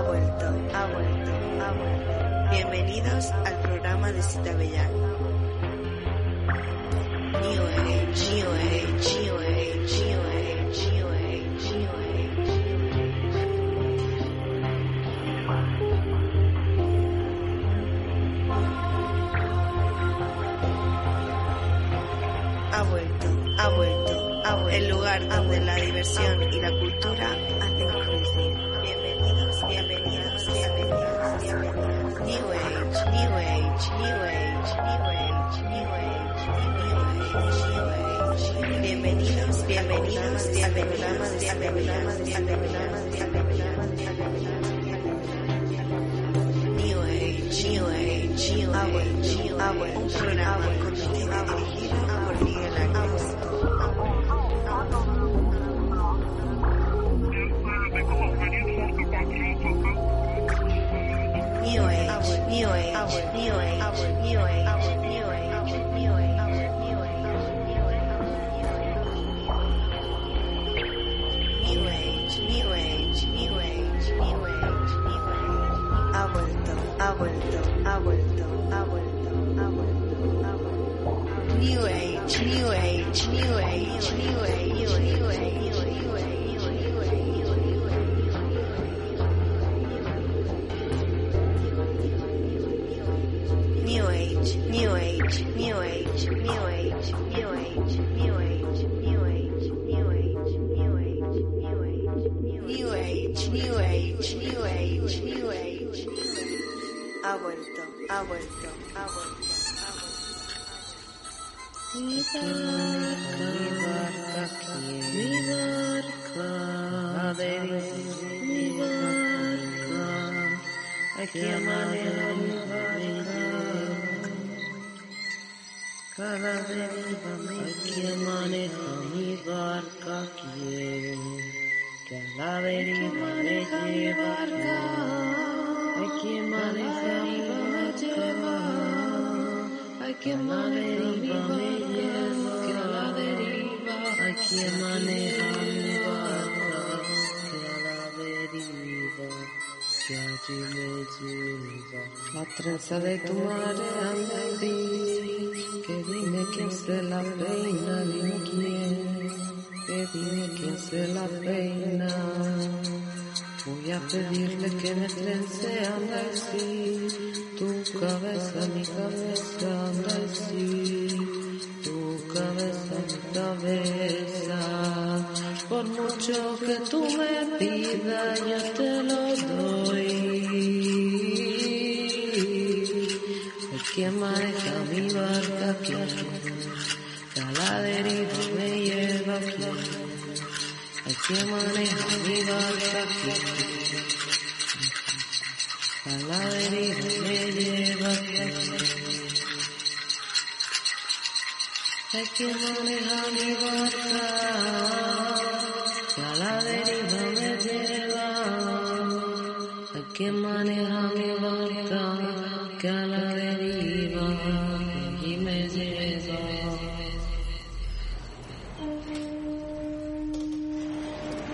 ha vuelto, ha vuelto, ha vuelto. Bienvenidos al programa de Cita.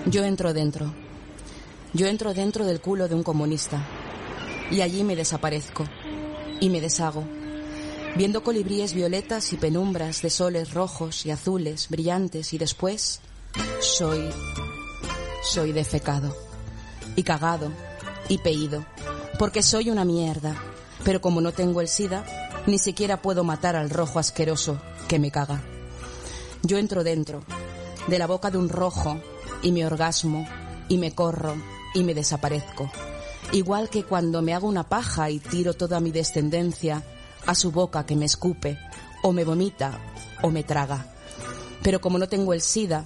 Yo entro dentro. Yo entro dentro del culo de un comunista. Y allí me desaparezco. Y me deshago. Viendo colibríes violetas y penumbras de soles rojos y azules, brillantes, y después soy. soy defecado. Y cagado. Y peído. Porque soy una mierda. Pero como no tengo el SIDA, ni siquiera puedo matar al rojo asqueroso que me caga. Yo entro dentro, de la boca de un rojo, y me orgasmo, y me corro, y me desaparezco. Igual que cuando me hago una paja y tiro toda mi descendencia a su boca que me escupe, o me vomita, o me traga. Pero como no tengo el SIDA,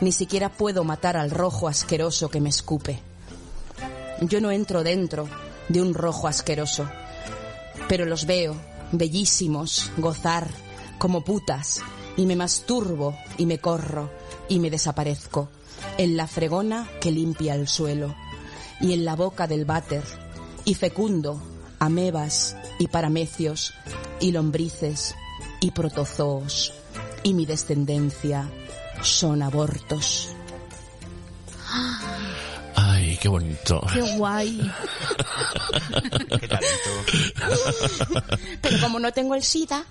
ni siquiera puedo matar al rojo asqueroso que me escupe. Yo no entro dentro de un rojo asqueroso, pero los veo, bellísimos, gozar, como putas, y me masturbo, y me corro, y me desaparezco, en la fregona que limpia el suelo, y en la boca del váter, y fecundo, amebas, y paramecios, y lombrices, y protozoos, y mi descendencia son abortos. Qué bonito. Qué guay. Qué talento. Pero como no tengo el SIDA,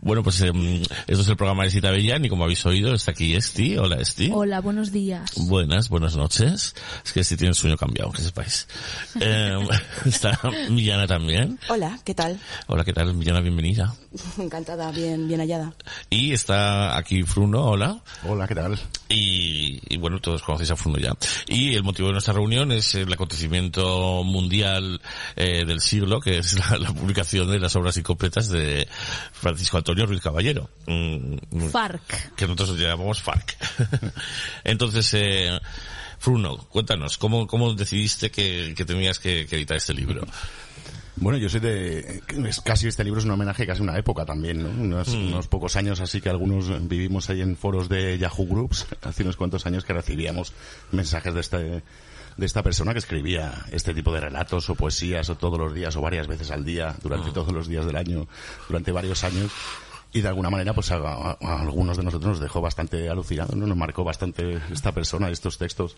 Bueno, pues em, esto es el programa de Cita Bellán y como habéis oído está aquí Esti. Hola Esti. Hola, buenos días. Buenas, buenas noches. Es que Esti tiene el sueño cambiado, que sepáis. Em, está Millana también. hola, ¿qué tal? Hola, ¿qué tal? Millana, bienvenida. Encantada, bien, bien hallada. Y está aquí Fruno, hola. Hola, ¿qué tal? Y, y bueno, todos conocéis a ya. Y el motivo de nuestra reunión es el acontecimiento mundial eh, del siglo, que es la, la publicación de las obras incompletas de Francisco Antonio Ruiz Caballero. Mm, FARC. que nosotros llamamos FARC. Entonces, eh, Fruno, cuéntanos, ¿cómo, cómo decidiste que, que tenías que, que editar este libro? Bueno, yo soy de... es casi este libro es un homenaje casi a una época también, ¿no? Unos, unos pocos años así que algunos vivimos ahí en foros de Yahoo Groups, hace unos cuantos años que recibíamos mensajes de este de esta persona que escribía este tipo de relatos o poesías o todos los días o varias veces al día durante todos los días del año durante varios años y de alguna manera pues a, a- a algunos de nosotros nos dejó bastante alucinados, ¿no? Nos marcó bastante esta persona, estos textos.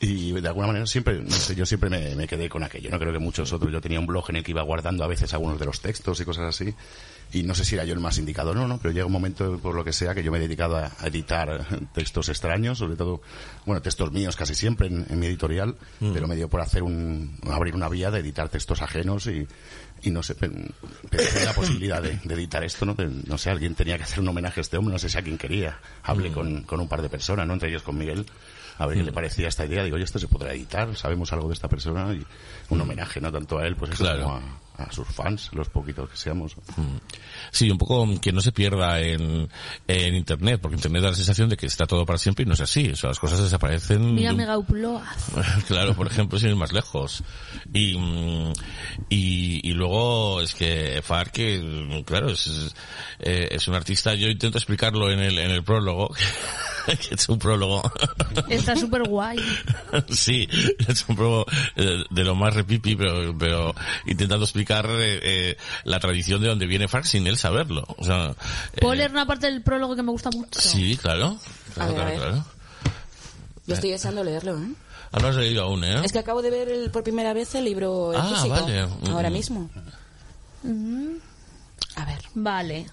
Y de alguna manera siempre, no sé, yo siempre me, me quedé con aquello, no creo que muchos otros, yo tenía un blog en el que iba guardando a veces algunos de los textos y cosas así y no sé si era yo el más indicado o no, no, pero llega un momento por lo que sea que yo me he dedicado a, a editar textos extraños, sobre todo, bueno, textos míos casi siempre en, en mi editorial, pero me dio por hacer un, abrir una vía de editar textos ajenos y, y no sé, pen- pensé en la posibilidad de, de editar esto, ¿no? No sé, alguien tenía que hacer un homenaje a este hombre, no sé si a quien quería. Hablé con, con un par de personas, ¿no? Entre ellos con Miguel, a ver qué le parecía esta idea. Digo, oye, esto se podrá editar, sabemos algo de esta persona y un homenaje, ¿no? Tanto a él, pues eso, Claro. como a, a sus fans, los poquitos que seamos. Sí, un poco que no se pierda en, en Internet, porque Internet da la sensación de que está todo para siempre y no es así. O sea, las cosas desaparecen. Mira de un- Mega Upload. claro, por ejemplo, sin ir más lejos. Y, y, y luego es que Farc, que, claro, es, eh, es un artista, yo intento explicarlo en el, en el prólogo, que es un prólogo. Está súper guay. sí, es un prólogo eh, de lo más repipi, pero, pero intentando explicar eh, eh, la tradición de donde viene Farc sin él saberlo. O sea, ¿Puedo eh, leer una parte del prólogo que me gusta mucho? Sí, claro. Claro, A ver, a claro, ver. claro. Yo estoy deseando leerlo, ¿eh? Ah, no has leído aún, ¿eh? Es que acabo de ver el- por primera vez el libro en Ah, físico. vale. Mm. Ahora mismo. A ver. Vale.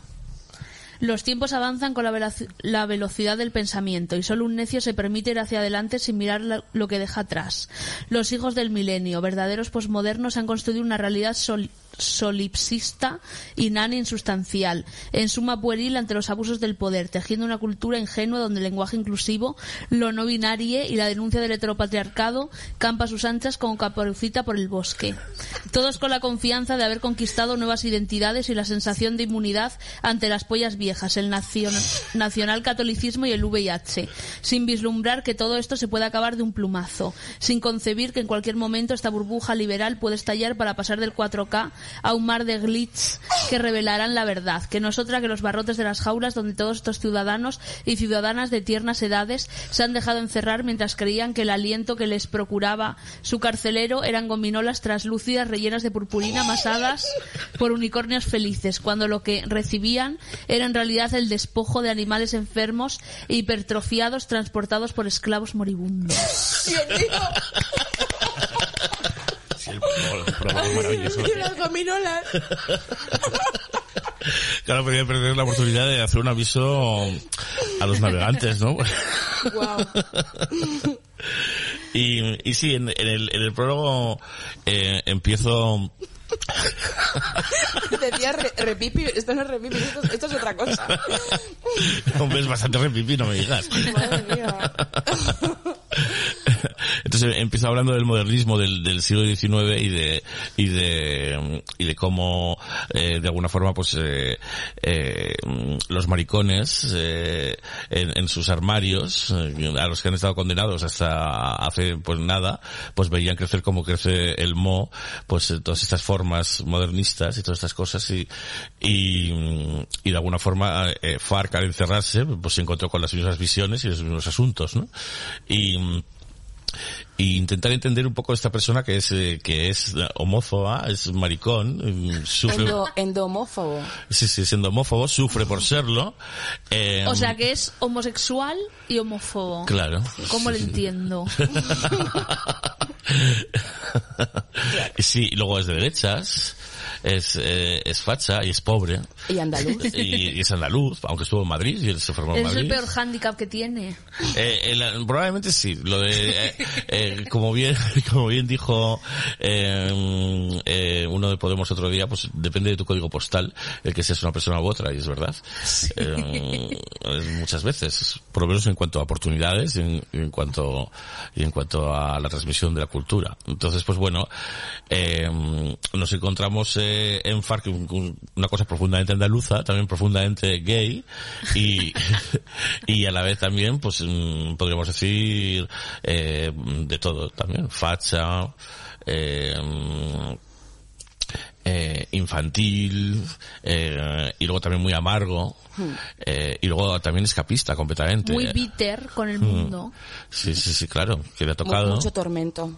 Los tiempos avanzan con la, velaci- la velocidad del pensamiento y solo un necio se permite ir hacia adelante sin mirar la- lo que deja atrás. Los hijos del milenio, verdaderos posmodernos, han construido una realidad sol- solipsista, inane e insustancial, en suma pueril ante los abusos del poder, tejiendo una cultura ingenua donde el lenguaje inclusivo, lo no binario y la denuncia del heteropatriarcado campa sus anchas como caperucita por el bosque. Todos con la confianza de haber conquistado nuevas identidades y la sensación de inmunidad ante las pollas viejas, el nacion- y el VIH, sin vislumbrar que todo esto se puede acabar de un plumazo, sin concebir que en cualquier momento esta burbuja liberal puede estallar para pasar del 4K a un mar de glitz que revelarán la verdad, que no es otra que los barrotes de las jaulas donde todos estos ciudadanos y ciudadanas de tiernas edades se han dejado encerrar mientras creían que el aliento que les procuraba su carcelero eran gominolas translúcidas rellenas de purpurina amasadas por unicornios felices, cuando lo que recibían era en realidad el despojo de animales enfermos e hipertrofiados transportados por esclavos moribundos. Sí, el prólogo- el es maravilloso. las gominolas. Claro, que perder la oportunidad de hacer un aviso a los navegantes, ¿no? Guau. y, y sí, en, en el, en el prólogo eh, empiezo... Decía re- repipi, esto no es repipi, esto, esto es otra cosa. Hombre, es bastante repipi, no me digas. Madre mía. Entonces empiezo hablando del modernismo del, siglo XIX y de y de y de cómo eh, de alguna forma pues eh, eh, los maricones en, sus armarios a los que han estado condenados hasta hace pues nada pues veían crecer como crece el mo pues todas estas formas modernistas y todas estas cosas y y, de alguna forma Farc al encerrarse pues se encontró con las mismas visiones y los mismos asuntos ¿no? y y intentar entender un poco esta persona que es eh, que es homófoba, es maricón, mm, sufre, Endo, endomófobo. sí, sí, siendo homófobo, sufre por serlo. eh, O sea que es homosexual y homófobo. Claro. ¿Cómo lo entiendo? Sí, y luego es de derechas, es, eh, es facha y es pobre. Y andaluz. Y, y es andaluz, aunque estuvo en Madrid y él se formó en Es el Madrid. peor hándicap que tiene. Eh, el- probablemente sí. Lo de, eh, eh, como bien, como bien dijo eh, eh, uno de Podemos otro día, pues depende de tu código postal el que seas una persona u otra y es verdad. Eh, muchas veces, por lo menos en cuanto a oportunidades, y en, cuanto y en cuanto a la transmisión de la cultura. Entonces, pues bueno, eh, nos encontramos eh, en FARC un- un- una cosa profundamente andaluza, también profundamente gay y y a la vez también, pues mm, podríamos decir eh, de todo también, facha, eh, eh, infantil eh, y luego también muy amargo eh, y luego también escapista completamente. Muy bitter con el mundo. Sí, sí, sí, claro, que le ha tocado. Mucho tormento.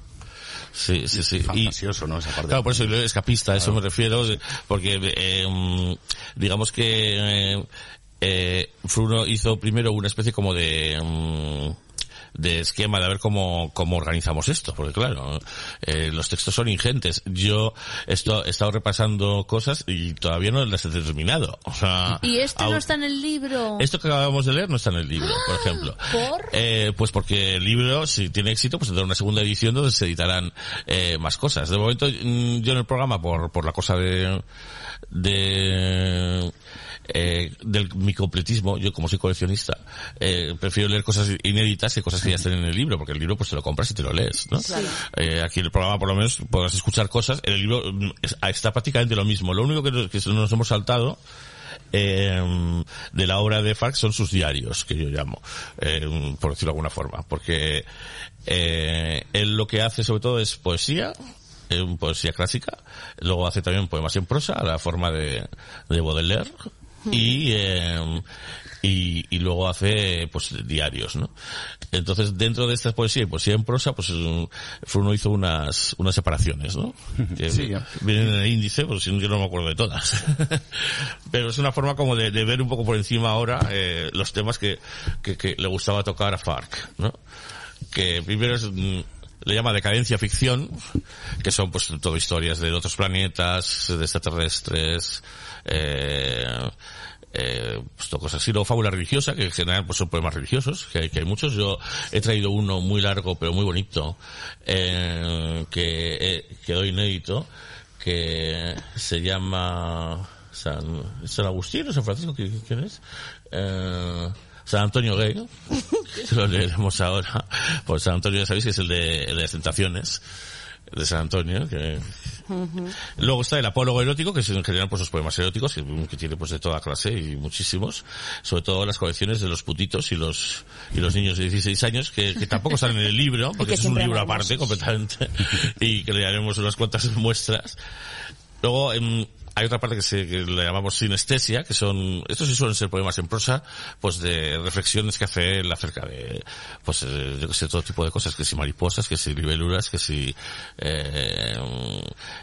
Sí, sí, sí. Y, Fantasioso, ¿no? Esa parte. Claro, por eso yo escapista, a eso me refiero, porque eh, mm, digamos que eh, eh, Fruno hizo primero una especie como de mm, de esquema de ver cómo, cómo organizamos esto, porque claro, eh, los textos son ingentes. Yo esto, he estado repasando cosas y todavía no las he terminado. O sea, Y este no está en el libro. esto que acabamos de leer no está en el libro, por ejemplo. ¿Por? Eh, pues porque el libro, si tiene éxito, pues tendrá una segunda edición donde se editarán eh, más cosas. De momento, mm, yo en el programa, por, por la cosa de, de eh, del mi completismo, yo como soy coleccionista, eh, prefiero leer cosas inéditas que cosas que ya estén en el libro, porque el libro pues te lo compras y te lo lees, ¿no? Claro. Eh, aquí en el programa por lo menos podrás escuchar cosas, en el libro es- está prácticamente lo mismo. Lo único que nos, que nos hemos saltado eh, de la obra de Farc son sus diarios, que yo llamo, eh, por decirlo de alguna forma, porque eh, él lo que hace sobre todo es poesía, eh, poesía clásica, luego hace también poemas en prosa, a la forma de, de Baudelaire, y, eh, y, y luego hace pues diarios, ¿no? Entonces dentro de esta poesía y poesía en prosa, pues Fruno hizo unas, unas separaciones, ¿no? Que Sí, vienen en el índice, pues yo no me acuerdo de todas. Pero es una forma como de, de ver un poco por encima ahora eh, los temas que, que, que le gustaba tocar a Farc, ¿no? Que primero es, mm, le llama decadencia ficción, que son pues todo historias de otros planetas, de extraterrestres, eh, eh, pues cosas así. Luego fábula religiosa, que en general pues son poemas religiosos, que hay, que hay muchos. Yo he traído uno muy largo pero muy bonito, eh, que eh, quedó inédito, que se llama San, San Agustín o San Francisco, ¿qui- ¿quién es? Eh, San Antonio Gay, que lo leeremos ahora. Pues San Antonio ya sabéis que es el de, el de las tentaciones de San Antonio, que Luego está el apólogo erótico, que es en general pues los poemas eróticos, que, que tiene pues de toda clase y muchísimos. Sobre todo las colecciones de los putitos y los, y los niños de 16 años, que, que tampoco están en el libro, porque es un libro aparte completamente, y que le haremos unas cuantas muestras. Luego, hay otra parte que, se, que le llamamos sinestesia, que son, estos sí suelen ser poemas en prosa, pues de reflexiones que hace él acerca de, pues, eh, yo que sé, todo tipo de cosas, que si mariposas, que si libélulas, que si, eh,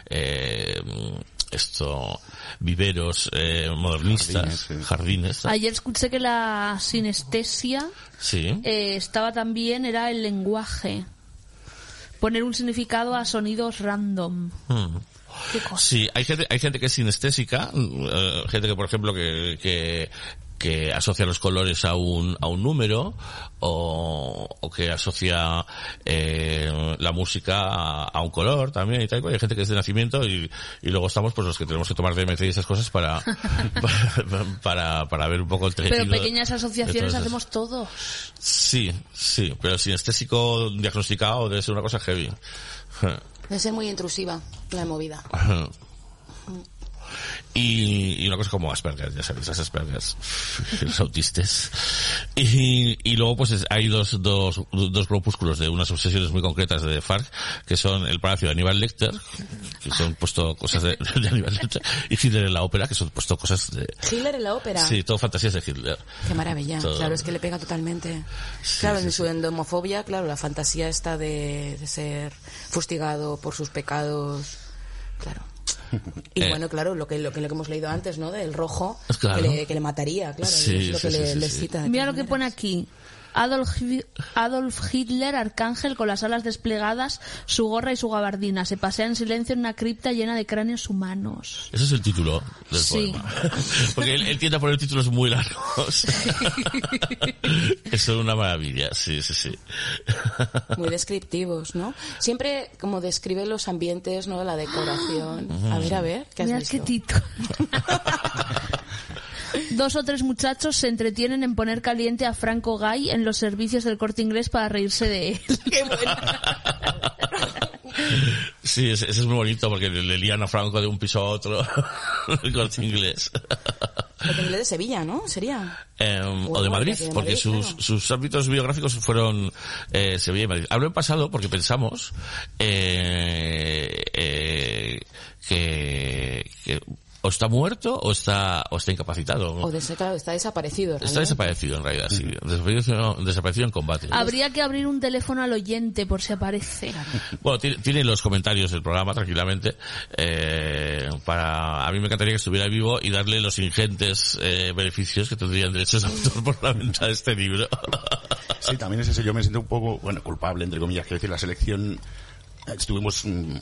eh, esto, viveros, eh, modernistas, Jardines, sí. jardines, tal. Ayer escuché que la sinestesia sí. eh, estaba también, era el lenguaje. Poner un significado a sonidos random. Mm. Sí, hay gente, hay gente que es sinestésica, eh, gente que, por ejemplo, que, que, que asocia los colores a un, a un número, o, o que asocia eh, la música a, a un color también y tal. Hay gente que es de nacimiento y, y luego estamos pues los que tenemos que tomar DMT y esas cosas para, para, para, para ver un poco el tejido. Pero pequeñas asociaciones hacemos todo. Sí, sí, pero el sinestésico diagnosticado debe ser una cosa heavy. Debe ser muy intrusiva la movida. y, y una cosa como Asperger, ya sabéis, las Asperger, los autistas. Y, y luego pues es- hay dos, dos, dos grupúsculos de unas obsesiones muy concretas de FARC, que son el Palacio de Aníbal Lecter, que son puesto cosas de, de Aníbal Lecter, y Hitler en la ópera, que son puesto cosas de... Hitler en la ópera. Sí, todo fantasías de Hitler. Qué maravilla. Todo. Claro, es que le pega totalmente. claro, sí, en sí. su endomofobia, claro, la fantasía está de, de ser fustigado por sus pecados. Claro. Y Eh. bueno, claro, lo que, lo que lo que hemos leído antes, ¿no? Del rojo, Claro. que, le, que le mataría, claro. Sí, es lo sí, que sí, le, sí, le de Mira lo que pone aquí. Adolf, Hi- Adolf Hitler, arcángel, con las alas desplegadas, su gorra y su gabardina. Se pasea en silencio en una cripta llena de cráneos humanos. Ese es el título del Sí. poema. Porque él, él tiende a poner títulos muy largos. Eso es una maravilla, sí, sí, sí. Muy descriptivos, ¿no? Siempre como describe los ambientes, ¿no? La decoración. A ver, a ver, ¿qué has Mira visto? qué título. Dos o tres muchachos se entretienen en poner caliente a Franco Gay en los servicios del corte inglés para reírse de él. Qué bueno. Sí, ese, ese es muy bonito porque le, le lían a Franco de un piso a otro. El corte inglés. Corte inglés de Sevilla, ¿no? Sería. Eh, o de Madrid, de Madrid, porque sus, claro. sus ámbitos biográficos fueron eh, Sevilla y Madrid. Hablo en pasado porque pensamos eh, eh, que, que o está muerto o está o está incapacitado. O de, claro, está desaparecido. Está realmente. desaparecido en realidad, sí. Desaparecido, desaparecido en combate. Habría que abrir un teléfono al oyente por si aparece. Bueno, tiene, tiene los comentarios del programa tranquilamente. Eh, para a mí me encantaría que estuviera vivo y darle los ingentes eh, beneficios que tendrían derechos de autor por la venta de este libro. Sí, también es eso. Yo me siento un poco, bueno, culpable, entre comillas. Quiero decir, la selección estuvimos mm,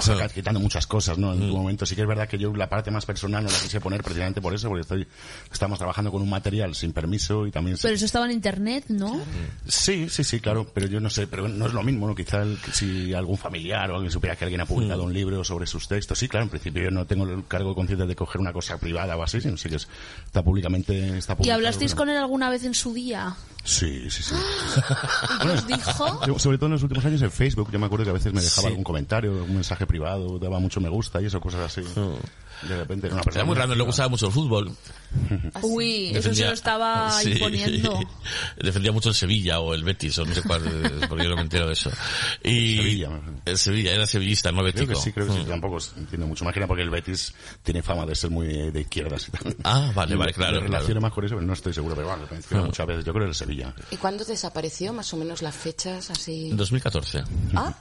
saca- quitando muchas cosas, ¿no? En Mm. tu momento sí que es verdad que yo la parte más personal no la quise poner precisamente por eso, porque estoy, estamos trabajando con un material sin permiso y también... Pero eso estaba en internet, ¿no? Sí, sí, sí, claro, pero yo no sé, pero no es lo mismo, ¿no? Quizá el- si algún familiar o alguien supiera que alguien ha publicado Mm. un libro sobre sus textos, sí, claro, en principio yo no tengo el cargo consciente de coger una cosa privada o así, sino sí que es- está públicamente, está ¿Y hablasteis bueno. con él alguna vez en su día? Sí, sí, sí. ¿Y qué os dijo? Sobre todo en los últimos años en Facebook, yo me acuerdo que a veces me dejaba Sí. algún comentario, algún mensaje privado, daba mucho me gusta y eso, cosas así. De repente, era una persona Era muy raro, le gustaba mucho el fútbol. Uy, eso se lo estaba Sí. imponiendo. Defendía mucho el Sevilla o el Betis, o no sé cuál, eh, porque yo no me entero de eso. Y Sevilla. El Sevilla, era sevillista, no Creo bético. que sí, creo que sí, Mm. tampoco entiendo mucho. Imagina porque el Betis tiene fama de ser muy de izquierdas y tal. Ah, vale, vale, claro, Me claro. relaciono más con eso, pero no estoy seguro, pero bueno, lo menciona muchas veces. Yo creo que el Sevilla. ¿Y cuándo desapareció? Más o menos las fechas así. En 2014. Ah.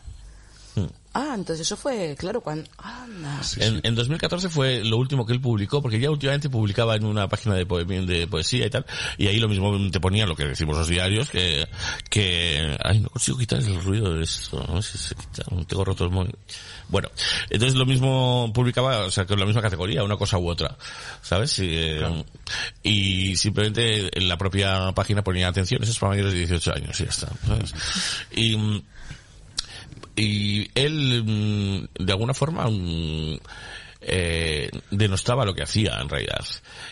Ah, entonces eso fue, claro, cuando... Anda. En, en 2014 fue lo último que él publicó, porque ya últimamente publicaba en una página de, poe- de poesía y tal, y ahí lo mismo te ponía lo que decimos los diarios, que, que, ay, no consigo quitar el ruido de esto, no sé si se quita, tengo roto el móvil. Bueno, entonces lo mismo publicaba, o sea, con la misma categoría, una cosa u otra, ¿sabes? Y, eh, y simplemente en la propia página ponía atención, eso es para mayores de 18 años, y ya está, ¿sabes? Y, mm, y él mm, de alguna forma mm, eh, denostaba lo que hacía en realidad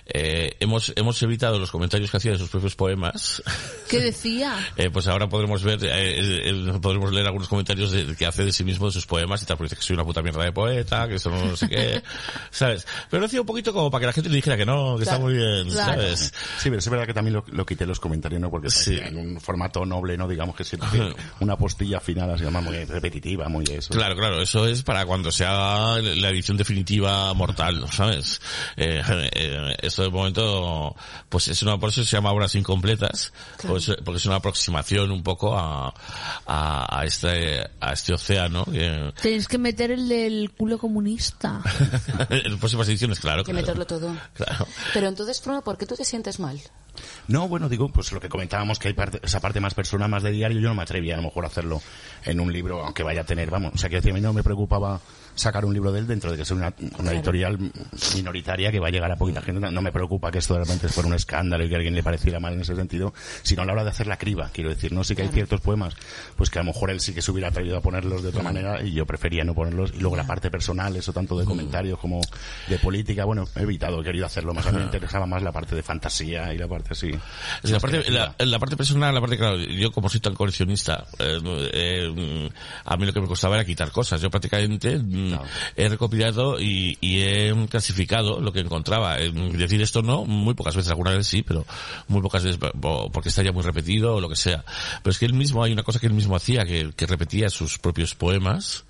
Eh, hemos hemos evitado los comentarios que hacía de sus propios poemas ¿Qué decía? Eh, pues ahora podremos ver eh, podremos leer algunos comentarios de, que hace de sí mismo de sus poemas y tal porque dice que soy una puta mierda de poeta que eso no, no sé qué sabes pero lo hacía un poquito como para que la gente le dijera que no que está muy bien claro. sabes Sí, pero es verdad que también lo, lo quité los comentarios, ¿no? Porque Sí. en un formato noble, ¿no? Digamos que siempre una postilla final así, además muy repetitiva, muy eso. Claro, claro, eso es para cuando se haga la edición definitiva mortal, ¿sabes? Eh, eh, esto de momento, pues es una, por eso se llama obras incompletas, pues, porque es una aproximación un poco a, a, a este, a este océano. que- Tenéis que meter el del culo comunista. en próximas ediciones, claro. Hay que claro. meterlo todo. Claro. Pero entonces, Frodo, ¿por qué tú te sientes mal? No, bueno, digo, pues lo que comentábamos, que hay parte, esa parte más personal, más de diario, yo no me atrevía a lo mejor a hacerlo en un libro, aunque vaya a tener, vamos, o sea, que a mí no me preocupaba sacar un libro de él dentro de que sea una, una editorial minoritaria que va a llegar a poquita gente, no me preocupa que esto de repente fuera un escándalo y que a alguien le pareciera mal en ese sentido, sino a la hora de hacer la criba, quiero decir, no, sí que hay ciertos poemas, pues que a lo mejor él sí que se hubiera atrevido a ponerlos de otra manera y yo prefería no ponerlos, y luego la parte personal, eso tanto de comentarios como de política, bueno, he evitado, he querido hacerlo más, a mí me interesaba más la parte de fantasía y la parte así. La parte, la, la parte personal, la parte, claro, yo como soy tan coleccionista, eh, eh, a mí lo que me costaba era quitar cosas. Yo prácticamente mm. He recopilado y, y he clasificado lo que encontraba. Eh, decir esto no, muy pocas veces, alguna vez sí, pero muy pocas veces po- porque está ya muy repetido o lo que sea. Pero es que él mismo, hay una cosa que él mismo hacía, que, que repetía sus propios poemas,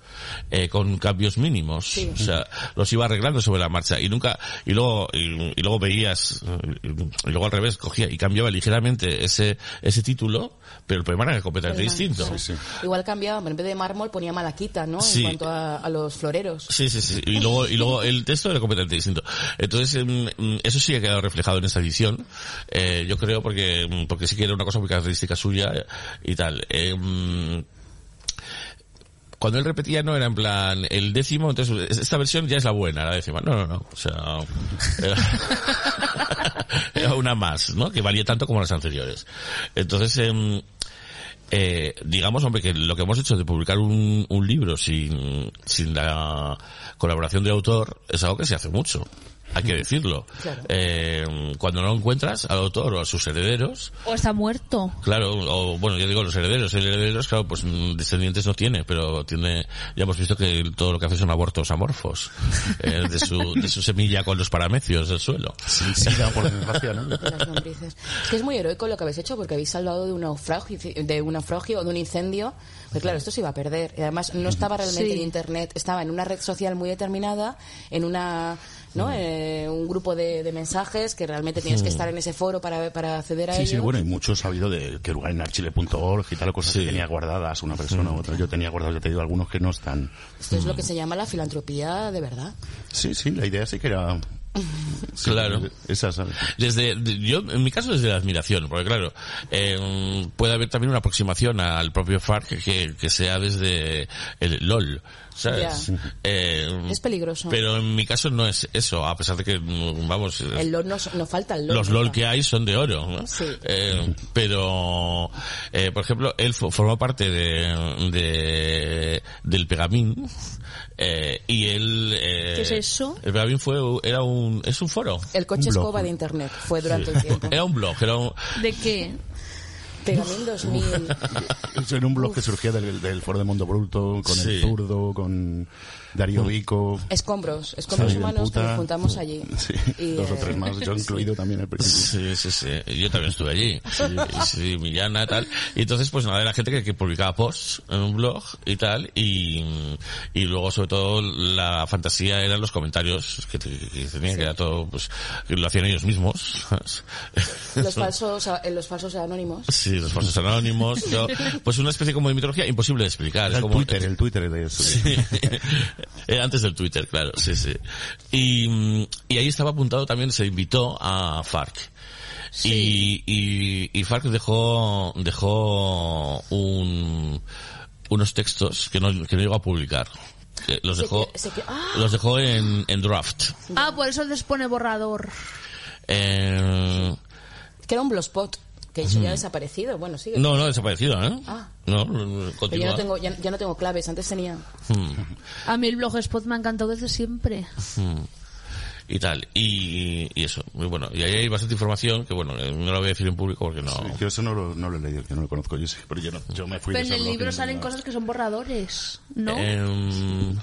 eh, con cambios mínimos. Sí. O sea, los iba arreglando sobre la marcha y nunca, y luego, y, y luego veías, eh, y luego al revés, cogía y cambiaba ligeramente ese, ese título, pero el poema era completamente distinto. Sí, sí. Igual cambiaba, en vez de mármol ponía malaquita, ¿no? Sí. En cuanto a, a los floreros. Sí, sí, sí. Y luego, y luego el texto era completamente distinto. Entonces, em, em, eso sí ha quedado reflejado en esta edición. Eh, yo creo porque, em, porque sí que era una cosa muy característica suya eh, y tal. Cuando él repetía no era en plan el décimo, entonces esta versión ya es la buena, la décima. No, no, no. O sea, era, era una más, ¿no? Que valía tanto como las anteriores. Entonces, em, eh, digamos, hombre, que lo que hemos hecho de publicar un, un libro sin, sin la colaboración de autor es algo que se hace mucho. Hay que decirlo. Claro. Eh, cuando no encuentras al autor o a sus herederos, O está muerto. Claro, o bueno, yo digo los herederos. El herederos, claro, pues mm, descendientes no tiene, pero tiene, ya hemos visto que todo lo que hace son abortos amorfos, eh, de su, de su semilla con los paramecios del suelo. Sin sida, por desgracia, ¿no? Las lombrices. Es que es muy heroico lo que habéis hecho porque habéis salvado de un naufragio, de un naufragio o de un incendio. Claro, esto se iba a perder. Y además no estaba realmente Sí. en internet, estaba en una red social muy determinada, en una, ¿no? Eh, un grupo de, de mensajes que realmente tenías que estar en ese foro para, para acceder a Sí, ello. sí, bueno, y mucho he sabido de que lugar en archile.org y tal, cosas Sí. que tenía guardadas una persona u otra. Yo tenía guardados, ya te digo, algunos que no están. Esto es lo que se llama la filantropía de verdad. Sí, sí, la idea sí que era... sí, Claro. Esa, ¿sabes? Desde, de- yo, en mi caso, desde la admiración, porque claro, eh, puede haber también una aproximación al propio FARC que, que sea desde el LOL, ¿sabes? Eh, Es peligroso. Pero en mi caso no es eso, a pesar de que, mm, vamos, El LOL no, no falta el LOL. los. LOL que hay son de oro, ¿no? Sí. Eh, pero, eh, por ejemplo, él fo- formó parte de, de del Pegamín, eh, y él, eh, ¿Qué es eso? El Pegamín fue, era un, es un foro. El coche escoba de internet fue durante un tiempo. Era un blog, era un, ¿De qué? Pegamín 2000. Eso era un blog que surgía del, del foro de Mundo Bruto, con Sí. el zurdo, con Darío Vico. Escombros, escombros humanos que nos juntamos allí. Sí, Y, dos o eh, tres más, yo incluido también al principio. Sí, sí, sí. Yo también estuve allí. Sí, sí, Millana, tal. Y entonces, pues nada, era gente que, que publicaba posts en un blog y tal. Y, y luego, sobre todo, la fantasía eran los comentarios que, te- que tenían, que era todo, pues, que lo hacían ellos mismos. Los falsos, eh, los falsos anónimos. Sí, los falsos anónimos. Pues una especie como de mitología imposible de explicar. Es el como, Twitter, el Twitter de eso. Sí. Eh, Antes del Twitter, claro, sí, sí. Y, mm, y ahí estaba apuntado también, se invitó a FARC. Y, y, y FARC dejó, dejó un, unos textos que no, que no llegó a publicar. Que Los Se dejó, que- se que- ¡Ah! los dejó en, en draft. Ah, por eso les pone borrador. Eh, Que era un blogspot. Que eso ya ha desaparecido. Bueno, sigue. no, no ha desaparecido, ¿eh? Ah. No, Pero ya continúa. no tengo, ya, ya no tengo claves. Antes tenía. Hmm. A mí el blogspot me ha encantado desde siempre. y tal y, y eso muy bueno y ahí hay bastante información que bueno eh, no la voy a decir en público porque no Yo eso no lo, no lo he leído, yo no lo conozco, yo sí, pero yo, no, yo me fui de Pero en el blog libro no- salen cosas que son borradores, ¿no? Em,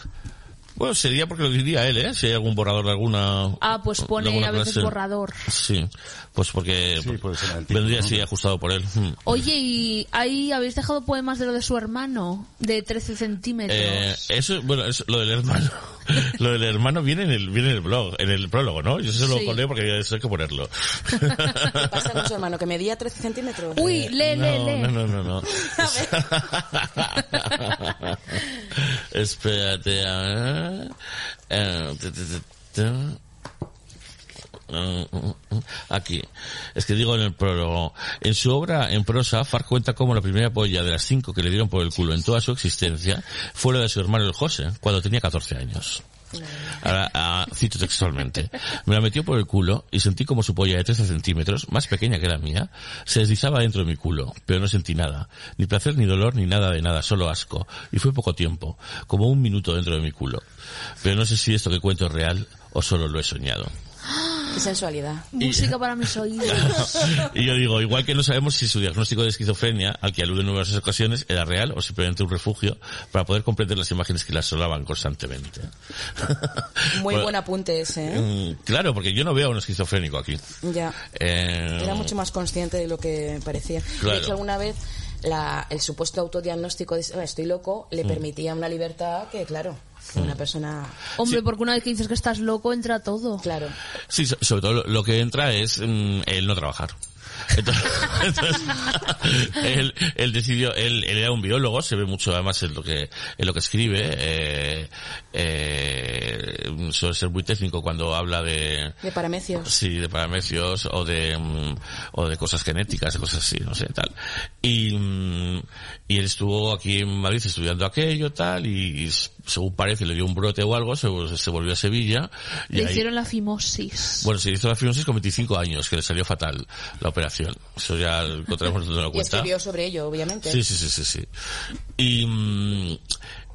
bueno sería porque lo diría él eh si hay algún borrador de alguna ah, pues pone alguna a veces clase. borrador. sí pues porque Sí, puede ser antiguo, vendría ¿no? así ajustado por él Hmm. Oye, ¿y ahí habéis dejado poemas de lo de su hermano? De 13 centímetros. Eh, eso, bueno, eso- lo del hermano, lo del hermano viene en el, viene en el blog, en el prólogo, ¿no? Yo eso Sí. lo leo porque eso hay que ponerlo. ¿Qué pasa con su hermano? Que medía 13 centímetros. Uy, lee, lee, no, lee. no, no, no, no. Espérate, a ver. Eh, tu, tu, tu. Eh, Aquí. Es que digo en el prólogo. En su obra en prosa, Farc cuenta cómo la primera polla de las cinco que le dieron por el culo en toda su existencia fue la de su hermano el José, cuando tenía 14 años. Ahora, ah, cito textualmente. Me la metió por el culo y sentí como su polla de 13 centímetros, más pequeña que la mía, se deslizaba dentro de mi culo, pero no sentí nada. Ni placer, ni dolor, ni nada de nada, solo asco. Y fue poco tiempo, como un minuto dentro de mi culo. Pero no sé si esto que cuento es real o solo lo he soñado. Qué sensualidad. Música para mis oídos. Y yo digo, igual que no sabemos si su diagnóstico de esquizofrenia, al que alude en numerosas ocasiones, era real o simplemente un refugio para poder comprender las imágenes que la asolaban constantemente. Muy Bueno, buen apunte ese, ¿eh? mm, Claro, porque yo no veo a un esquizofrénico aquí. Ya. Eh, Era mucho más consciente de lo que parecía. Claro. De hecho, alguna vez la- el supuesto autodiagnóstico de "Ah, estoy loco Mm. le permitía una libertad que, claro, que una persona... Hombre, Sí. porque una vez que dices que estás loco, entra todo. Claro. Sí, so- sobre todo lo- que entra es mm, el no trabajar. Entonces, entonces, él, él decidió, él, él era un biólogo, se ve mucho además en lo que, en lo que escribe, eh, eh, suele ser muy técnico cuando habla de, De paramecios. Sí, de paramecios o de mm, o de cosas genéticas, de cosas así, no sé, tal. Y mm, y él estuvo aquí en Madrid estudiando aquello, tal, y, y según parece le dio un brote o algo, se, se volvió a Sevilla. Y Le ahí- hicieron la fimosis. bueno, se hizo la fibrosis con 25 años, que le salió fatal la operación. Eso ya encontramos dando la Y cuenta. escribió sobre ello, obviamente. Sí, sí, sí, sí, sí. Y, mm,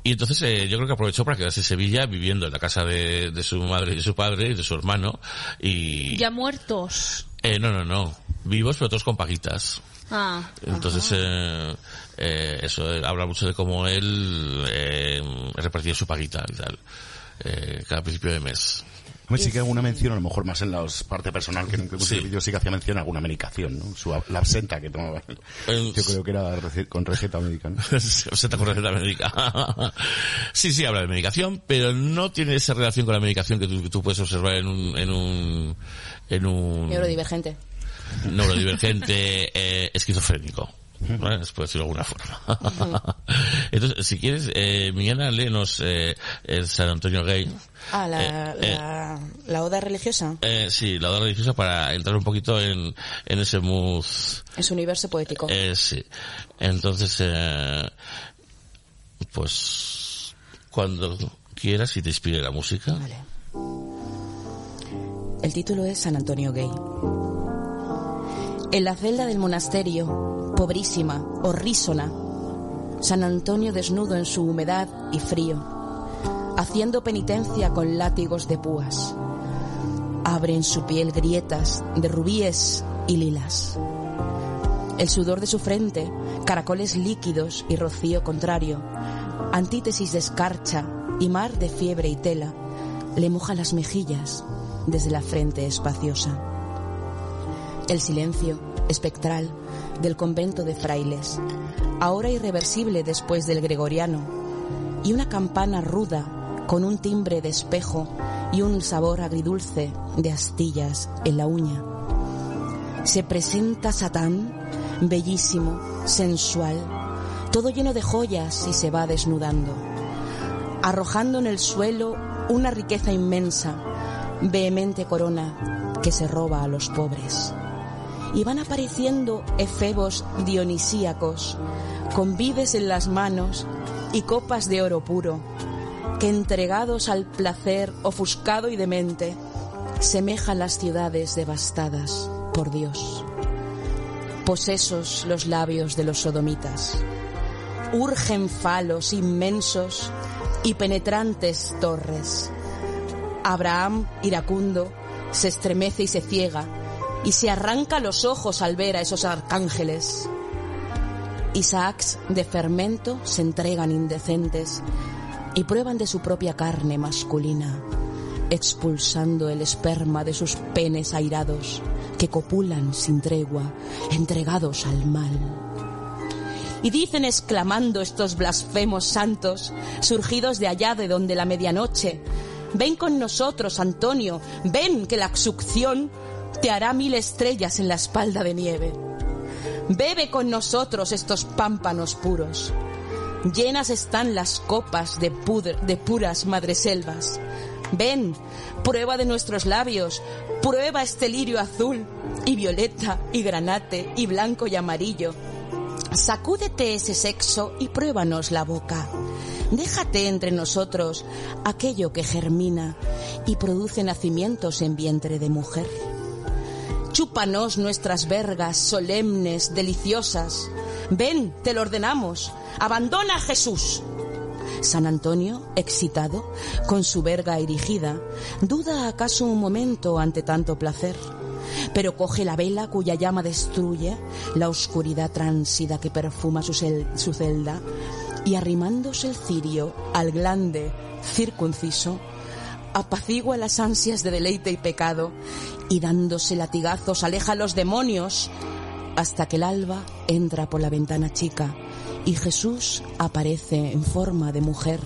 y entonces eh, yo creo que aprovechó para quedarse en Sevilla viviendo en la casa de, de su madre y de su padre y de su hermano. Y, Ya muertos. eh, no, no, no. Vivos, pero todos con paguitas. Ah. Entonces, eh, eh, eso habla mucho de cómo él eh, repartía su paguita y tal. Eh, cada principio de mes. Hombre, sí que alguna mención, a lo mejor más en la parte personal que en Sí. el vídeo sí que hacía mención a alguna medicación, ¿no? Su, la absenta que tomaba. Eh, Yo creo que era rece- con receta médica, ¿no? se te con receta médica. sí, sí, habla de medicación, pero no tiene esa relación con la medicación que tú, que tú puedes observar en un, en un, en un Neurodivergente. neurodivergente eh, esquizofrénico. Se puede decirlo de alguna forma. Entonces, si quieres, eh, Miguel, léenos eh, el San Antonio Gay. Ah, la, Eh, eh. la, la oda religiosa. Eh, sí, la hora religiosa para entrar un poquito en, en ese mood. En su universo poético. Eh, sí. Entonces, pues, cuando quieras y te inspire la música. Vale. El título es San Antonio Gay. En la celda del monasterio, pobrísima, horrísona, San Antonio desnudo en su humedad y frío, haciendo penitencia con látigos de púas. Abre en su piel grietas de rubíes y lilas. El sudor de su frente, caracoles líquidos y rocío contrario, antítesis de escarcha y mar de fiebre y tela, le moja las mejillas desde la frente espaciosa. El silencio espectral del convento de frailes, ahora irreversible después del gregoriano, y una campana ruda con un timbre de espejo y un sabor agridulce de astillas en la uña. Se presenta Satán, bellísimo, sensual, todo lleno de joyas y se va desnudando, arrojando en el suelo una riqueza inmensa, vehemente corona que se roba a los pobres. Y van apareciendo efebos dionisíacos, con vides en las manos y copas de oro puro, que entregados al placer ofuscado y demente, semejan las ciudades devastadas por Dios. Posesos los labios de los sodomitas, urgen falos inmensos y penetrantes torres. Abraham, iracundo, se estremece y se ciega y se arranca los ojos al ver a esos arcángeles. Isaacs de fermento se entregan indecentes y prueban de su propia carne masculina, expulsando el esperma de sus penes airados que copulan sin tregua, entregados al mal. Y dicen exclamando estos blasfemos santos, surgidos de allá de donde la medianoche, ven con nosotros, Antonio, ven que la succión te hará mil estrellas en la espalda de nieve. Bebe con nosotros estos pámpanos puros. Llenas están las copas de, de puras madreselvas. Ven, prueba de nuestros labios, prueba este lirio azul y violeta y granate y blanco y amarillo. Sacúdete ese sexo y pruébanos la boca. Déjate entre nosotros aquello que germina y produce nacimientos en vientre de mujer. Chúpanos nuestras vergas solemnes, deliciosas. Ven, te lo ordenamos. Abandona a Jesús. San Antonio, excitado, con su verga erigida, duda acaso un momento ante tanto placer, pero coge la vela cuya llama destruye la oscuridad tránsida que perfuma su, cel- su celda y arrimándose el cirio al glande circunciso, apacigua las ansias de deleite y pecado y dándose latigazos aleja a los demonios hasta que el alba entra por la ventana chica y Jesús aparece en forma de mujer,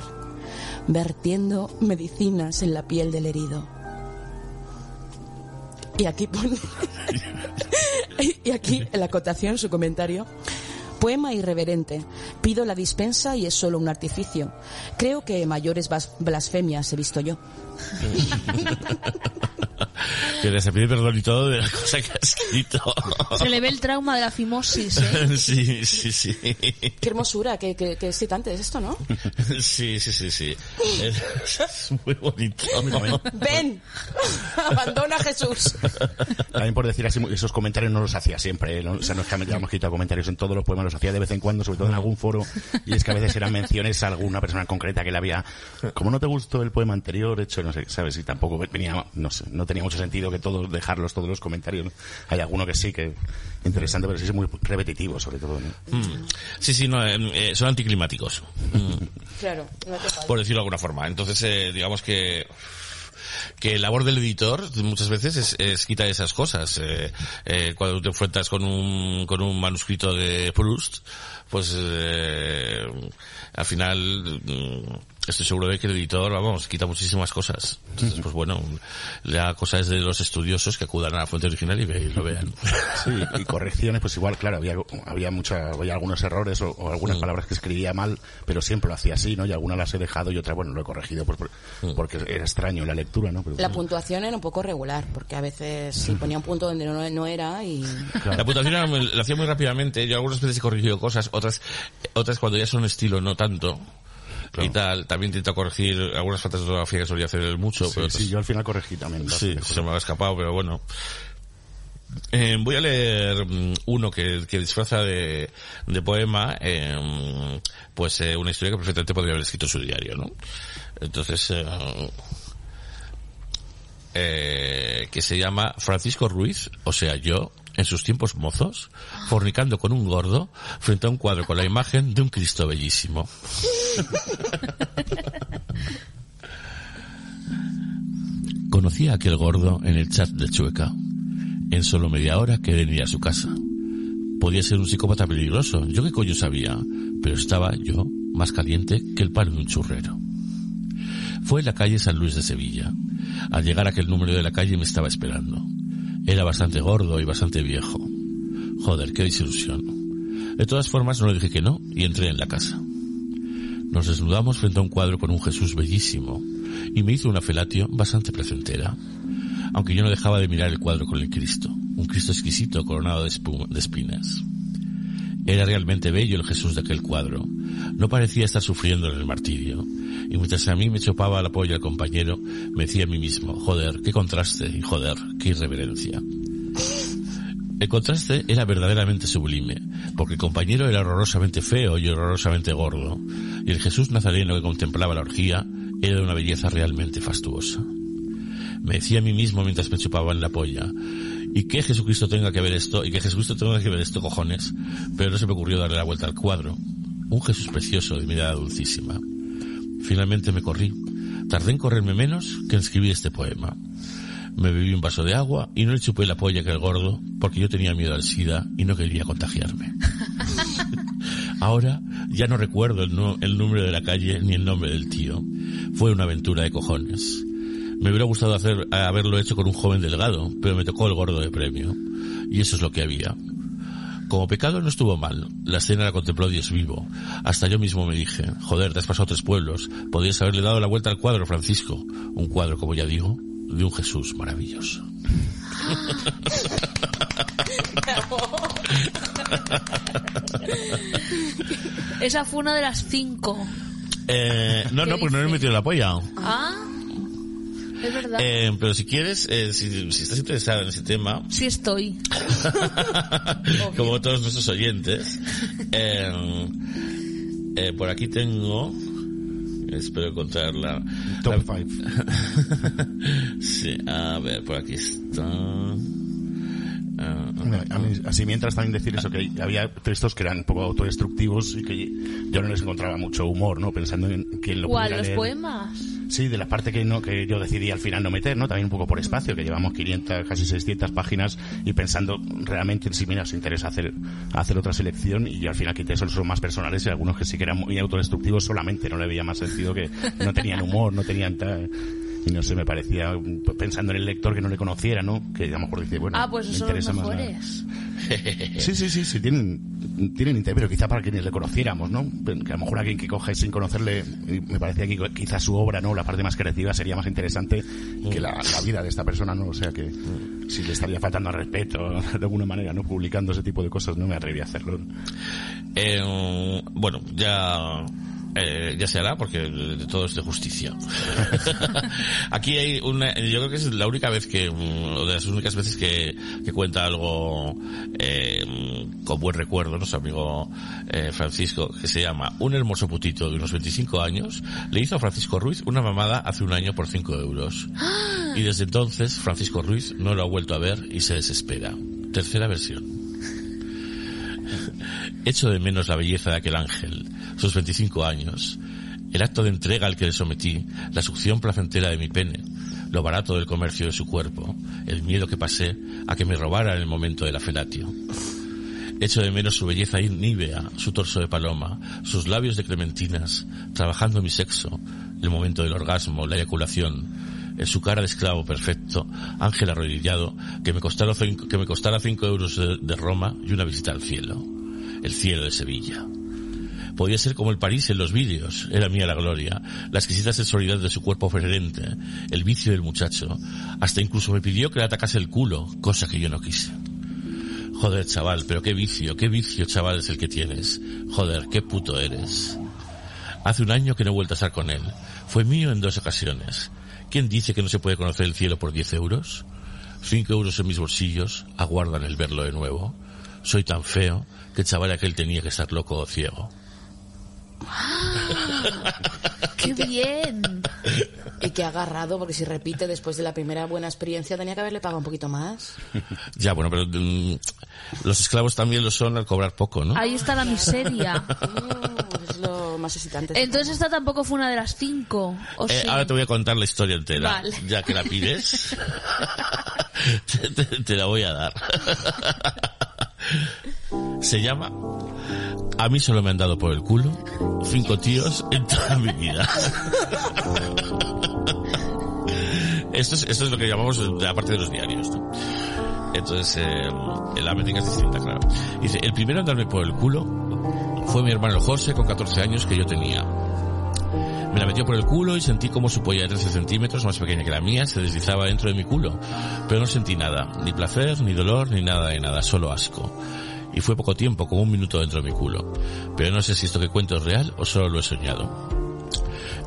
vertiendo medicinas en la piel del herido. Y aquí pone, y aquí la acotación su comentario. Poema irreverente. Pido la dispensa y es solo un artificio. Creo que mayores blasfemias he visto yo. ハハハハ! Que se pide perdón y todo de la cosa que ha escrito. Se le ve el trauma de la fimosis, ¿eh? Sí, sí, sí. Qué hermosura, qué, qué, qué excitante es esto, ¿no? Sí, sí, sí, sí. Es, es muy bonito. Ven, abandona a Jesús. También por decir así, esos comentarios no los hacía siempre. ¿eh? O sea, no es que me hayamos quitado comentarios en todos los poemas, los hacía de vez en cuando, sobre todo en algún foro. Y es que a veces eran menciones a alguna persona concreta que le había. Como no te gustó el poema anterior, hecho, no sé, ¿sabes? Y tampoco venía, no sé, no tenía mucho sentido que todos dejarlos, todos los comentarios. ¿no? Hay alguno que sí, que interesante, pero sí es muy repetitivo, sobre todo. ¿no? Mm. Sí, sí, no, eh, eh, son anticlimáticos. Mm. Claro, no te falta. por decirlo de alguna forma. Entonces, eh, digamos que que la labor del editor muchas veces es, es quitar esas cosas. Eh, eh, cuando te enfrentas con un, con un manuscrito de Proust, pues eh, al final mm, estoy seguro de que el editor, vamos, quita muchísimas cosas. Entonces, pues bueno, la cosa es de los estudiosos que acudan a la fuente original y, ve- y lo vean. Sí, y correcciones, pues igual, claro, había, había mucha, había algunos errores o, o algunas palabras que escribía mal, pero siempre lo hacía así, ¿no? Y algunas las he dejado y otras, bueno, lo he corregido por- porque era extraño la lectura, ¿no? Pero, La bueno. puntuación era un poco regular, porque a veces sí ponía un punto donde no, no era y... La puntuación era muy- la hacía muy rápidamente. Yo algunas veces he corregido cosas, otras, otras cuando ya son estilo no tanto. Y tal, también intento corregir algunas faltas de ortografía que solía hacer mucho, Sí, pero sí, yo al final corregí también. Sí, se me ha escapado, pero bueno. Eh, voy a leer mm, uno que, que disfraza de, de poema, eh, mm, pues eh, una historia que perfectamente podría haber escrito en su diario, ¿no? Entonces, eh, que se llama Francisco Ruiz, o sea, yo, en sus tiempos mozos, fornicando con un gordo, frente a un cuadro con la imagen de un Cristo bellísimo. Conocí a aquel gordo en el chat de Chueca. En solo media hora quería ir a su casa. Podía ser un psicópata peligroso, yo qué coño sabía, pero estaba yo más caliente que el palo de un churrero. Fue en la calle San Luis de Sevilla. Al llegar a aquel número de la calle me estaba esperando. Era bastante gordo y bastante viejo. Joder, qué desilusión. De todas formas no le dije que no y entré en la casa. Nos desnudamos frente a un cuadro con un Jesús bellísimo y me hizo una felatio bastante placentera. Aunque yo no dejaba de mirar el cuadro con el Cristo, un Cristo exquisito coronado de, espu- de espinas. Era realmente bello el Jesús de aquel cuadro. No parecía estar sufriendo en el martirio. Y mientras a mí me chopaba la polla el compañero, me decía a mí mismo, joder, qué contraste y joder, qué irreverencia. El contraste era verdaderamente sublime, porque el compañero era horrorosamente feo y horrorosamente gordo, y el Jesús nazareno que contemplaba la orgía era de una belleza realmente fastuosa. Me decía a mí mismo mientras me chupaban la polla, y que Jesucristo tenga que ver esto, y que Jesucristo tenga que ver esto, cojones, pero no se me ocurrió darle la vuelta al cuadro. Un Jesús precioso de mirada dulcísima. Finalmente me corrí. Tardé en correrme menos que en escribir este poema. Me bebí un vaso de agua y no le chupé la polla que el gordo porque yo tenía miedo al SIDA y no quería contagiarme. Ahora ya no recuerdo el, el número de la calle ni el nombre del tío. Fue una aventura de cojones. Me hubiera gustado hacer, haberlo hecho con un joven delgado, pero me tocó el gordo de premio. Y eso es lo que había. Como pecado no estuvo mal. La escena la contempló Dios vivo. Hasta yo mismo me dije, joder, te has pasado tres pueblos. Podrías haberle dado la vuelta al cuadro, Francisco. Un cuadro, como ya digo, de un Jesús maravilloso. Esa fue una de las cinco. Eh, no, no, porque no le he metido la polla. Ah, es verdad. Eh, pero si quieres, eh, si, si estás interesado en ese tema, Sí estoy. como todos nuestros oyentes, eh, eh, por aquí tengo espero encontrarla. Top La- 5. sí, a ver, por aquí está. Ah, A mí, así mientras también decir eso, que había textos que eran un poco autodestructivos y que yo no les encontraba mucho humor, ¿no? Pensando en quién lo ¿Cuál? ¿Los leer. poemas? Sí, de la parte que no que yo decidí al final no meter, ¿no? También un poco por espacio, que llevamos 500, casi 600 páginas y pensando realmente en si mira, os interesa hacer hacer otra selección y yo al final quité esos son más personales y algunos que sí que eran muy autodestructivos solamente, no le veía más sentido que no tenían humor, no tenían tal y no sé, me parecía pensando en el lector que no le conociera, ¿no? Que a lo mejor dice, bueno, Ah, pues me los interesa más la-. Sí, sí, sí, sí, tienen, tienen interés, pero quizá para quienes le conociéramos, ¿no? Que a lo mejor alguien que coge sin conocerle, me parecía que quizá su obra, ¿no? La parte más creativa sería más interesante que la, la vida de esta persona, ¿no? O sea que si le estaría faltando al respeto de alguna manera, ¿no? Publicando ese tipo de cosas, no me atreví a hacerlo. Eh, bueno, ya eh, ya se hará porque de todo es de justicia. Aquí hay una, yo creo que es la única vez que, mm, o de las únicas veces que, que cuenta algo eh, con buen recuerdo nuestro amigo eh, Francisco, que se llama Un hermoso putito de unos 25 años, le hizo a Francisco Ruiz una mamada hace un año por 5 euros. Y desde entonces Francisco Ruiz no lo ha vuelto a ver y se desespera. Tercera versión. Echo de menos la belleza de aquel ángel, sus 25 años, el acto de entrega al que le sometí, la succión placentera de mi pene, lo barato del comercio de su cuerpo, el miedo que pasé a que me robara en el momento de la felatio. Echo de menos su belleza nívea, su torso de paloma, sus labios de clementinas, trabajando mi sexo, el momento del orgasmo, la eyaculación, en su cara de esclavo perfecto, ángel arrodillado, que me costara que cinco euros de, de Roma y una visita al cielo, el cielo de Sevilla. Podía ser como el París en los vídeos, era mía la gloria, la exquisita sensualidad de su cuerpo oferente, el vicio del muchacho, hasta incluso me pidió que le atacase el culo, cosa que yo no quise. Joder, chaval, pero qué vicio, qué vicio, chaval, es el que tienes. Joder, qué puto eres. Hace un año que no he vuelto a estar con él. Fue mío en dos ocasiones. ¿Quién dice que no se puede conocer el cielo por 10 euros? Cinco euros en mis bolsillos aguardan el verlo de nuevo. Soy tan feo que el chaval aquel tenía que estar loco o ciego. ¡Qué bien! Y que ha agarrado, porque si repite después de la primera buena experiencia tenía que haberle pagado un poquito más. Ya, bueno, pero mm, los esclavos también lo son al cobrar poco, ¿no? Ahí está la miseria. Mm, es lo más excitante. Entonces esta tampoco fue una de las cinco. ¿o Eh, sí? ahora te voy a contar la historia entera, Vale. ya que la pides. te, te- te la voy a dar. Se llama A mí solo me han dado por el culo cinco tíos en toda mi vida. esto, es, esto es lo que llamamos la parte de los diarios. ¿no? Entonces, eh, la métrica es distinta, claro. Dice, el primero en darme por el culo fue mi hermano José con 14 años que yo tenía. Me la metió por el culo y sentí como su polla de 13 centímetros, más pequeña que la mía, se deslizaba dentro de mi culo. Pero no sentí nada, ni placer, ni dolor, ni nada de nada, solo asco. Y fue poco tiempo, como un minuto dentro de mi culo. Pero no sé si esto que cuento es real o solo lo he soñado.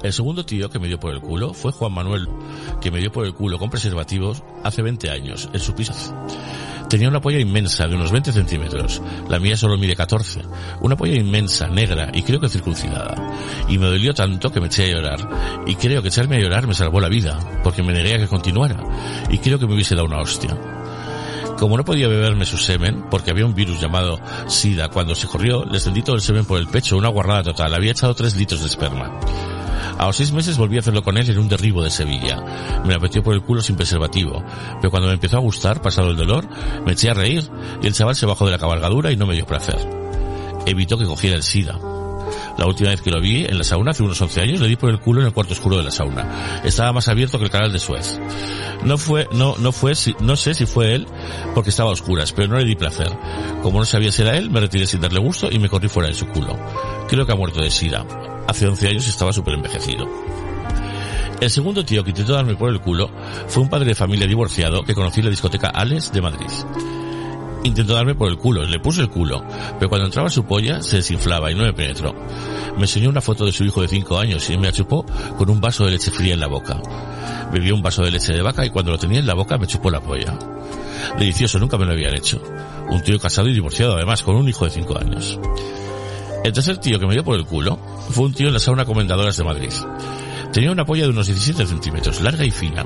El segundo tío que me dio por el culo fue Juan Manuel, que me dio por el culo con preservativos hace 20 años, en su piso. Tenía una polla inmensa, de unos 20 centímetros. La mía solo mide 14. Una polla inmensa, negra y creo que circuncidada. Y me dolió tanto que me eché a llorar. Y creo que echarme a llorar me salvó la vida, porque me negué a que continuara. Y creo que me hubiese dado una hostia. Como no podía beberme su semen, porque había un virus llamado SIDA, cuando se corrió, le extendí todo el semen por el pecho, una guarrada total. Había echado 3 litros de esperma. A los seis meses volví a hacerlo con él en un derribo de Sevilla. Me la metió por el culo sin preservativo. Pero cuando me empezó a gustar, pasado el dolor, me eché a reír y el chaval se bajó de la cabalgadura y no me dio placer. Evitó que cogiera el SIDA. La última vez que lo vi en la sauna, hace unos 11 años, le di por el culo en el cuarto oscuro de la sauna. Estaba más abierto que el canal de Suez. No fue, no, no fue, no sé si fue él, porque estaba a oscuras, pero no le di placer. Como no sabía si era él, me retiré sin darle gusto y me corrí fuera de su culo. Creo que ha muerto de sida. Hace 11 años estaba súper envejecido. El segundo tío que intentó darme por el culo fue un padre de familia divorciado que conocí en la discoteca Alex de Madrid. Intentó darme por el culo, le puse el culo, pero cuando entraba su polla se desinflaba y no me penetró. Me enseñó una foto de su hijo de 5 años y me la chupó con un vaso de leche fría en la boca. Bebió un vaso de leche de vaca y cuando lo tenía en la boca me chupó la polla. Delicioso, nunca me lo habían hecho. Un tío casado y divorciado además, con un hijo de 5 años. El tercer tío que me dio por el culo fue un tío en la sauna Comendadoras de Madrid. Tenía una polla de unos 17 centímetros, larga y fina.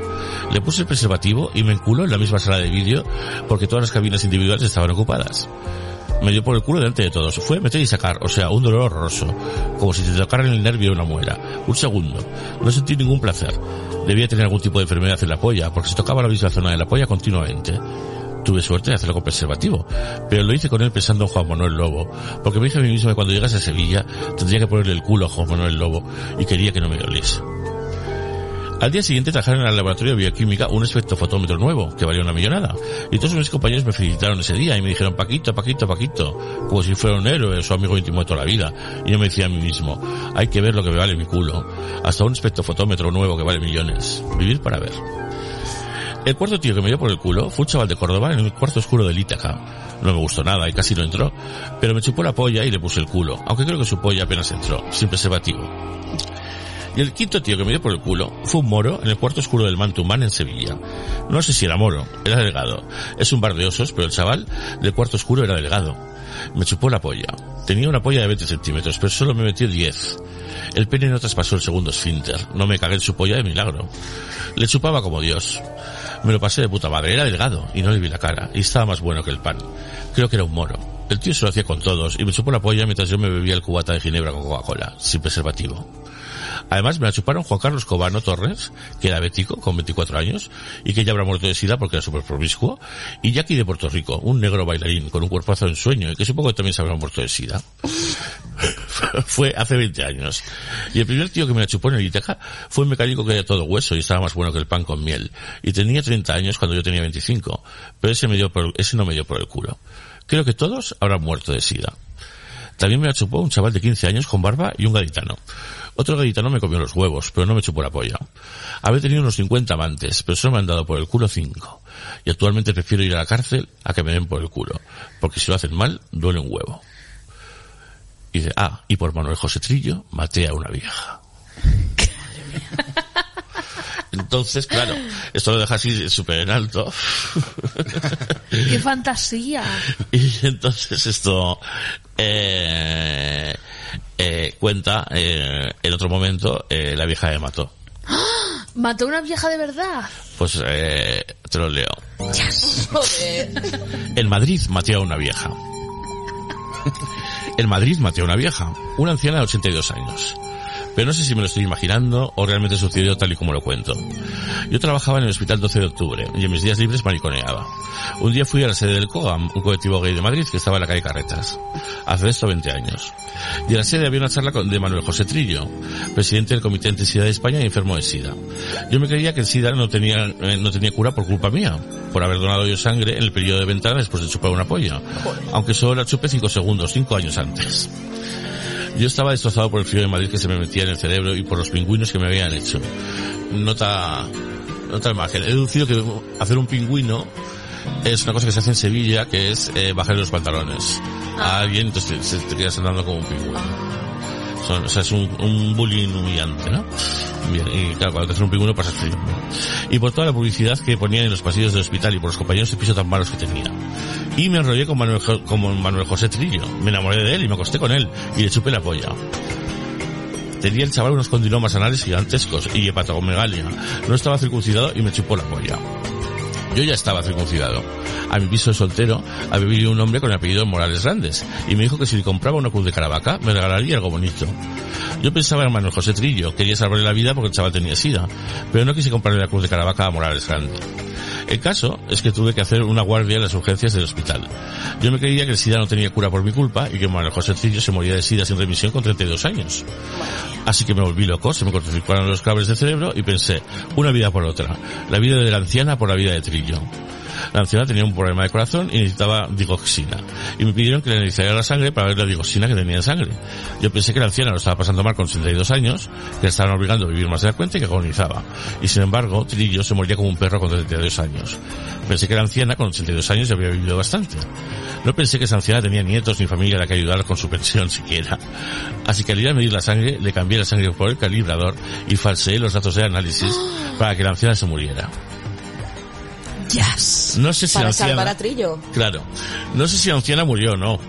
Le puse el preservativo y me enculó en la misma sala de vídeo porque todas las cabinas individuales estaban ocupadas. Me dio por el culo delante de todos. Fue meter y sacar, o sea, un dolor horroroso. Como si te tocaran el nervio de una muela. Un segundo. No sentí ningún placer. Debía tener algún tipo de enfermedad en la polla, porque se tocaba la misma zona de la polla continuamente. Tuve suerte de hacerlo con preservativo, pero lo hice con él pensando en Juan Manuel Lobo, porque me dije a mí mismo que cuando llegase a Sevilla tendría que ponerle el culo a Juan Manuel Lobo y quería que no me doliese. Al día siguiente trajeron al laboratorio de bioquímica un espectrofotómetro nuevo, que valía una millonada. Y todos mis compañeros me felicitaron ese día y me dijeron, Paquito, Paquito, Paquito, como si fuera un héroe su amigo íntimo de toda la vida. Y yo me decía a mí mismo, hay que ver lo que me vale mi culo. Hasta un espectrofotómetro nuevo que vale millones. Vivir para ver. El cuarto tío que me dio por el culo fue un chaval de Córdoba en el cuarto oscuro del Ítaca. No me gustó nada y casi no entró, pero me chupó la polla y le puse el culo, aunque creo que su polla apenas entró, sin preservativo. Y el quinto tío que me dio por el culo fue un moro en el cuarto oscuro del Mantumán en Sevilla. No sé si era moro, era delgado. Es un bar de osos, pero el chaval del cuarto oscuro era delgado. Me chupó la polla. Tenía una polla de 20 centímetros, pero solo me metió 10. El pene no traspasó el segundo esfínter. No me cagué en su polla de milagro. Le chupaba como Dios. Me lo pasé de puta madre. Era delgado y no le vi la cara. Y estaba más bueno que el pan. Creo que era un moro. El tío se lo hacía con todos y me chupó la polla mientras yo me bebía el cubata de ginebra con Coca-Cola, sin preservativo. Además, me la chuparon Juan Carlos Cobano Torres, que era bético, con 24 años, y que ya habrá muerto de sida porque era súper promiscuo, y Jackie de Puerto Rico, un negro bailarín con un cuerpazo en sueño, y que supongo que también se habrá muerto de sida. fue hace 20 años. Y el primer tío que me la chupó en el Itaca fue un mecánico que era todo hueso y estaba más bueno que el pan con miel. Y tenía 30 años cuando yo tenía 25, pero ese, me dio por, ese no me dio por el culo. Creo que todos habrán muerto de sida. También me la chupó un chaval de 15 años con barba y un gaditano. Otro gaditano me comió los huevos, pero no me chupó la polla. Había tenido unos 50 amantes, pero solo me han dado por el culo 5. Y actualmente prefiero ir a la cárcel a que me den por el culo, porque si lo hacen mal, duele un huevo. Y dice, ah, y por Manuel José Trillo maté a una vieja. Entonces, claro, esto lo deja así súper en alto. ¡Qué fantasía! Y entonces esto eh, eh, cuenta eh, en otro momento eh, la vieja me mató. ¿Mató a una vieja de verdad? Pues eh, te lo leo. En Madrid maté a una vieja. En Madrid maté a una vieja, una anciana de 82 años. Pero no sé si me lo estoy imaginando o realmente sucedió tal y como lo cuento. Yo trabajaba en el hospital 12 de octubre y en mis días libres mariconeaba. Un día fui a la sede del COAM, un colectivo gay de Madrid que estaba en la calle Carretas. Hace esto 20 años. Y en la sede había una charla de Manuel José Trillo, presidente del Comité Anti-Sida de España y enfermo de SIDA. Yo me creía que el SIDA no tenía, eh, no tenía cura por culpa mía, por haber donado yo sangre en el periodo de ventana después de chupar una polla. Aunque solo la chupé 5 segundos, 5 años antes. Yo estaba destrozado por el frío de Madrid que se me metía en el cerebro y por los pingüinos que me habían hecho. Nota, nota al margen. He deducido que hacer un pingüino es una cosa que se hace en Sevilla, que es eh, bajarle los pantalones a alguien, entonces te, te quedas andando como un pingüino. Son- o sea, es un, un bullying humillante, ¿no? Bien, y claro, cuando te hacen un pingüino pasas frío. Y por toda la publicidad que ponían en los pasillos del hospital y por los compañeros de piso tan malos que tenía. Y me enrollé con Manuel, con Manuel José Trillo. Me enamoré de él y me acosté con él. Y le chupé la polla. Tenía el chaval unos condilomas anales gigantescos y hepatomegalia. No estaba circuncidado y me chupó la polla. Yo ya estaba circuncidado. A mi piso de soltero había venido un hombre con el apellido Morales Grandes y me dijo que si le compraba una cruz de Caravaca me regalaría algo bonito. Yo pensaba en Manuel José Trillo, quería salvarle la vida porque el chaval tenía sida, pero no quise comprarle la cruz de Caravaca a Morales Grande. El caso es que tuve que hacer una guardia en las urgencias del hospital. Yo me creía que el SIDA no tenía cura por mi culpa y que Manuel José Trillo se moría de SIDA sin remisión con 32 años. Así que me volví loco, se me cortificaron los cables del cerebro y pensé, una vida por otra. La vida de la anciana por la vida de Trillo. La anciana tenía un problema de corazón y necesitaba digoxina. Y me pidieron que le analizara la sangre para ver la digoxina que tenía en sangre. Yo pensé que la anciana lo estaba pasando mal con 62 años, que le estaban obligando a vivir más de la cuenta y que agonizaba. Y sin embargo, Trillo se moría como un perro con 32 años. Pensé que la anciana con 82 años ya había vivido bastante. No pensé que esa anciana tenía nietos ni familia a la que ayudar con su pensión siquiera. Así que al ir a medir la sangre, le cambié la sangre por el calibrador y falseé los datos de análisis para que la anciana se muriera. Yes. No sé si Para la anciana... salvar a Trillo. Claro. No sé si la anciana murió o no.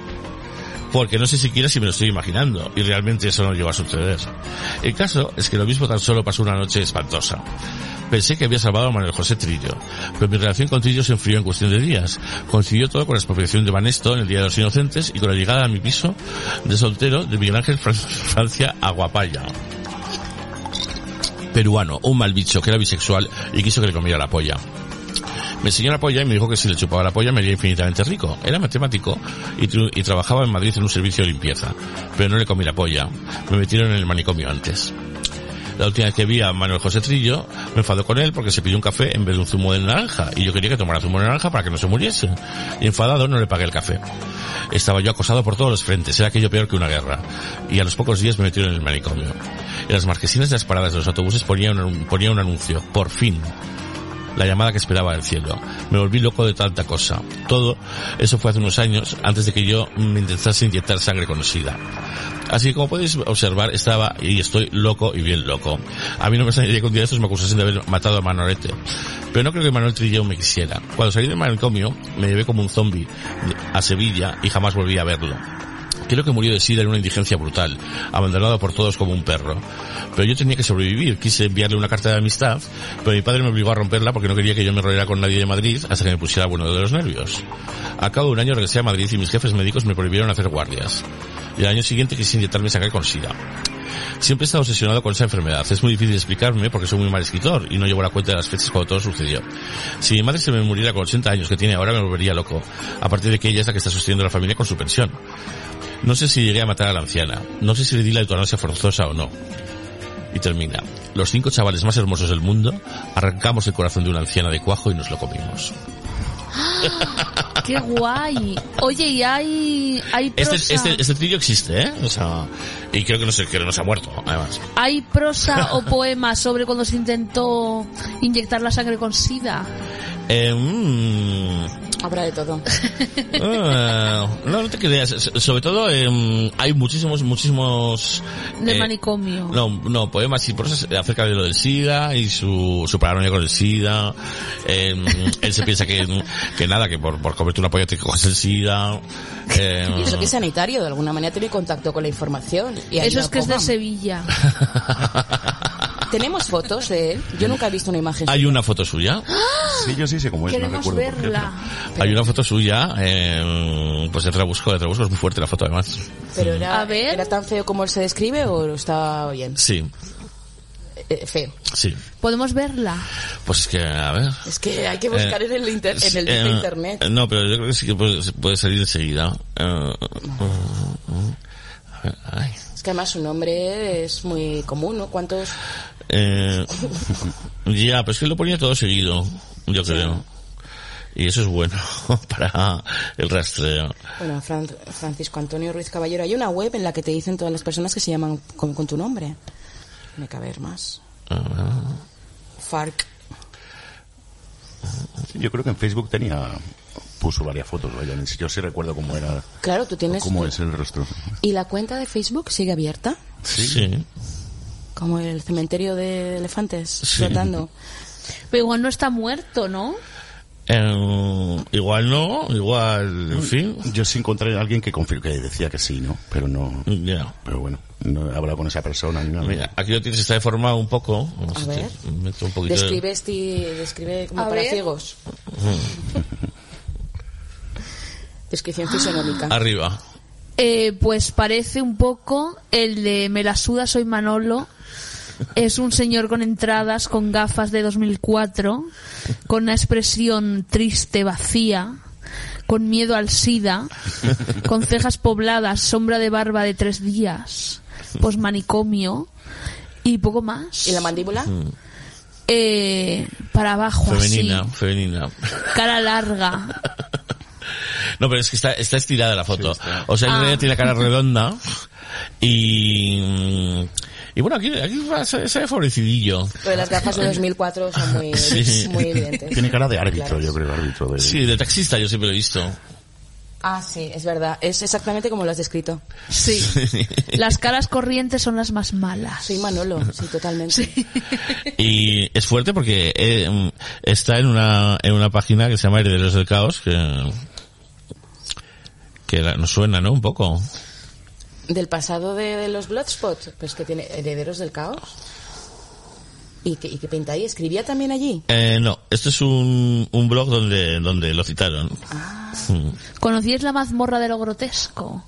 porque no sé siquiera si me lo estoy imaginando, y realmente eso no llegó a suceder. El caso es que lo mismo tan solo pasó una noche espantosa. Pensé que había salvado a Manuel José Trillo, pero mi relación con Trillo se enfrió en cuestión de días. Coincidió todo con la expropiación de Banesto en el Día de los Inocentes y con la llegada a mi piso de soltero de Miguel Ángel Fran- Francia Aguapaya. Peruano, un mal bicho que era bisexual y quiso que le comiera la polla. Me enseñó la polla y me dijo que si le chupaba la polla me haría infinitamente rico. Era matemático y, y trabajaba en Madrid en un servicio de limpieza. Pero no le comí la polla. Me metieron en el manicomio antes. La última vez que vi a Manuel José Trillo, me enfadó con él porque se pidió un café en vez de un zumo de naranja. Y yo quería que tomara zumo de naranja para que no se muriese. Y enfadado no le pagué el café. Estaba yo acosado por todos los frentes. Era aquello peor que una guerra. Y a los pocos días me metieron en el manicomio. En las marquesinas de las paradas de los autobuses ponía un, ponía un anuncio. Por fin la llamada que esperaba del cielo. Me volví loco de tanta cosa. Todo eso fue hace unos años, antes de que yo me intentase inyectar sangre con sida. Así que como podéis observar, estaba y estoy loco y bien loco. A mí no me extrañaría que un día de estos me acusasen de haber matado a Manolete. Pero no creo que Manuel Trillo me quisiera. Cuando salí del manicomio, me llevé como un zombie a Sevilla y jamás volví a verlo. Creo que murió de sida en una indigencia brutal, abandonado por todos como un perro. Pero yo tenía que sobrevivir. Quise enviarle una carta de amistad, pero mi padre me obligó a romperla porque no quería que yo me rodeara con nadie de Madrid hasta que me pusiera bueno de los nervios. A cabo de un año regresé a Madrid y mis jefes médicos me prohibieron hacer guardias. Y el año siguiente quise inyectarme sangre con sida. Siempre he estado obsesionado con esa enfermedad. Es muy difícil explicarme porque soy muy mal escritor y no llevo la cuenta de las fechas cuando todo sucedió. Si mi madre se me muriera con 80 años que tiene ahora me volvería loco. A partir de que ella es la que está sosteniendo la familia con su pensión. No sé si llegué a matar a la anciana. No sé si le di la eutanasia forzosa o no. Y termina. Los cinco chavales más hermosos del mundo arrancamos el corazón de una anciana de cuajo y nos lo comimos. ¡Qué guay! Oye, y hay, hay prosa, Este, este, este trillo existe, ¿eh? O sea, y creo que no se, que no se ha muerto, además. hay prosa o poemas sobre cuando se intentó inyectar la sangre con sida. Eh, mm, Habrá de todo. ah, no, no te creas. Sobre todo, eh, hay muchísimos, muchísimos... De eh, manicomio. No, no, poemas y prosas acerca de lo del SIDA y su, su paranoia con el SIDA. Eh, él se piensa que, que nada, que por, por comerte una polla te coges el SIDA. Eh, Y eso que es sanitario, de alguna manera tiene contacto con la información. Y ahí Eso es que es de. Sevilla. Tenemos fotos de él. Yo nunca he visto una imagen. hay suya. una foto suya. Sí, yo sí sé cómo es, no Queremos recuerdo por qué. verla. Hay una foto suya, eh, pues de Trabusco, de Trabusco es muy fuerte la foto además. Pero era, A ver. ¿era tan feo como él se describe o está bien? Sí, Eh, feo. sí. ¿Podemos verla? Pues es que, a ver. Es que hay que buscar Eh, en el, inter- en el eh, internet. No, pero yo creo que sí que puede, salir enseguida. Eh, uh, a ver, ay. Es que además su nombre es muy común, ¿no? ¿Cuántos? Eh, ya, pero es que lo ponía todo seguido, yo creo. Y eso es bueno para el rastreo. Bueno, Fran- Francisco Antonio Ruiz Caballero. Hay una web en la que te dicen todas las personas que se llaman con, con tu nombre. Tiene que haber más. Ah, FARC. Yo creo que en Facebook tenía puso varias fotos, vaya, ni sí recuerdo cómo era, Claro, tú tienes... cómo es el rostro. ¿Y la cuenta de Facebook sigue abierta? Sí. Como el cementerio de elefantes Sí. flotando. Pero igual no está muerto, ¿no? Eh, igual no, igual, en fin. Yo sí encontré a alguien que que decía que sí, ¿no? Pero no, Ya. pero bueno, no he hablado con esa persona ni nada. Mira, aquí lo tienes, está deformado un poco. No sé, ver. te meto un poquito de- Describe, esti- describe como A para ver. ciegos. Descripción fisionómica. Arriba. Eh, pues parece un poco el de Me la suda, soy Manolo. Es un señor con entradas, con gafas de 2004, con una expresión triste, vacía, con miedo al SIDA, con cejas pobladas, sombra de barba de tres días, posmanicomio y poco más. ¿Y la mandíbula? Eh, para abajo Femenina, así, femenina. cara larga. No, pero es que está, está estirada la foto. O sea, en Ah. realidad tiene la cara redonda y... Y bueno, aquí, aquí va- se, se ve favorecidillo. Lo de las gafas de 2004 son muy, Sí. muy evidentes. Tiene cara de árbitro, Claro. yo creo, árbitro de... Sí, de taxista yo siempre lo he visto. Ah, sí, es verdad. Es exactamente como lo has descrito. Sí. Las caras corrientes son las más malas. Soy Manolo, sí, totalmente. Y es fuerte porque eh, mm, está en una, en una página que se llama Herederos del Caos, que, Que nos suena, ¿no? Un poco. Del pasado de, de los Bloodspot, pues que tiene Herederos del Caos. ¿Y qué, y qué pinta ahí? ¿Escribía también allí? Eh, no, esto es un, un blog donde, donde lo citaron. Mm. ¿Conocíais la mazmorra de lo grotesco?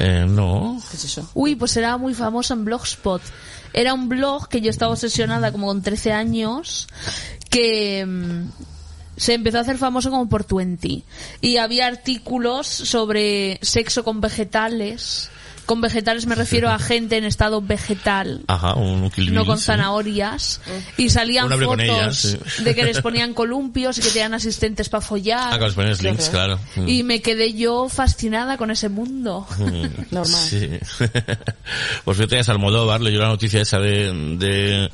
Eh, no. ¿Qué es eso? Uy, pues era muy famoso en Blogspot. Era un blog que yo estaba obsesionada como con 13 años, que mm, se empezó a hacer famoso como por 20. Y había artículos sobre sexo con vegetales. Con vegetales me refiero a gente en estado vegetal. Ajá, un no con sí. zanahorias y salían fotos con ellas, sí. de que les ponían columpios y que tenían asistentes para follar Ah, que los pones links, claro. Mm. y me quedé yo fascinada con ese mundo Mm. Normal. Sí. pues fíjate, a Almodóvar leyó la noticia esa de, de,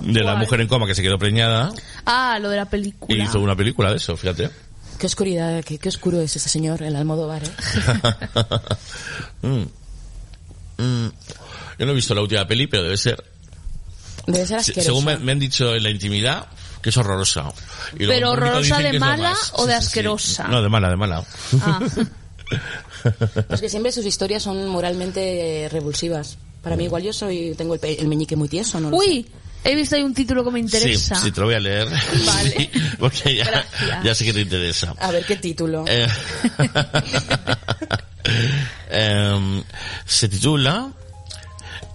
de la mujer en coma que se quedó preñada ah lo de la y película hizo una película de eso, fíjate. Qué oscuridad, qué, qué oscuro es ese señor, el Almodóvar, ¿eh? Mm. Mm. Yo no he visto la última peli, pero debe ser. Debe ser se- asqueroso. Según me, me han dicho en la intimidad, que es horrorosa. Y Pero horrorosa de mala o de asquerosa. No, de mala, de mala. Ah. Es que siempre sus historias son moralmente revulsivas. Para mí igual yo soy tengo el, el meñique muy tieso, ¿no? uy he visto ahí un título que me interesa Sí, sí, te lo voy a leer. Vale. Sí, porque ya, Gracias. ya sé que te interesa. A ver qué título. Eh, em, se titula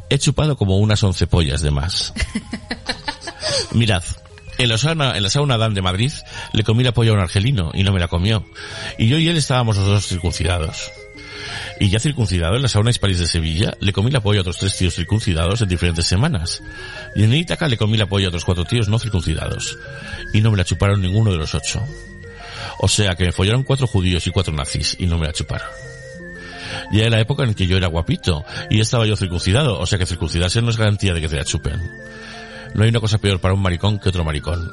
He chupado como unas once pollas de más. Mirad, en la, sauna, en la sauna Dan de Madrid le comí la polla a un argelino y no me la comió. Y yo y él estábamos los dos circuncidados. Y ya circuncidado en la sauna Hispalis de Sevilla, le comí la polla a otros tres tíos circuncidados en diferentes semanas. Y en Ítaca le comí la polla a otros cuatro tíos no circuncidados. Y no me la chuparon ninguno de los ocho. O sea que me follaron cuatro judíos y cuatro nazis y no me la chuparon. Ya era la época en que yo era guapito y estaba yo circuncidado, o sea que circuncidarse no es garantía de que te la chupen. No hay una cosa peor para un maricón que otro maricón.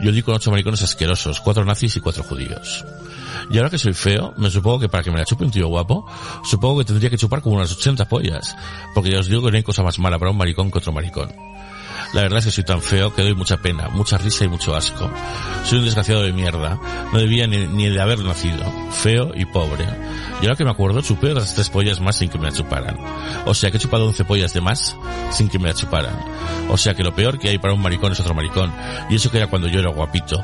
Yo di con ocho maricones asquerosos, cuatro nazis y cuatro judíos. Y ahora que soy feo, me supongo que para que me la chupe un tío guapo, supongo que tendría que chupar como unas 80 pollas, porque ya os digo que no hay cosa más mala para un maricón que otro maricón. La verdad es que soy tan feo que doy mucha pena, mucha risa y mucho asco. Soy un desgraciado de mierda. No debía ni, de haber nacido. Feo y pobre. Y ahora que me acuerdo, chupé otras tres pollas más sin que me la chuparan. O sea que he chupado 11 pollas de más sin que me la chuparan. O sea que lo peor que hay para un maricón es otro maricón. Y eso que era cuando yo era guapito.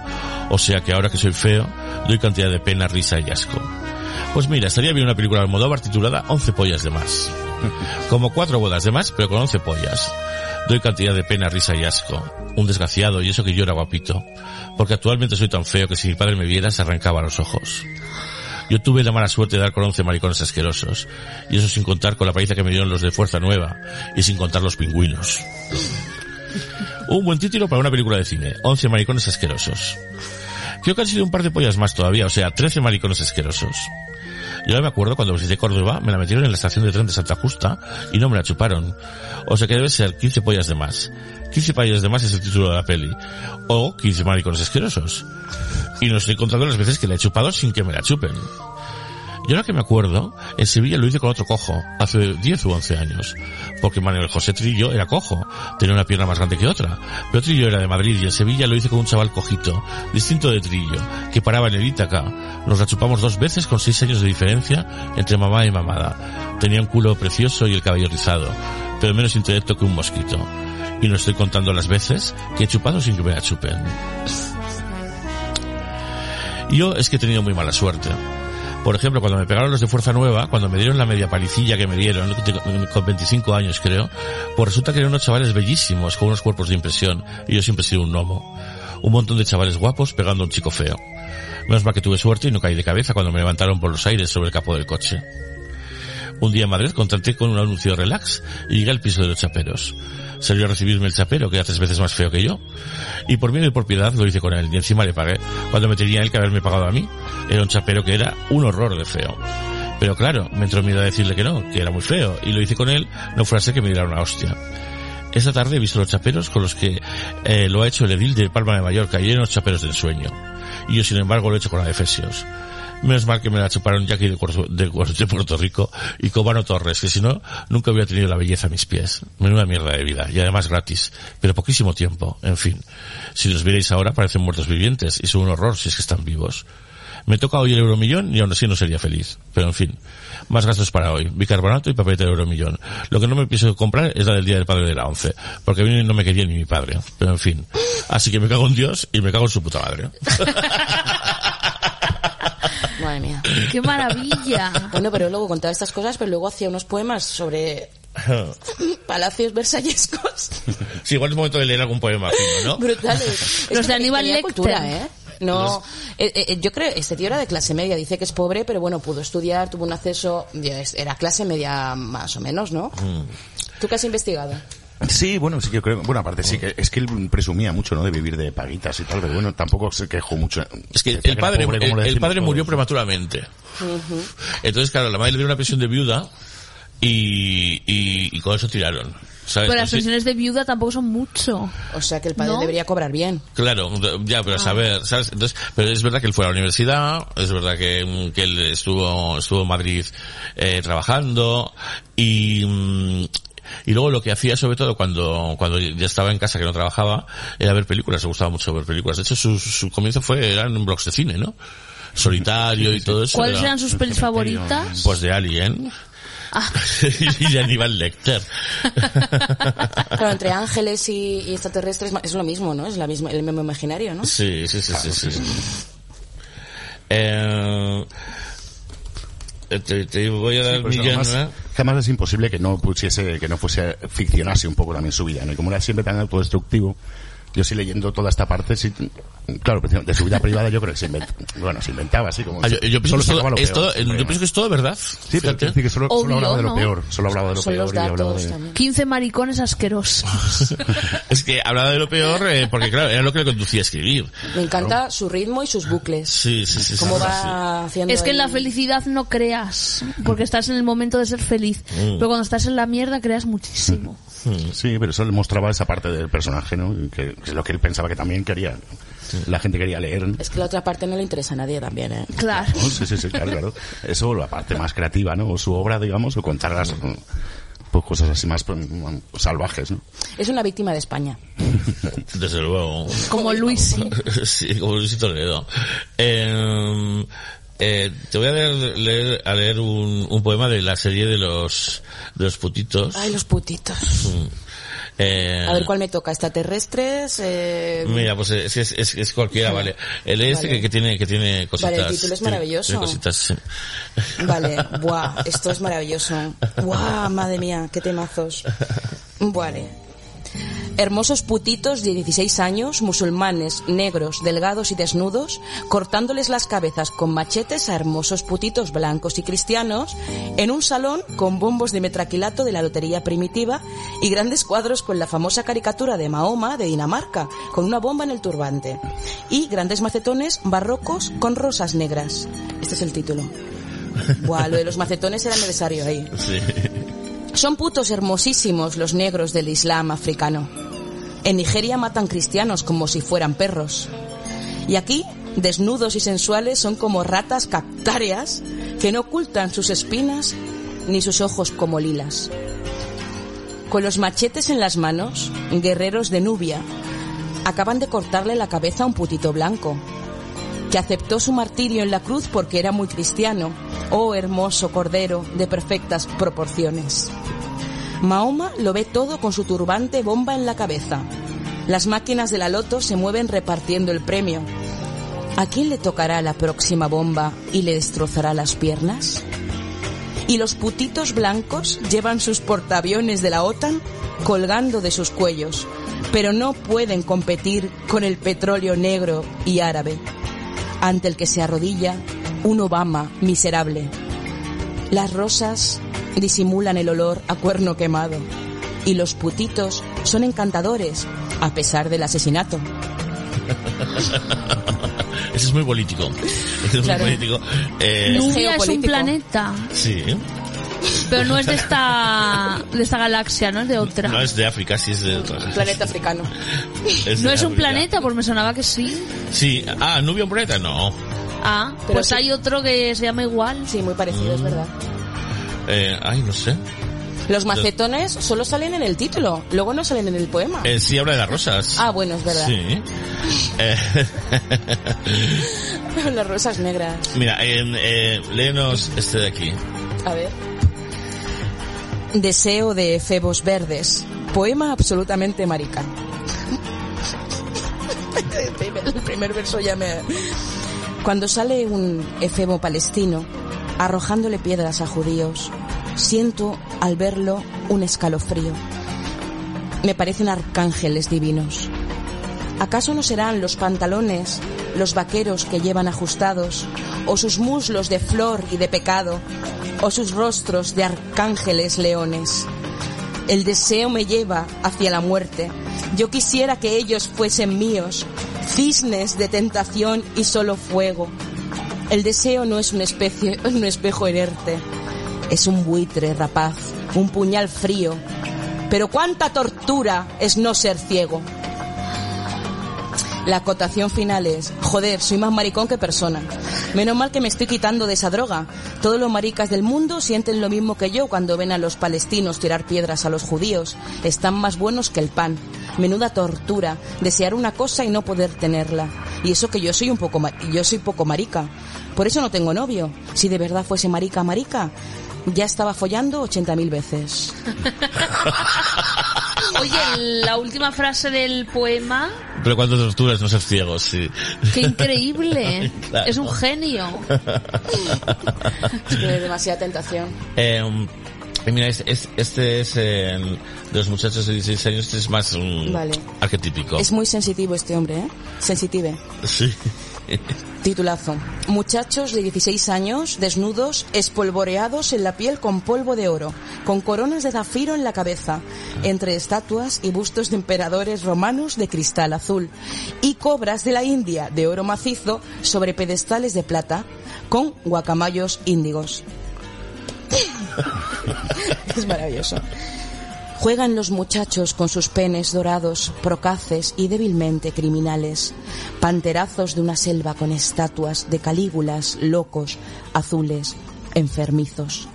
O sea que ahora que soy feo, doy cantidad de pena, risa y asco. Pues mira, estaría bien una película de Almodóvar titulada 11 pollas de más. Como cuatro bodas de más, pero con 11 pollas. Doy cantidad de pena, risa y asco. Un desgraciado, y eso que yo era guapito. Porque actualmente soy tan feo que si mi padre me viera se arrancaba los ojos. Yo tuve la mala suerte de dar con 11 maricones asquerosos. Y eso sin contar con la paliza que me dieron los de Fuerza Nueva. Y sin contar los pingüinos. Un buen título para una película de cine. 11 maricones asquerosos. Creo que han sido un par de pollas más todavía, o sea, 13 maricones asquerosos. Yo me acuerdo cuando visité Córdoba, me la metieron en la estación de tren de Santa Justa y no me la chuparon. O sea que debe ser 15 pollas de más. 15 pollas de más es el título de la peli. O 15 maricones asquerosos. Y no estoy contando las veces que la he chupado sin que me la chupen. Yo ahora que me acuerdo, en Sevilla lo hice con otro cojo, hace 10 u 11 años. Porque Manuel José Trillo era cojo, tenía una pierna más grande que otra. Pero Trillo era de Madrid y en Sevilla lo hice con un chaval cojito, distinto de Trillo, que paraba en el Ítaca. Nos la chupamos dos veces con 6 años de diferencia entre mamá y mamada. Tenía un culo precioso y el cabello rizado, pero menos intelecto que un mosquito. Y no estoy contando las veces que he chupado sin que me la chupen. Yo es que he tenido muy mala suerte. Por ejemplo, cuando me pegaron los de Fuerza Nueva, cuando me dieron la media palicilla que me dieron, con 25 años creo, pues resulta que eran unos chavales bellísimos, con unos cuerpos de impresión, y yo siempre he sido un gnomo. Un montón de chavales guapos pegando a un chico feo. Menos mal que tuve suerte y no caí de cabeza cuando me levantaron por los aires sobre el capó del coche. Un día en Madrid contraté con un anuncio relax y llegué al piso de los chaperos. Salió a recibirme el chapero, que era tres veces más feo que yo. Y por miedo y por piedad lo hice con él, y encima le pagué, cuando me tenía él que haberme pagado a mí. Era un chapero que era un horror de feo. Pero claro, me entró miedo a decirle que no, que era muy feo, y lo hice con él, no fuera a ser que me diera una hostia. Esta tarde he visto los chaperos con los que eh, lo ha hecho el edil de Palma de Mallorca, y eran los chaperos del sueño. Y yo, sin embargo, lo he hecho con la de Efesios. Menos mal que me la chuparon Jackie de, de, de Puerto Rico y Cobano Torres, que si no, nunca hubiera tenido la belleza a mis pies. Menuda mierda de vida, y además gratis, pero poquísimo tiempo, en fin. Si los vierais ahora parecen muertos vivientes, y son un horror si es que están vivos. Me toca hoy el euromillón y aún así no sería feliz. Pero en fin, más gastos para hoy. Bicarbonato y papel de euromillón. Lo que no me pienso comprar es la del Día del Padre de la once. Porque a mí no me quería ni mi padre. Pero en fin. Así que me cago en Dios y me cago en su puta madre. Madre mía. ¡Qué maravilla! Bueno, pero luego contaba estas cosas, pero luego hacía unos poemas sobre palacios versallescos. Sí, igual es momento de leer algún poema fino, ¿no? Brutales. Los de Aníbal Lecter. cultura, ¿eh? No, eh, eh, yo creo, este tío era de clase media, dice que es pobre, pero bueno, pudo estudiar, tuvo un acceso, era clase media más o menos, ¿no? Mm. ¿Tú qué has investigado? Sí, bueno, sí que creo. Bueno, aparte sí que es que él presumía mucho, ¿no? De vivir de paguitas y tal, pero bueno, tampoco se quejó mucho. Es que el padre, pobre, el, padre murió prematuramente. Entonces, claro, la madre le dio una pensión de viuda y, y, y con eso tiraron. ¿Sabes? Pero las Así- pensiones de viuda tampoco son mucho. O sea, que el padre ¿No? debería cobrar bien. Claro, ya, Ah. pero a saber, ¿sabes? Entonces, pero es verdad que él fue a la universidad, es verdad que, que él estuvo, estuvo en Madrid eh, trabajando y, mm, y luego lo que hacía sobre todo cuando, cuando ya estaba en casa que no trabajaba era ver películas, le gustaba mucho ver películas. De hecho, su, su comienzo fue, eran en blogs de cine, ¿no? Solitario y todo eso. ¿Cuáles era- eran sus pelis favoritas? Pues de Alien. Ah. y de Aníbal Lecter. Claro, entre ángeles y, y extraterrestres es lo mismo, ¿no? Es la misma, el mismo imaginario, ¿no? Sí, sí, sí, sí, sí. Eh, te, te voy a dar Sí, pues que además es imposible que no pusiese, que no fuese, ficcionase un poco también su vida, ¿no? Y como era siempre tan autodestructivo, yo sí leyendo toda esta parte, sí, claro, de su vida privada yo creo que se inventaba, bueno, se inventaba así como... Ah, yo, yo pienso solo que es todo, yo pienso que es todo verdad. Sí, pero decir que solo, solo Obvio, hablaba de lo ¿no? peor, solo hablaba de lo Son peor los y de... también. 15 maricones asquerosos. Es que hablaba de lo peor eh, porque, claro, era lo que le conducía a escribir. Me encanta su ritmo y sus bucles. Sí, sí, sí. Cómo sí, va haciendo Es que en la felicidad no creas, porque estás en el momento de ser feliz. Mm. Pero cuando estás en la mierda creas muchísimo. Sí, pero eso le mostraba esa parte del personaje, ¿no? Que, que es lo que él pensaba que también quería. La gente quería leer. ¿no? Es que la otra parte no le interesa a nadie también, ¿eh? Claro. Sí, sí, sí, claro, claro. Eso, la parte más creativa, ¿no? O su obra, digamos, o contar las pues, cosas así más pues, salvajes, ¿no? Es una víctima de España. Desde luego. Como Luis. sí, como Luisito Toledo. Eh, eh, te voy a leer, leer- a leer un, un poema de la serie de los, de los putitos. Ay, los putitos. Eh, A ver cuál me toca. Extraterrestres. Eh... Mira, pues es, es, es, es cualquiera, vale. El este Vale. que, que tiene, que tiene cositas. Vale, el título es tiene- maravilloso. tiene cositas, sí. Vale, buah, esto es maravilloso. Buah, madre mía, qué temazos. Vale. Hermosos putitos de 16 años, musulmanes, negros, delgados y desnudos, cortándoles las cabezas con machetes a hermosos putitos blancos y cristianos, en un salón con bombos de metraquilato de la lotería primitiva y grandes cuadros con la famosa caricatura de Mahoma de Dinamarca, con una bomba en el turbante, y grandes macetones barrocos con rosas negras. Este es el título. Buah, lo de los macetones era necesario ahí. Sí. Son putos hermosísimos los negros del Islam africano. En Nigeria matan cristianos como si fueran perros. Y aquí, desnudos y sensuales, son como ratas cactáreas que no ocultan sus espinas ni sus ojos como lilas. Con los machetes en las manos, guerreros de Nubia acaban de cortarle la cabeza a un putito blanco, que aceptó su martirio en la cruz porque era muy cristiano. Oh hermoso cordero de perfectas proporciones. Mahoma lo ve todo con su turbante bomba en la cabeza. Las máquinas de la loto se mueven repartiendo el premio. ¿A quién le tocará la próxima bomba y le destrozará las piernas? Y los putitos blancos llevan sus portaaviones de la OTAN colgando de sus cuellos, pero no pueden competir con el petróleo negro y árabe, ante el que se arrodilla un Obama miserable. Las rosas disimulan el olor a cuerno quemado y los putitos son encantadores a pesar del asesinato. Ese es muy político. Ese es Claro. muy político. Eh, es un planeta, sí. Pero no es de esta de esta galaxia, no es de otra. No es de África, sí es de otra. Planeta africano. Es No es un África. planeta, pues me sonaba que sí. Sí. Ah, Nubia un planeta, no. Ah, Pero pues sí. hay otro que se llama igual. Sí, muy parecido, es verdad. Eh, ay, no sé. Los macetones solo salen en el título, luego no salen en el poema. Eh, sí habla de las rosas. Ah, bueno, es verdad. Sí. Eh, Las rosas negras. Mira, eh, eh, léenos este de aquí. A ver. Deseo de efebos verdes. Poema absolutamente marica. El primer, el primer verso ya me... Cuando sale un efebo palestino arrojándole piedras a judíos, siento al verlo un escalofrío. Me parecen arcángeles divinos. ¿Acaso no serán los pantalones, los vaqueros que llevan ajustados, o sus muslos de flor y de pecado, o sus rostros de arcángeles leones? El deseo me lleva hacia la muerte. Yo quisiera que ellos fuesen míos, cisnes de tentación y solo fuego. El deseo no es una especie, un espejo inerte, es un buitre rapaz, un puñal frío. Pero cuánta tortura es no ser ciego. La acotación final es, joder, soy más maricón que persona. Menos mal que me estoy quitando de esa droga. Todos los maricas del mundo sienten lo mismo que yo cuando ven a los palestinos tirar piedras a los judíos. Están más buenos que el pan. Menuda tortura, desear una cosa y no poder tenerla. Y eso que yo soy un poco, yo soy poco marica. Por eso no tengo novio. Si de verdad fuese marica, marica, ya estaba follando 80.000 veces. Oye, la última frase del poema, Pero cuánto tortura es no ser ciegos, sí. qué increíble. Claro. Es un genio. Es que demasiada tentación. Eh, y mira, este, es- este es eh, de los muchachos de 16 años, este es más un Vale. arquetípico. Es muy sensitivo este hombre, ¿eh? Sensitive. Sí. Titulazo. Muchachos de 16 años, desnudos, espolvoreados en la piel con polvo de oro, con coronas de zafiro en la cabeza, entre estatuas y bustos de emperadores romanos de cristal azul, y cobras de la India de oro macizo sobre pedestales de plata, con guacamayos índigos. es maravilloso. Juegan los muchachos con sus penes dorados, procaces y débilmente criminales, panterazos de una selva con estatuas de calígulas locos, azules, enfermizos.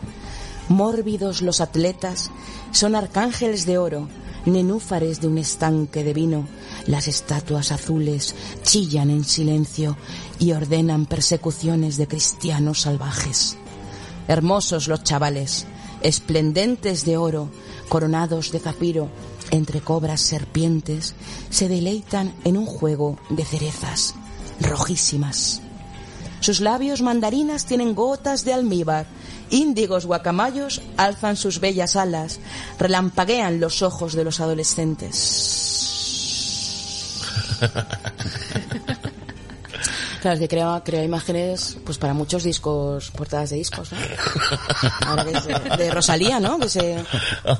Mórbidos los atletas, son arcángeles de oro, nenúfares de un estanque de vino. Las estatuas azules chillan en silencio y ordenan persecuciones de cristianos salvajes. Hermosos los chavales, esplendentes de oro, coronados de zafiro, entre cobras serpientes, se deleitan en un juego de cerezas rojísimas. Sus labios mandarinas tienen gotas de almíbar. Índigos guacamayos alzan sus bellas alas, relampaguean los ojos de los adolescentes. Claro, es que crea, crea imágenes pues para muchos discos, portadas de discos, ¿no? Ahora que es de, de Rosalía, ¿no? Que se,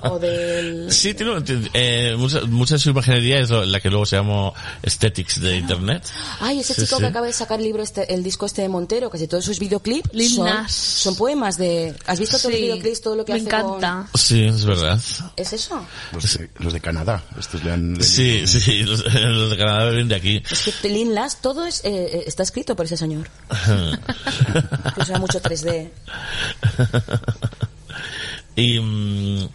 o del... Sí, tiene, eh, mucha, mucha de su imaginería es la que luego se llama Aesthetics de Internet. Ay, ese Sí, chico sí. que acaba de sacar el libro este, el disco este de Montero, casi todos sus videoclips son, son poemas de... ¿Has visto todos los Sí, videoclips, todo lo que me hace encanta. Sí, es verdad. con... ¿Es eso? Los de, los de Canadá. Estos le han... Sí, sí, los, los de Canadá vienen de aquí. Es que Lil Nas, todo es, eh, eh, está escrito por ese señor. Que usa mucho 3D. y, mm,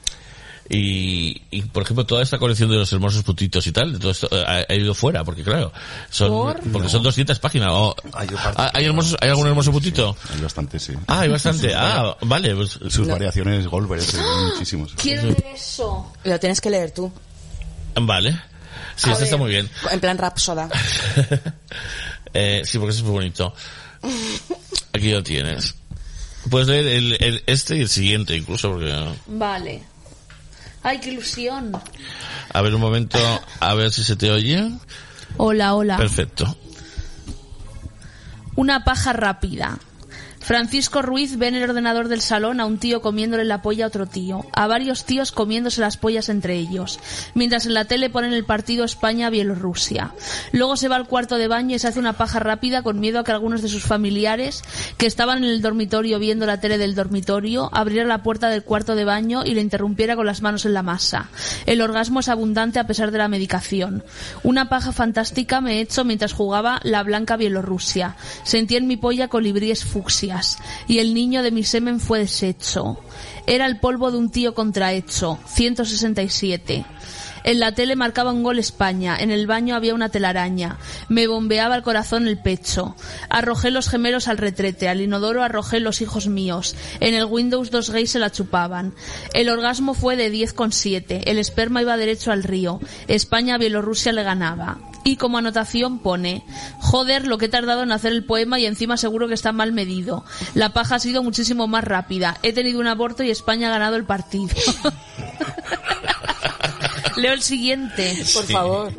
y, y, por ejemplo, toda esta colección de los hermosos putitos y tal, todo esto eh, ha, ha ido fuera, porque claro, son, ¿Por? porque son 200 páginas. o- Hay ¿hay, hermosos, ¿Hay algún hermoso putito? Hay bastante, sí. Ah, hay bastante. Ah, vale. Pues, Sus variaciones Goldberg, sí, hay muchísimos. Quiero ver eso. Lo tienes que leer tú. vale. Sí, A esto está muy bien. En plan rapsoda. eh, sí, porque es muy bonito. Aquí lo tienes. Puedes leer el, el- este y el siguiente, incluso, porque... Vale. Ay, qué ilusión. A ver un momento, a ver si se te oye. Hola, hola. Perfecto. Una paja rápida. Francisco Ruiz ve en el ordenador del salón a un tío comiéndole la polla a otro tío, a varios tíos comiéndose las pollas entre ellos, mientras en la tele ponen el partido España-Bielorrusia. Luego se va al cuarto de baño y se hace una paja rápida con miedo a que algunos de sus familiares, que estaban en el dormitorio viendo la tele del dormitorio, abriera la puerta del cuarto de baño y le interrumpiera con las manos en la masa. El orgasmo es abundante a pesar de la medicación. Una paja fantástica me he hecho mientras jugaba la blanca Bielorrusia. Sentí en mi polla colibríes y el niño de mi semen fue deshecho. Era el polvo de un tío contrahecho. 167. En la tele marcaba un gol España, en el baño había una telaraña. Me bombeaba el corazón el pecho. Arrojé los gemelos al retrete, al inodoro arrojé los hijos míos. En el Windows dos gays se la chupaban. El orgasmo fue de 10,7. El esperma iba derecho al río. España a Bielorrusia le ganaba. Y como anotación pone, joder lo que he tardado en hacer el poema y encima seguro que está mal medido. La paja ha sido muchísimo más rápida. He tenido un aborto y España ha ganado el partido. Leo el siguiente. Por favor.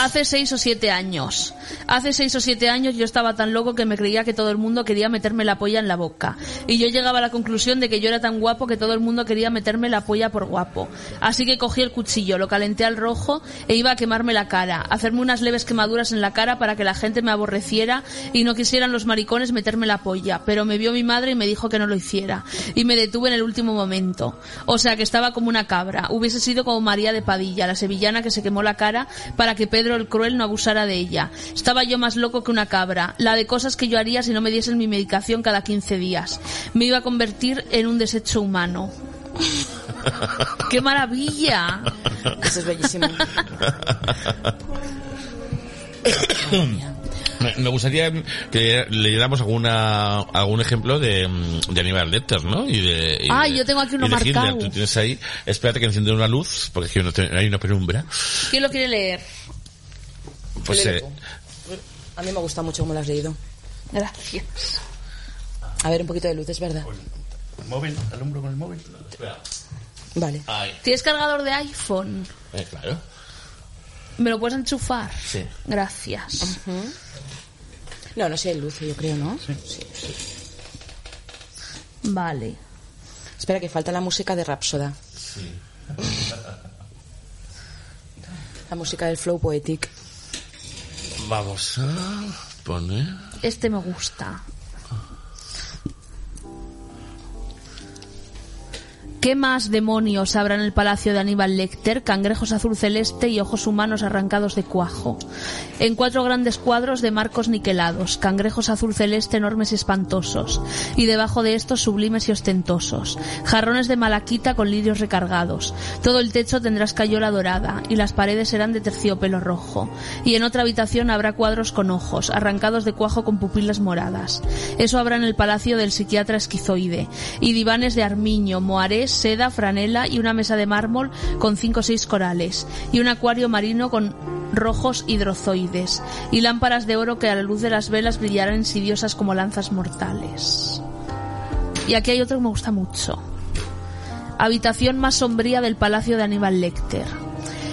Hace seis o siete años. Hace seis o siete años yo estaba tan loco que me creía que todo el mundo quería meterme la polla en la boca. Y yo llegaba a la conclusión de que yo era tan guapo que todo el mundo quería meterme la polla por guapo. Así que cogí el cuchillo, lo calenté al rojo e iba a quemarme la cara, a hacerme unas leves quemaduras en la cara para que la gente me aborreciera y no quisieran los maricones meterme la polla. Pero me vio mi madre y me dijo que no lo hiciera. Y me detuve en el último momento. O sea que estaba como una cabra. Hubiese sido como María de Padilla, la sevillana que se quemó la cara para que Pedro el Cruel no abusara de ella. Estaba yo más loco que una cabra, la de cosas que yo haría si no me diesen mi medicación cada 15 días. Me iba a convertir en un desecho humano. ¡Qué maravilla! Eso es bellísimo. Me, gustaría que leyéramos alguna, algún ejemplo de, mm, de Aníbal Lecter, ¿no? Y de, y Ah, de- yo tengo aquí uno marcado. Tú tienes ahí, espérate que enciende una luz, porque aquí hay una penumbra. ¿Quién lo quiere leer? Pues, eh. A mí me gusta mucho cómo lo has leído. Gracias. A ver, un poquito de luz, es verdad. ¿Móvil? ¿Alumbro con el móvil? Vale. ahí. ¿Tienes cargador de iPhone? Eh, claro. ¿Me lo puedes enchufar? Sí. Gracias. No, no sé, luz, yo creo, ¿no? Vale. Espera, que falta la música de Rapsoda. La música del Flow Poetic. Vamos a poner... Este me gusta. ¿Qué más demonios habrá en el palacio de Aníbal Lecter? Cangrejos azul celeste y ojos humanos arrancados de cuajo. En cuatro grandes cuadros de marcos niquelados, cangrejos azul celeste enormes y espantosos. Y debajo de estos sublimes y ostentosos. Jarrones de malaquita con lirios recargados. Todo el techo tendrá escayola dorada y las paredes serán de terciopelo rojo. Y en otra habitación habrá cuadros con ojos, arrancados de cuajo con pupilas moradas. Eso habrá en el palacio del psiquiatra esquizoide. Y divanes de armiño, moarés, seda, franela y una mesa de mármol con cinco o seis corales. Y un acuario marino con rojos hidrozoides. Y lámparas de oro que a la luz de las velas brillarán insidiosas como lanzas mortales. Y aquí hay otro que me gusta mucho. Habitación más sombría del palacio de Aníbal Lecter.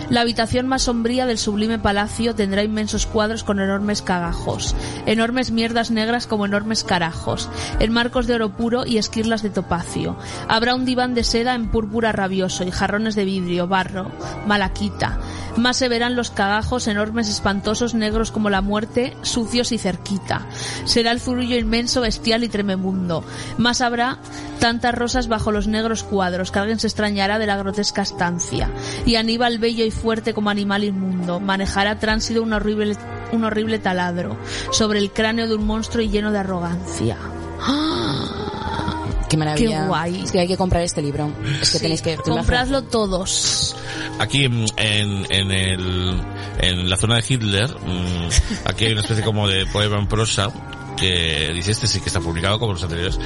La habitación más sombría del sublime palacio tendrá inmensos cuadros con enormes cagajos, enormes mierdas negras como enormes carajos, en marcos de oro puro y esquirlas de topacio. Habrá un diván de seda en púrpura rabioso y jarrones de vidrio, barro, malaquita. Más se verán los cagajos enormes, espantosos, negros como la muerte, sucios y cerquita. Será el zurullo inmenso, bestial y tremebundo. Más habrá tantas rosas bajo los negros cuadros que alguien se extrañará de la grotesca estancia. Y Aníbal bello y fuerte como animal inmundo manejará tránsito un horrible, un horrible taladro sobre el cráneo de un monstruo y lleno de arrogancia. Qué maravilla. Qué guay. Es que hay que comprar este libro. Es que tenéis que... Compradlo todos. Aquí mm, en, en, el, en la zona de Hitler, mm, aquí hay una especie como de poema en prosa que dice este sí que está publicado como los anteriores.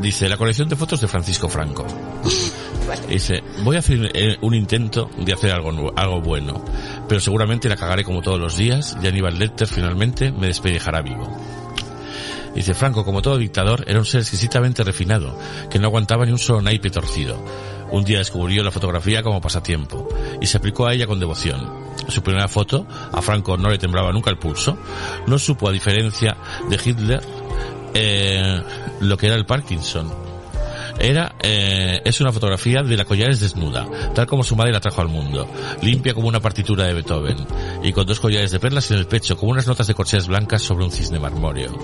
Dice la colección de fotos de Francisco Franco. Dice, voy a hacer eh, un intento de hacer algo, algo bueno, pero seguramente la cagaré como todos los días y Aníbal Lecter finalmente me despellejará vivo. Dice Franco, como todo dictador, era un ser exquisitamente refinado, que no aguantaba ni un solo naipe torcido. Un día descubrió la fotografía como pasatiempo y se aplicó a ella con devoción. Su primera foto, a Franco no le temblaba nunca el pulso, no supo, a diferencia de Hitler, eh, lo que era el Parkinson. Era, eh, es una fotografía de la Collares desnuda, tal como su madre la trajo al mundo, limpia como una partitura de Beethoven, y con dos collares de perlas en el pecho, como unas notas de corcheas blancas sobre un cisne marmóreo.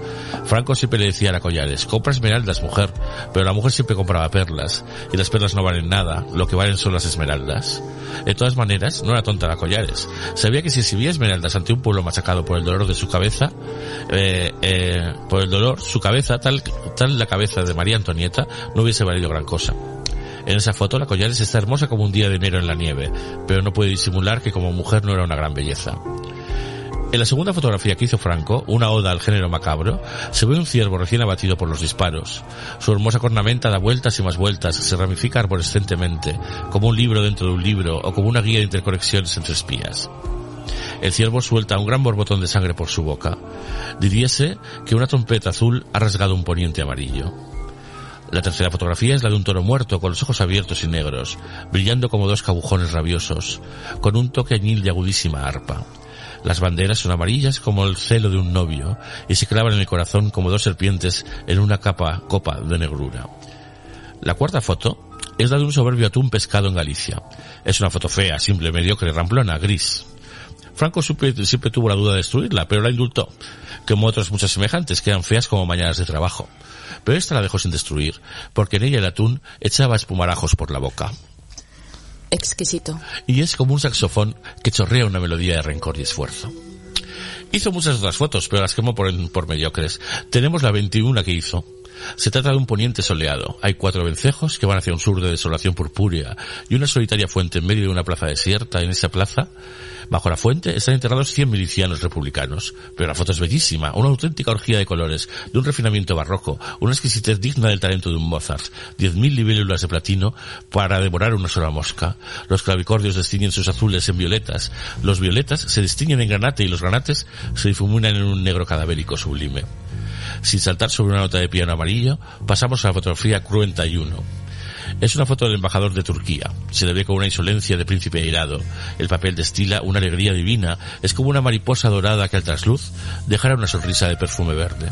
Franco siempre le decía a la Collares, compra esmeraldas, mujer, pero la mujer siempre compraba perlas, y las perlas no valen nada, lo que valen son las esmeraldas. De todas maneras, no era tonta la Collares. Sabía que si exhibía esmeraldas ante un pueblo machacado por el dolor de su cabeza, eh, eh, por el dolor, su cabeza, tal, tal la cabeza de María Antonieta, no hubiese valido gran cosa. En esa foto la Collares está hermosa como un día de enero en la nieve, pero no puede disimular que como mujer no era una gran belleza. En la segunda fotografía que hizo Franco, una oda al género macabro, se ve un ciervo recién abatido por los disparos. Su hermosa cornamenta da vueltas y más vueltas, se ramifica arborescentemente, como un libro dentro de un libro o como una guía de interconexiones entre espías. El ciervo suelta un gran borbotón de sangre por su boca. Diríase que una trompeta azul ha rasgado un poniente amarillo. La tercera fotografía es la de un toro muerto con los ojos abiertos y negros, brillando como dos cabujones rabiosos, con un toque añil de agudísima arpa. Las banderas son amarillas como el celo de un novio y se clavan en el corazón como dos serpientes en una capa, copa de negrura. La cuarta foto es la de un soberbio atún pescado en Galicia. Es una foto fea, simple, mediocre, ramplona, gris. Franco siempre, tuvo la duda de destruirla, pero la indultó, como otras muchas semejantes, que eran feas como mañanas de trabajo. Pero esta la dejó sin destruir, porque en ella el atún echaba espumarajos por la boca. Exquisito. Y es como un saxofón que chorrea una melodía de rencor y esfuerzo. Hizo muchas otras fotos, pero las quemó por, por mediocres. Tenemos la 21 que hizo. Se trata de un poniente soleado. Hay cuatro vencejos que van hacia un sur de desolación purpúrea y una solitaria fuente en medio de una plaza desierta. En esa plaza Bajo la fuente están enterrados 100 milicianos republicanos, pero la foto es bellísima, una auténtica orgía de colores, de un refinamiento barroco, una exquisitez digna del talento de un Mozart, 10.000 libélulas de platino para devorar una sola mosca. Los clavicordios destiñen sus azules en violetas, los violetas se distinguen en granate y los granates se difuminan en un negro cadavérico sublime. Sin saltar sobre una nota de piano amarillo, pasamos a la fotografía cruenta y uno. Es una foto del embajador de Turquía. Se le ve con una insolencia de príncipe airado. El papel destila una alegría divina. Es como una mariposa dorada que al trasluz dejara una sonrisa de perfume verde.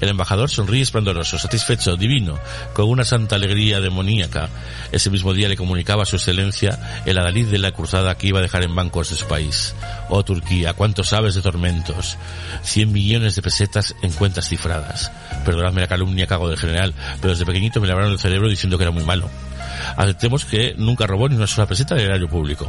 El embajador sonríe esplendoroso, satisfecho, divino, con una santa alegría demoníaca. Ese mismo día le comunicaba a su excelencia el adalid de la cruzada que iba a dejar en bancos de su país. Oh Turquía, cuánto sabes de tormentos. Cien millones de pesetas en cuentas cifradas. Perdonadme la calumnia hago del general, pero desde pequeñito me lavaron el cerebro diciendo que era muy malo. Aceptemos que nunca robó ni una sola peseta del erario público.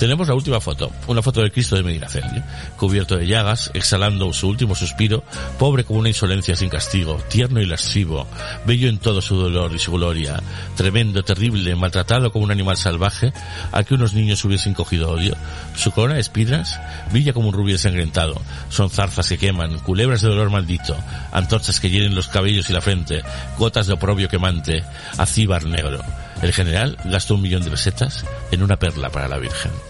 Tenemos la última foto, una foto del Cristo de Medinaceli, cubierto de llagas, exhalando su último suspiro, pobre como una insolencia sin castigo, tierno y lascivo, bello en todo su dolor y su gloria, tremendo, terrible, maltratado como un animal salvaje, al que unos niños hubiesen cogido odio. Su corona de espinas brilla como un rubio ensangrentado, son zarzas que queman, culebras de dolor maldito, antorchas que hieren los cabellos y la frente, gotas de oprobio quemante, acíbar negro. El general gastó un millón de pesetas en una perla para la Virgen.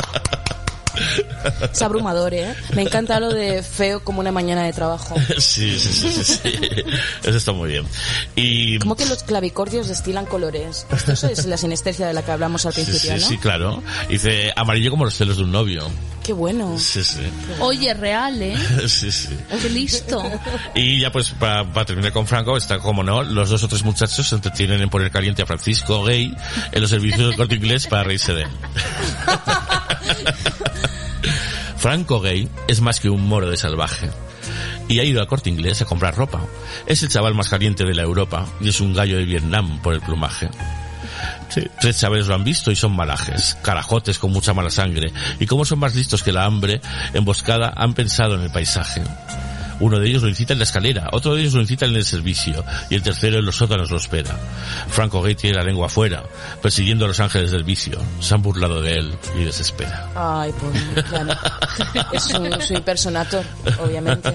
Es abrumador, ¿eh? Me encanta lo de feo como una mañana de trabajo. Sí, sí, sí, sí, sí. Eso está muy bien. Y... Como que los clavicordios destilan colores. Esto es la sinestesia de la que hablamos al Sí, principio, sí, ¿no? sí, claro. Dice amarillo como los celos de un novio. Qué bueno. Sí, sí. Oye, real, ¿eh? Sí, sí. Qué listo. Y ya pues para terminar con Franco, está como no, los dos o tres muchachos se entretienen en poner caliente a Francisco Gay en los servicios del corte inglés para reírse de él. Franco Gay es más que un moro de salvaje. Y ha ido al corte inglés a comprar ropa. Es el chaval más caliente de la Europa y es un gallo de Vietnam por el plumaje. Tres chavales lo han visto y son malajes, carajotes con mucha mala sangre, y como son más listos que la hambre, emboscada han pensado en el paisaje. Uno de ellos lo incita en la escalera, otro de ellos lo incita en el servicio, y el tercero en los sótanos lo espera. Franco Gay tiene la lengua afuera, persiguiendo a los ángeles del vicio. Se han burlado de él y desespera. Ay, pues claro. Es un, su impersonator, obviamente.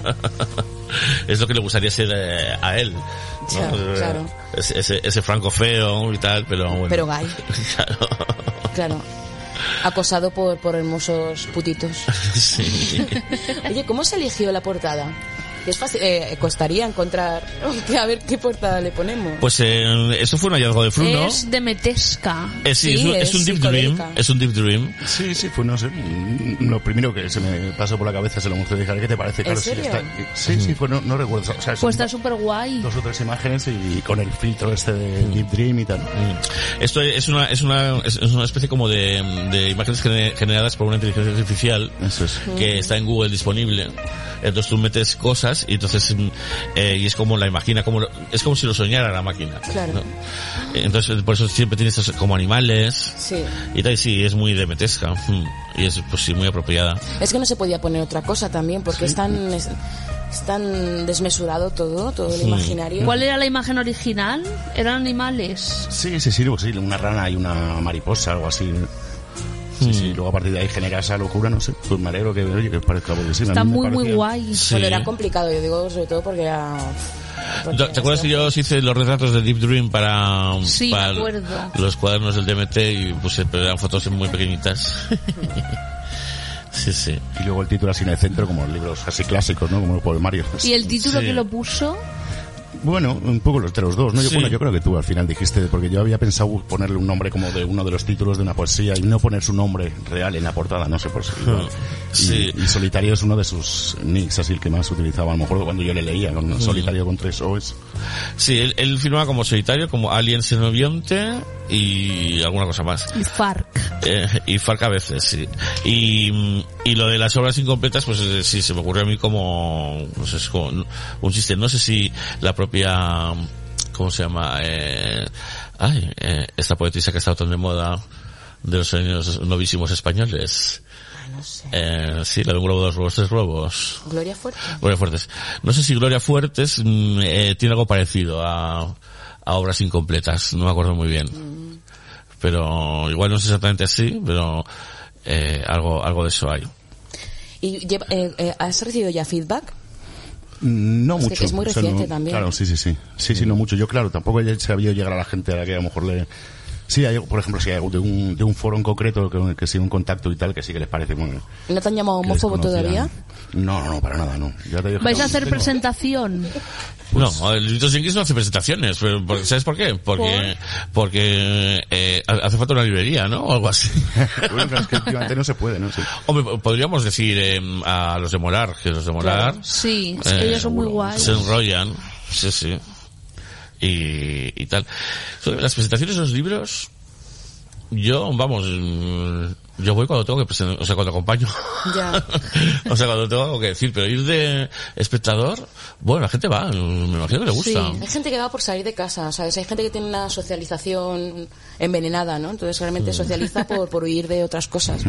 es lo que le gustaría ser eh, a él. claro. Ese, ese, ese Franco feo y tal, pero bueno. Pero gay. Claro. Claro. Acosado por, por hermosos putitos. Sí. Oye, ¿cómo se eligió la portada? Que Es fácil, eh, costaría encontrar. A ver qué portada le ponemos. Pues eh, eso fue un hallazgo de Fruno. Es de Metesca. Eh, sí, es, Sí, un- es es un deep dream. Es un deep dream. Sí, sí, fue, no sé, mm, lo primero que se me pasó por la cabeza se lo mostré y dije, ¿qué te parece? Claro, sí, serio? está- sí, sí, fue, no, no recuerdo. O sea, son Pues está súper guay. dos o tres imágenes y con el filtro este de Deep Dream y tal. Mm. Esto es una, es una, es una especie como de, de imágenes gene- generadas por una inteligencia artificial Eso es. que está en Google disponible. Entonces tú metes cosas y entonces mm, eh, y es como la imagina, como lo- es como si lo soñara la máquina. Claro. ¿no? Entonces por eso siempre tienes estos como animales Sí. y tal. Y sí, es muy de metesca mm, y es pues sí muy apropiada. Es que no se podía poner otra cosa también, porque es tan... es- Es tan desmesurado todo, todo el imaginario. ¿Cuál era la imagen original? ¿Eran animales? Sí, sí, sí, sí, una rana y una mariposa, algo así. Sí, sí, luego a partir de ahí genera esa locura, no sé. Pues me alegro que, oye, que parezca porque sí, Está muy, muy guay. Sí. Bueno, era complicado, yo digo, sobre todo porque era... porque ¿Te acuerdas que yo os hice los retratos de Deep Dream para, Sí, los cuadernos del DMT y puse, pero eran fotos muy pequeñitas? sí, sí. Y luego el título así en el centro, como los libros así clásicos, ¿no? Como los poemarios. ¿Y el título Sí. que lo puso? Bueno, un poco los de los dos, ¿no? Yo, Sí. bueno, yo creo que tú al final dijiste, porque yo había pensado ponerle un nombre como de uno de los títulos de una poesía y no poner su nombre real en la portada, no sé por si. igual. Y, Sí. y Solitario es uno de sus nicks, así el que más utilizaba, a lo mejor cuando yo le leía, con Solitario con tres O's. Sí, él, él firmaba como solitario, como Alien Xenobionte y alguna cosa más. Y Farc. Eh, y Farc a veces, sí. Y, y lo de las obras incompletas, pues eh, sí, se me ocurrió a mí como, no sé, es como un chiste. No sé si la propia, ¿cómo se llama? Eh, ay, eh, esta poetisa que ha estado tan de moda de los años novísimos españoles. Ay, no sé. Eh, sí, la de un globo, dos globos, tres globos. Gloria Fuerte. Gloria Fuertes. No sé si Gloria Fuertes mm, eh, tiene algo parecido a, a obras incompletas, no me acuerdo muy bien. Pero igual no es exactamente así, pero eh, algo algo de eso hay. ¿Y eh, eh, has recibido ya feedback? No Es que mucho. es muy O sea, reciente no- también. Claro, sí, sí, sí. Sí, sí, no mucho. Yo, claro, tampoco he sabido llegar a la gente a la que a lo mejor le... Sí, hay, por ejemplo, si hay de un, de un foro en concreto que, que sigue un contacto y tal, que sí que les parece bueno. ¿No te han llamado que homófobo todavía? No, no, no, para nada, no. Ya te digo que ¿Vais a hacer tengo- presentación? no, el Litos Yankees no hace presentaciones, pero, porque- ¿sabes por qué? Porque, porque eh, hace falta una librería, ¿no? O algo así. Bueno, es que últimamente no se puede, ¿no? Sí. Hombre, podríamos decir eh, a los de Morar, que los de Morar Sí, Eh, ellos son muy guays. se enrollan, sí, sí. Y, y tal. Sobre las presentaciones de los libros, yo, vamos, mm, yo voy cuando tengo que presentar, o sea, cuando acompaño. Ya. o sea, cuando tengo algo que decir, pero ir de espectador, bueno, la gente va, me imagino que le gusta. Hay gente que va por salir de casa, ¿sabes? Hay gente que tiene una socialización envenenada, ¿no? Entonces realmente socializa por, por huir de otras cosas.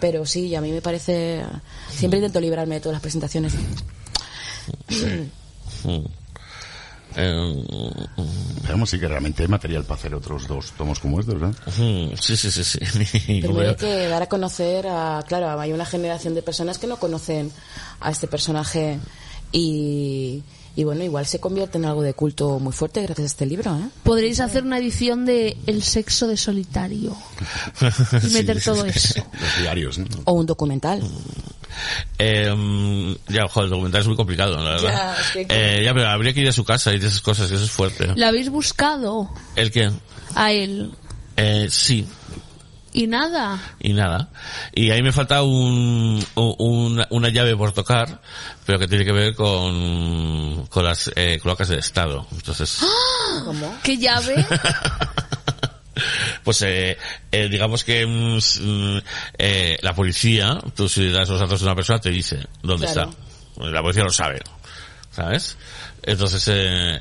Pero sí, a mí me parece... Siempre intento librarme de todas las presentaciones. Mm. Eh, Veamos sí que realmente hay material para hacer otros dos tomos como estos, ¿no? mm, sí, sí, sí, sí. Y Primero hay que dar a conocer a... Claro, hay una generación de personas que no conocen a este personaje y... Y bueno, igual se convierte en algo de culto muy fuerte gracias a este libro, ¿eh? Podréis hacer una edición de El sexo de solitario y meter todo eso. Los diarios, ¿no? O un documental. eh, ya, joder, el documental es muy complicado, la verdad. Ya, es que- Eh, ya, pero habría que ir a su casa y de esas cosas, que eso es fuerte. ¿La habéis buscado ¿El qué? a él? Eh, sí, Y nada. y nada. Y ahí me falta un, un- una, una llave por tocar, pero que tiene que ver con, con las eh, cloacas del Estado. Entonces, ¿Cómo? ¿Qué llave? pues eh, eh, digamos que mm, mm, eh, la policía, tú si das los datos de una persona, te dice dónde Claro. está. La policía lo sabe, ¿sabes? Entonces, eh,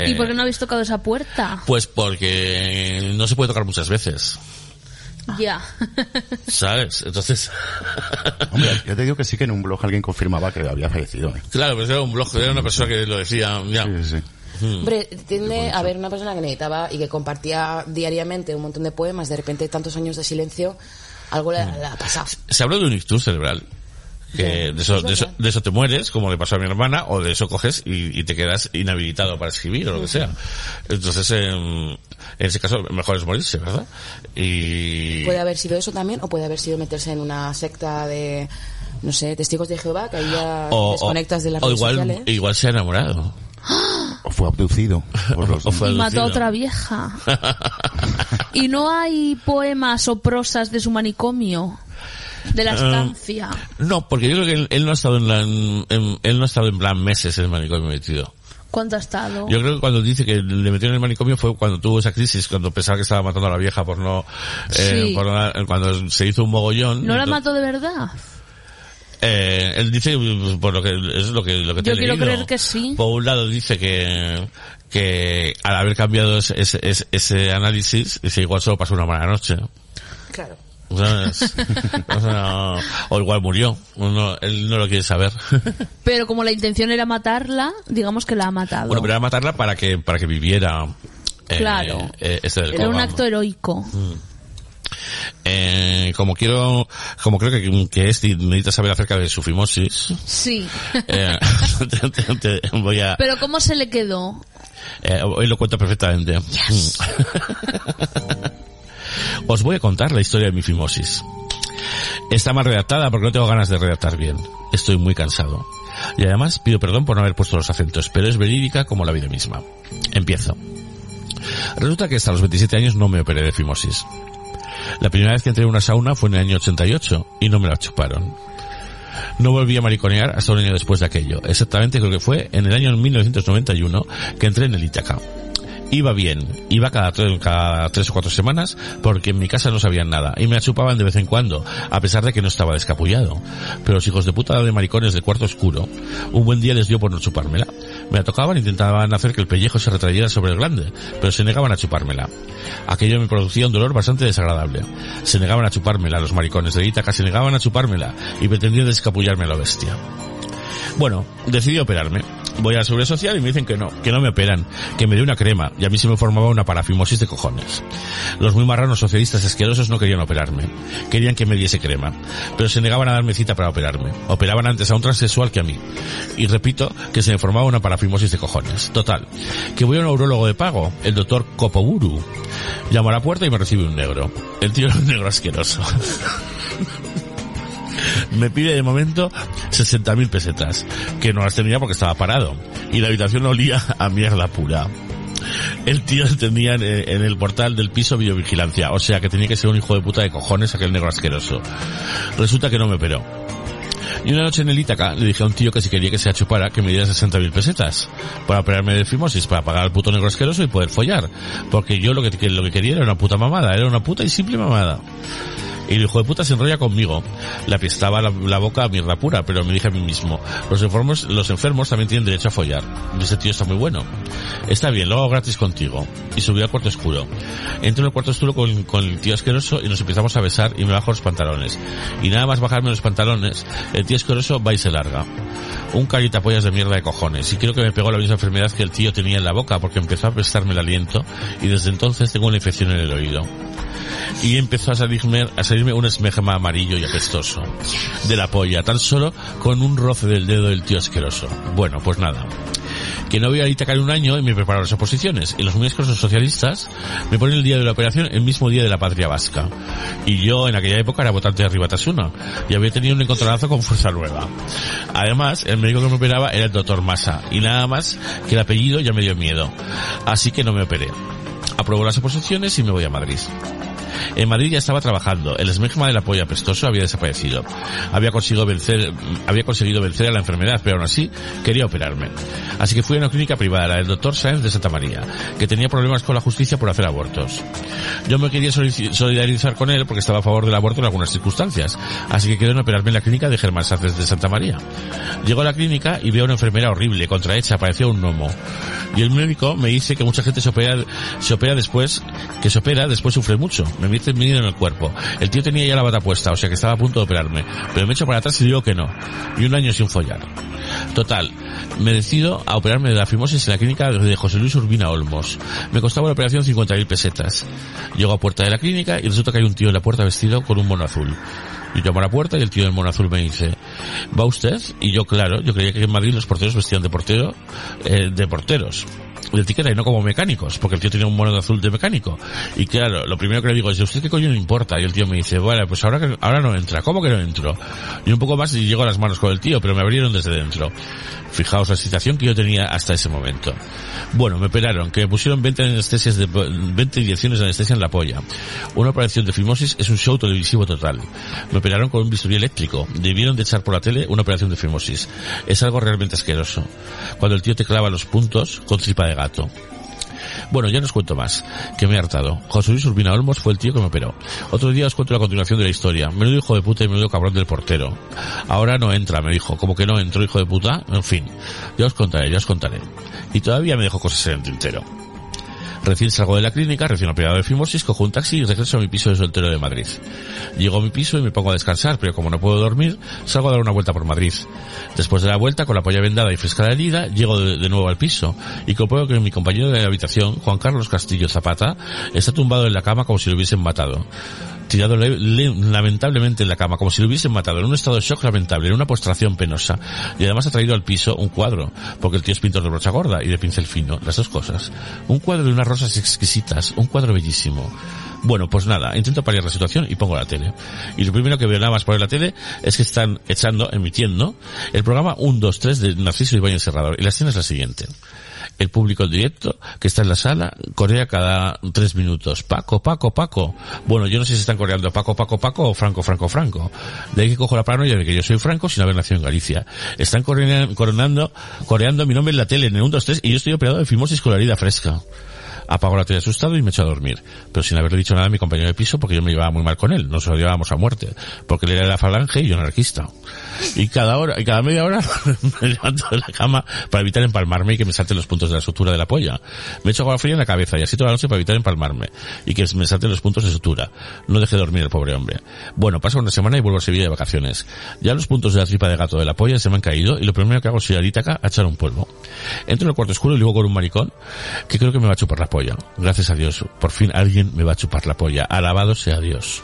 ¿Y eh, por qué no habéis tocado esa puerta? Pues porque no se puede tocar muchas veces, Ya. ¿sabes? Entonces, Hombre, yo te digo que sí que en un blog alguien confirmaba que había fallecido. ¿eh? claro, pues era un blog, era una persona que lo decía, ya. Sí, sí, sí. Hombre, tiende a haber una persona que necesitaba y que compartía diariamente un montón de poemas, de repente tantos años de silencio, algo le, le ha pasado. Se habló de un ictus cerebral. Que Ya, de, eso, es de, eso, verdad. de eso te mueres, como le pasó a mi hermana, o de eso coges y, y te quedas inhabilitado para escribir o lo que sea. Entonces, em, en ese caso, mejor es morirse, ¿verdad? Y... Puede haber sido eso también, o puede haber sido meterse en una secta de, no sé, testigos de Jehová, que ahí ya o, desconectas de las o redes igual, sociales. igual se ha enamorado. O fue abducido por los... O fue Y mató a otra vieja. ¿Y no hay poemas o prosas de su manicomio? De la estancia. No, porque yo creo que él, él no ha estado en, la, en- en- él no ha estado en plan meses en el manicomio metido. ¿Cuánto ha estado? Yo creo que cuando dice que le metió en el manicomio fue cuando tuvo esa crisis, cuando pensaba que estaba matando a la vieja por no, eh, Sí. por no- cuando se hizo un mogollón. ¿No la mató de verdad? Eh, él dice, pues, por lo que, es lo que, lo que te Yo he quiero leído. creer que sí. Por un lado dice que, que al haber cambiado ese, ese, ese- ese análisis, dice igual solo pasó una mala noche. Claro. ¿Sabes? O, sea, o igual murió. Uno- él no lo quiere saber. Pero como la intención era matarla, digamos que la ha matado. Bueno, pero era matarla para que, para que viviera. eh, Claro. eh, este del era un acto heroico. Eh, como quiero, como creo que, que Esti necesita saber acerca de su fimosis, Sí. eh, te- te- te voy a, Pero ¿cómo se le quedó? eh, hoy lo cuento perfectamente. Os voy a contar la historia de mi fimosis. Está mal redactada porque no tengo ganas de redactar bien. Estoy muy cansado. Y además pido perdón por no haber puesto los acentos, pero es verídica como la vida misma. Empiezo. Resulta que hasta los 27 años no me operé de fimosis. La primera vez que entré en una sauna fue en el año 88 y no me la chuparon. No volví a mariconear hasta un año después de aquello. Exactamente creo que fue en el año 1991 que entré en el Ítaca. Iba bien, iba cada, tre- cada tres o cuatro semanas porque en mi casa no sabían nada y me la chupaban de vez en cuando, a pesar de que no estaba descapullado. Pero los hijos de puta de maricones del cuarto oscuro, un buen día les dio por no chupármela. Me la tocaban intentaban hacer que el pellejo se retrayera sobre el glande, pero se negaban a chupármela. Aquello me producía un dolor bastante desagradable. Se negaban a chupármela, los maricones de Ítaca se negaban a chupármela y pretendían descapullarme a la bestia. Bueno, decidí operarme. Voy a la seguridad social y me dicen que no, que no me operan, que me dé una crema, y a mí se me formaba una parafimosis de cojones. Los muy marranos socialistas asquerosos no querían operarme, querían que me diese crema, pero se negaban a darme cita para operarme. Operaban antes a un transexual que a mí. Y repito que se me formaba una parafimosis de cojones. Total, que voy a un neurólogo de pago, el doctor Kopoburu. Llamo a la puerta y me recibe un negro. El tío era un negro asqueroso. me pide de momento 60.000 pesetas, que no las tenía porque estaba parado, y la habitación olía a mierda pura. El tío tenía en, el portal del piso videovigilancia, o sea que tenía que ser un hijo de puta de cojones aquel negro asqueroso. Resulta que no me operó. Y una noche en el Ítaca le dije a un tío que si quería que se chupara que me diera 60.000 pesetas para operarme de fimosis, para pagar al puto negro asqueroso y poder follar. Porque yo lo que- lo que quería era una puta mamada, era una puta y simple mamada. Y el hijo de puta se enrolla conmigo. Le apestaba la, boca a mierda pura, pero me dije a mí mismo, los enfermos, los enfermos también tienen derecho a follar. Y ese tío está muy bueno. Está bien, lo hago gratis contigo. Y subí al cuarto oscuro. Entro en el cuarto oscuro con, el tío asqueroso y nos empezamos a besar y me bajo los pantalones. Y nada más bajarme los pantalones, el tío asqueroso va y se larga. Un pollas de mierda de cojones. Y creo que me pegó la misma enfermedad que el tío tenía en la boca porque empezó a apestarme el aliento y desde entonces tengo una infección en el oído y empezó a salirme, a salirme un esmejema amarillo y apestoso de la polla, tan solo con un roce del dedo del tío asqueroso. Bueno, pues nada. Que no voy a Ítaca en un año y me preparo las oposiciones. Y los miembros socialistas me ponen el día de la operación el mismo día de la patria vasca. Y yo en aquella época era votante de Ribatasuna y había tenido un encontronazo con Fuerza Nueva. Además, el médico que me operaba era el doctor Massa y nada más que el apellido ya me dio miedo. Así que no me operé. Apruebo las oposiciones y me voy a Madrid. En Madrid ya estaba trabajando. El esmegma del apoyo apestoso había desaparecido. Había conseguido vencer, había conseguido vencer a la enfermedad, pero aún así quería operarme. Así que fui a una clínica privada, la del doctor Sáenz de Santa María, que tenía problemas con la justicia por hacer abortos. Yo me quería solidarizar con él porque estaba a favor del aborto en algunas circunstancias. Así que quedé en operarme en la clínica de Germán Sáenz de Santa María. Llego a la clínica y veo a una enfermera horrible, contrahecha, parecía un gnomo. Y el médico me dice que mucha gente se opera, se opera después, que se opera, después sufre mucho. Mete venir en el cuerpo. El tío tenía ya la bata puesta, o sea que estaba a punto de operarme. Pero me echo para atrás y digo que no. Y un año sin follar. Total, me decido a operarme de la fimosis en la clínica de José Luis Urbina Olmos. Me costaba la operación 50.000 pesetas. Llego a puerta de la clínica y resulta que hay un tío en la puerta vestido con un mono azul. Yo llamo a la puerta y el tío del mono azul me dice, ¿va usted? Y yo, claro, yo creía que en Madrid los porteros vestían de portero, eh, de porteros de etiqueta y no como mecánicos, porque el tío tenía un mono de azul de mecánico. Y claro, lo primero que le digo es, ¿de usted qué coño le importa? Y el tío me dice, vale, pues ahora, ahora no entra. ¿Cómo que no entro? Y un poco más y llego a las manos con el tío, pero me abrieron desde dentro. Fijaos la situación que yo tenía hasta ese momento. Bueno, me operaron, que me pusieron 20 anestesias de, 20 inyecciones de anestesia en la polla. Una operación de fimosis es un show televisivo total. Me operaron con un bisturí eléctrico. Debieron de echar por la tele una operación de fimosis. Es algo realmente asqueroso. Cuando el tío te clava los puntos con tripa de gato. Bueno, ya no os cuento más, que me he hartado. José Luis Urbina Olmos fue el tío que me operó. Otro día os cuento la continuación de la historia. Menudo hijo de puta y menudo cabrón del portero. Ahora no entra, me dijo. Como que no entró, hijo de puta. En fin, ya os contaré, ya os contaré. Y todavía me dejó cosas en el tintero. Recién salgo de la clínica, recién operado de fimosis, cojo un taxi y regreso a mi piso de soltero de Madrid. Llego a mi piso y me pongo a descansar, pero como no puedo dormir, salgo a dar una vuelta por Madrid. Después de la vuelta, con la polla vendada y fresca de herida, llego de, de nuevo al piso y compruebo que mi compañero de habitación, Juan Carlos Castillo Zapata, está tumbado en la cama como si lo hubiesen matado tirado le- le- lamentablemente en la cama, como si lo hubiesen matado, en un estado de shock lamentable, en una postración penosa. Y además ha traído al piso un cuadro, porque el tío es pintor de brocha gorda y de pincel fino, las dos cosas. Un cuadro de unas rosas exquisitas, un cuadro bellísimo. Bueno, pues nada, intento paliar la situación y pongo la tele. Y lo primero que veo nada más por la tele es que están echando, emitiendo, el programa 1, 2, 3 de Narciso Ibáñez Serrador. Y la escena es la siguiente el público en directo que está en la sala corea cada tres minutos. Paco, Paco, Paco. Bueno, yo no sé si están coreando Paco, Paco, Paco o Franco, Franco, Franco. De ahí que cojo la paranoia de que yo soy Franco sin haber nacido en Galicia. Están coreando, coreando mi nombre en la tele en el 1, 2, 3 y yo estoy operado de fimosis con fresca. Apago la tele asustado y me echo a dormir. Pero sin haberle dicho nada a mi compañero de piso porque yo me llevaba muy mal con él. Nos llevábamos a muerte. Porque él era de la falange y yo anarquista. Y cada hora, y cada media hora me levanto de la cama para evitar empalmarme y que me salten los puntos de la sutura de la polla. Me echo agua fría en la cabeza y así toda la noche para evitar empalmarme y que me salten los puntos de sutura. No deje de dormir el pobre hombre. Bueno, pasa una semana y vuelvo a Sevilla de vacaciones. Ya los puntos de la tripa de gato de la polla se me han caído y lo primero que hago es ir a Ítaca a echar un polvo. Entro en el cuarto oscuro y luego con un maricón que creo que me va a chupar la polla. Gracias a Dios. Por fin alguien me va a chupar la polla. Alabado sea Dios.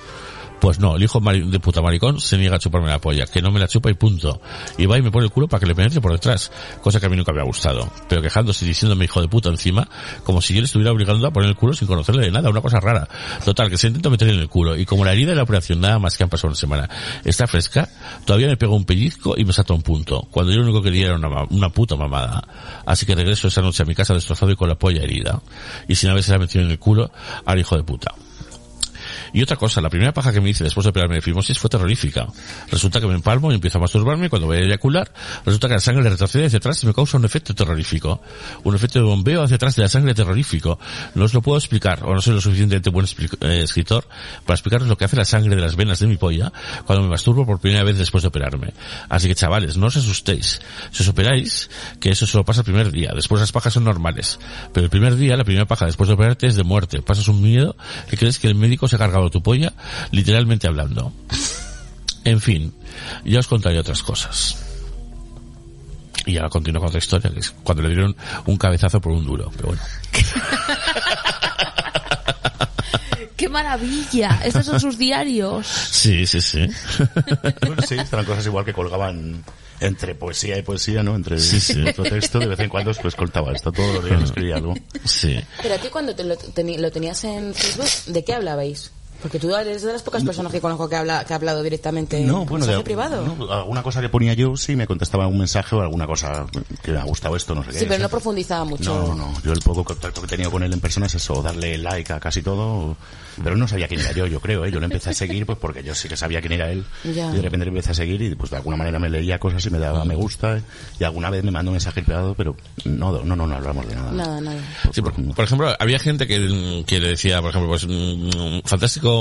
Pues no, el hijo de puta maricón se niega a chuparme la polla, que no me la chupa y punto. Y va y me pone el culo para que le penetre por detrás, cosa que a mí nunca me ha gustado. Pero quejándose y diciéndome hijo de puta encima, como si yo le estuviera obligando a poner el culo sin conocerle de nada, una cosa rara. Total, que se intenta meter en el culo, y como la herida de la operación nada más que han pasado una semana está fresca, todavía me pego un pellizco y me salta un punto, cuando yo lo único que quería era una, una puta mamada. Así que regreso esa noche a mi casa destrozado y con la polla herida. Y sin haberse metido en el culo al hijo de puta. Y otra cosa, la primera paja que me hice después de operarme de fimosis fue terrorífica. Resulta que me empalmo y empiezo a masturbarme y cuando voy a eyacular, resulta que la sangre retrocede hacia atrás y me causa un efecto terrorífico. Un efecto de bombeo hacia atrás de la sangre terrorífico. No os lo puedo explicar, o no soy lo suficientemente buen eh, escritor, para explicaros lo que hace la sangre de las venas de mi polla cuando me masturbo por primera vez después de operarme. Así que chavales, no os asustéis. Si os operáis, que eso solo pasa el primer día. Después las pajas son normales. Pero el primer día, la primera paja después de operarte es de muerte. Pasas un miedo que crees que el médico se ha cargado tu polla, literalmente hablando. En fin, ya os contaré otras cosas. Y ahora continúo con otra historia, que es cuando le dieron un cabezazo por un duro. Pero bueno. ¡Qué maravilla! Estos son sus diarios. Sí, sí, sí. Sí, eran cosas igual que colgaban entre poesía y poesía, ¿no? Entre Sí, sí. otro texto, de vez en cuando pues coltaba esto, todos los días escribía algo. Sí. Pero a ti cuando te lo, teni- lo tenías en Facebook, ¿de qué hablabais? Porque tú eres de las pocas personas que conozco que, habla, que ha hablado directamente No, en bueno, mensaje de, privado. no, alguna cosa que ponía yo, sí, me contestaba un mensaje o alguna cosa que me ha gustado esto, no sé qué. sí, pero no profundizaba mucho. No, no, yo el poco contacto que he tenido con él en persona es eso, darle like a casi todo, pero él no sabía quién era yo, yo creo, ¿eh? yo le empecé a seguir pues porque yo sí que sabía quién era él, Ya. y de repente le empecé a seguir y pues de alguna manera me leía cosas y me daba me gusta, ¿eh? y alguna vez me mandó un mensaje privado, pero no, no, no, no hablamos de nada. Nada, nada. Sí, por, por ejemplo, había gente que, que le decía, por ejemplo, pues, mm,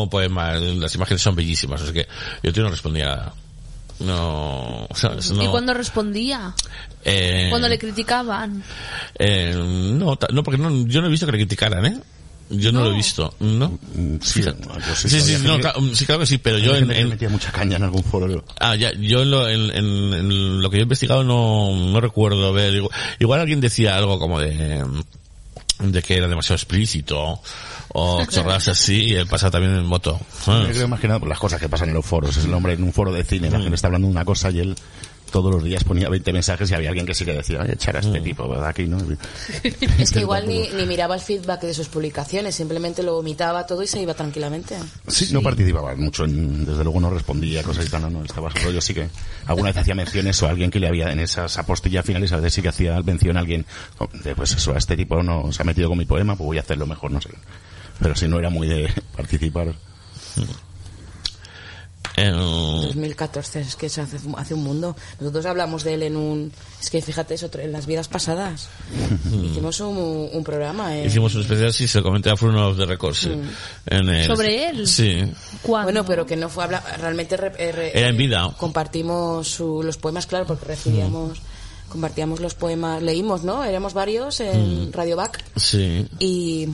poema, las imágenes son bellísimas, no sé qué. Yo tío no respondía. No, ¿sabes? No, ¿Y cuando respondía? eh, Cuando le criticaban. eh, no, no, porque no, yo no he visto que le criticaran, ¿eh? Yo no, No. lo he visto, ¿no? Mm, Sí, sí Sí, sí, no, que- claro, sí, claro que sí, pero yo que en, me en- metía mucha caña en algún foro. Ah, ya, yo en lo, en, en- en lo que yo he investigado no, no recuerdo ver, digo, igual alguien decía algo como de, de que era demasiado explícito, o chorradas así, y él pasa también en moto. Yo ¿sabes? creo más que nada por las cosas que pasan en los foros. Es el hombre en un foro de cine, la gente está hablando de una cosa y él todos los días ponía 20 mensajes y había alguien que sí que decía, oye, echar a este tipo, ¿verdad? Aquí, ¿no? Es que igual ni, ni miraba el feedback de sus publicaciones, simplemente lo vomitaba todo y se iba tranquilamente. Sí, no participaba mucho, en- desde luego no respondía, cosas y tal, no, no, estaba su rollo, sí que alguna vez hacía menciones o alguien que le había en esas apostillas finales, a veces sí que hacía mención a alguien, oh, de, pues eso, a este tipo no se ha metido con mi poema, pues voy a hacerlo mejor, no sé. Pero si no era muy de participar. Eh, 2014, es que se hace, hace un mundo. Nosotros hablamos de él en un... Es que fíjate, eso, en las vidas pasadas. Hicimos un, un programa. en- hicimos un especial, sí, se lo comenté a Fruno the Records. sí, en el- ¿Sobre él? Sí. ¿Cuándo? Bueno, pero que no fue habla realmente re- eh, re- Era en vida. Compartimos su- los poemas, claro, porque recibíamos compartíamos los poemas, leímos, ¿no? Éramos varios en Radio Back Sí. y,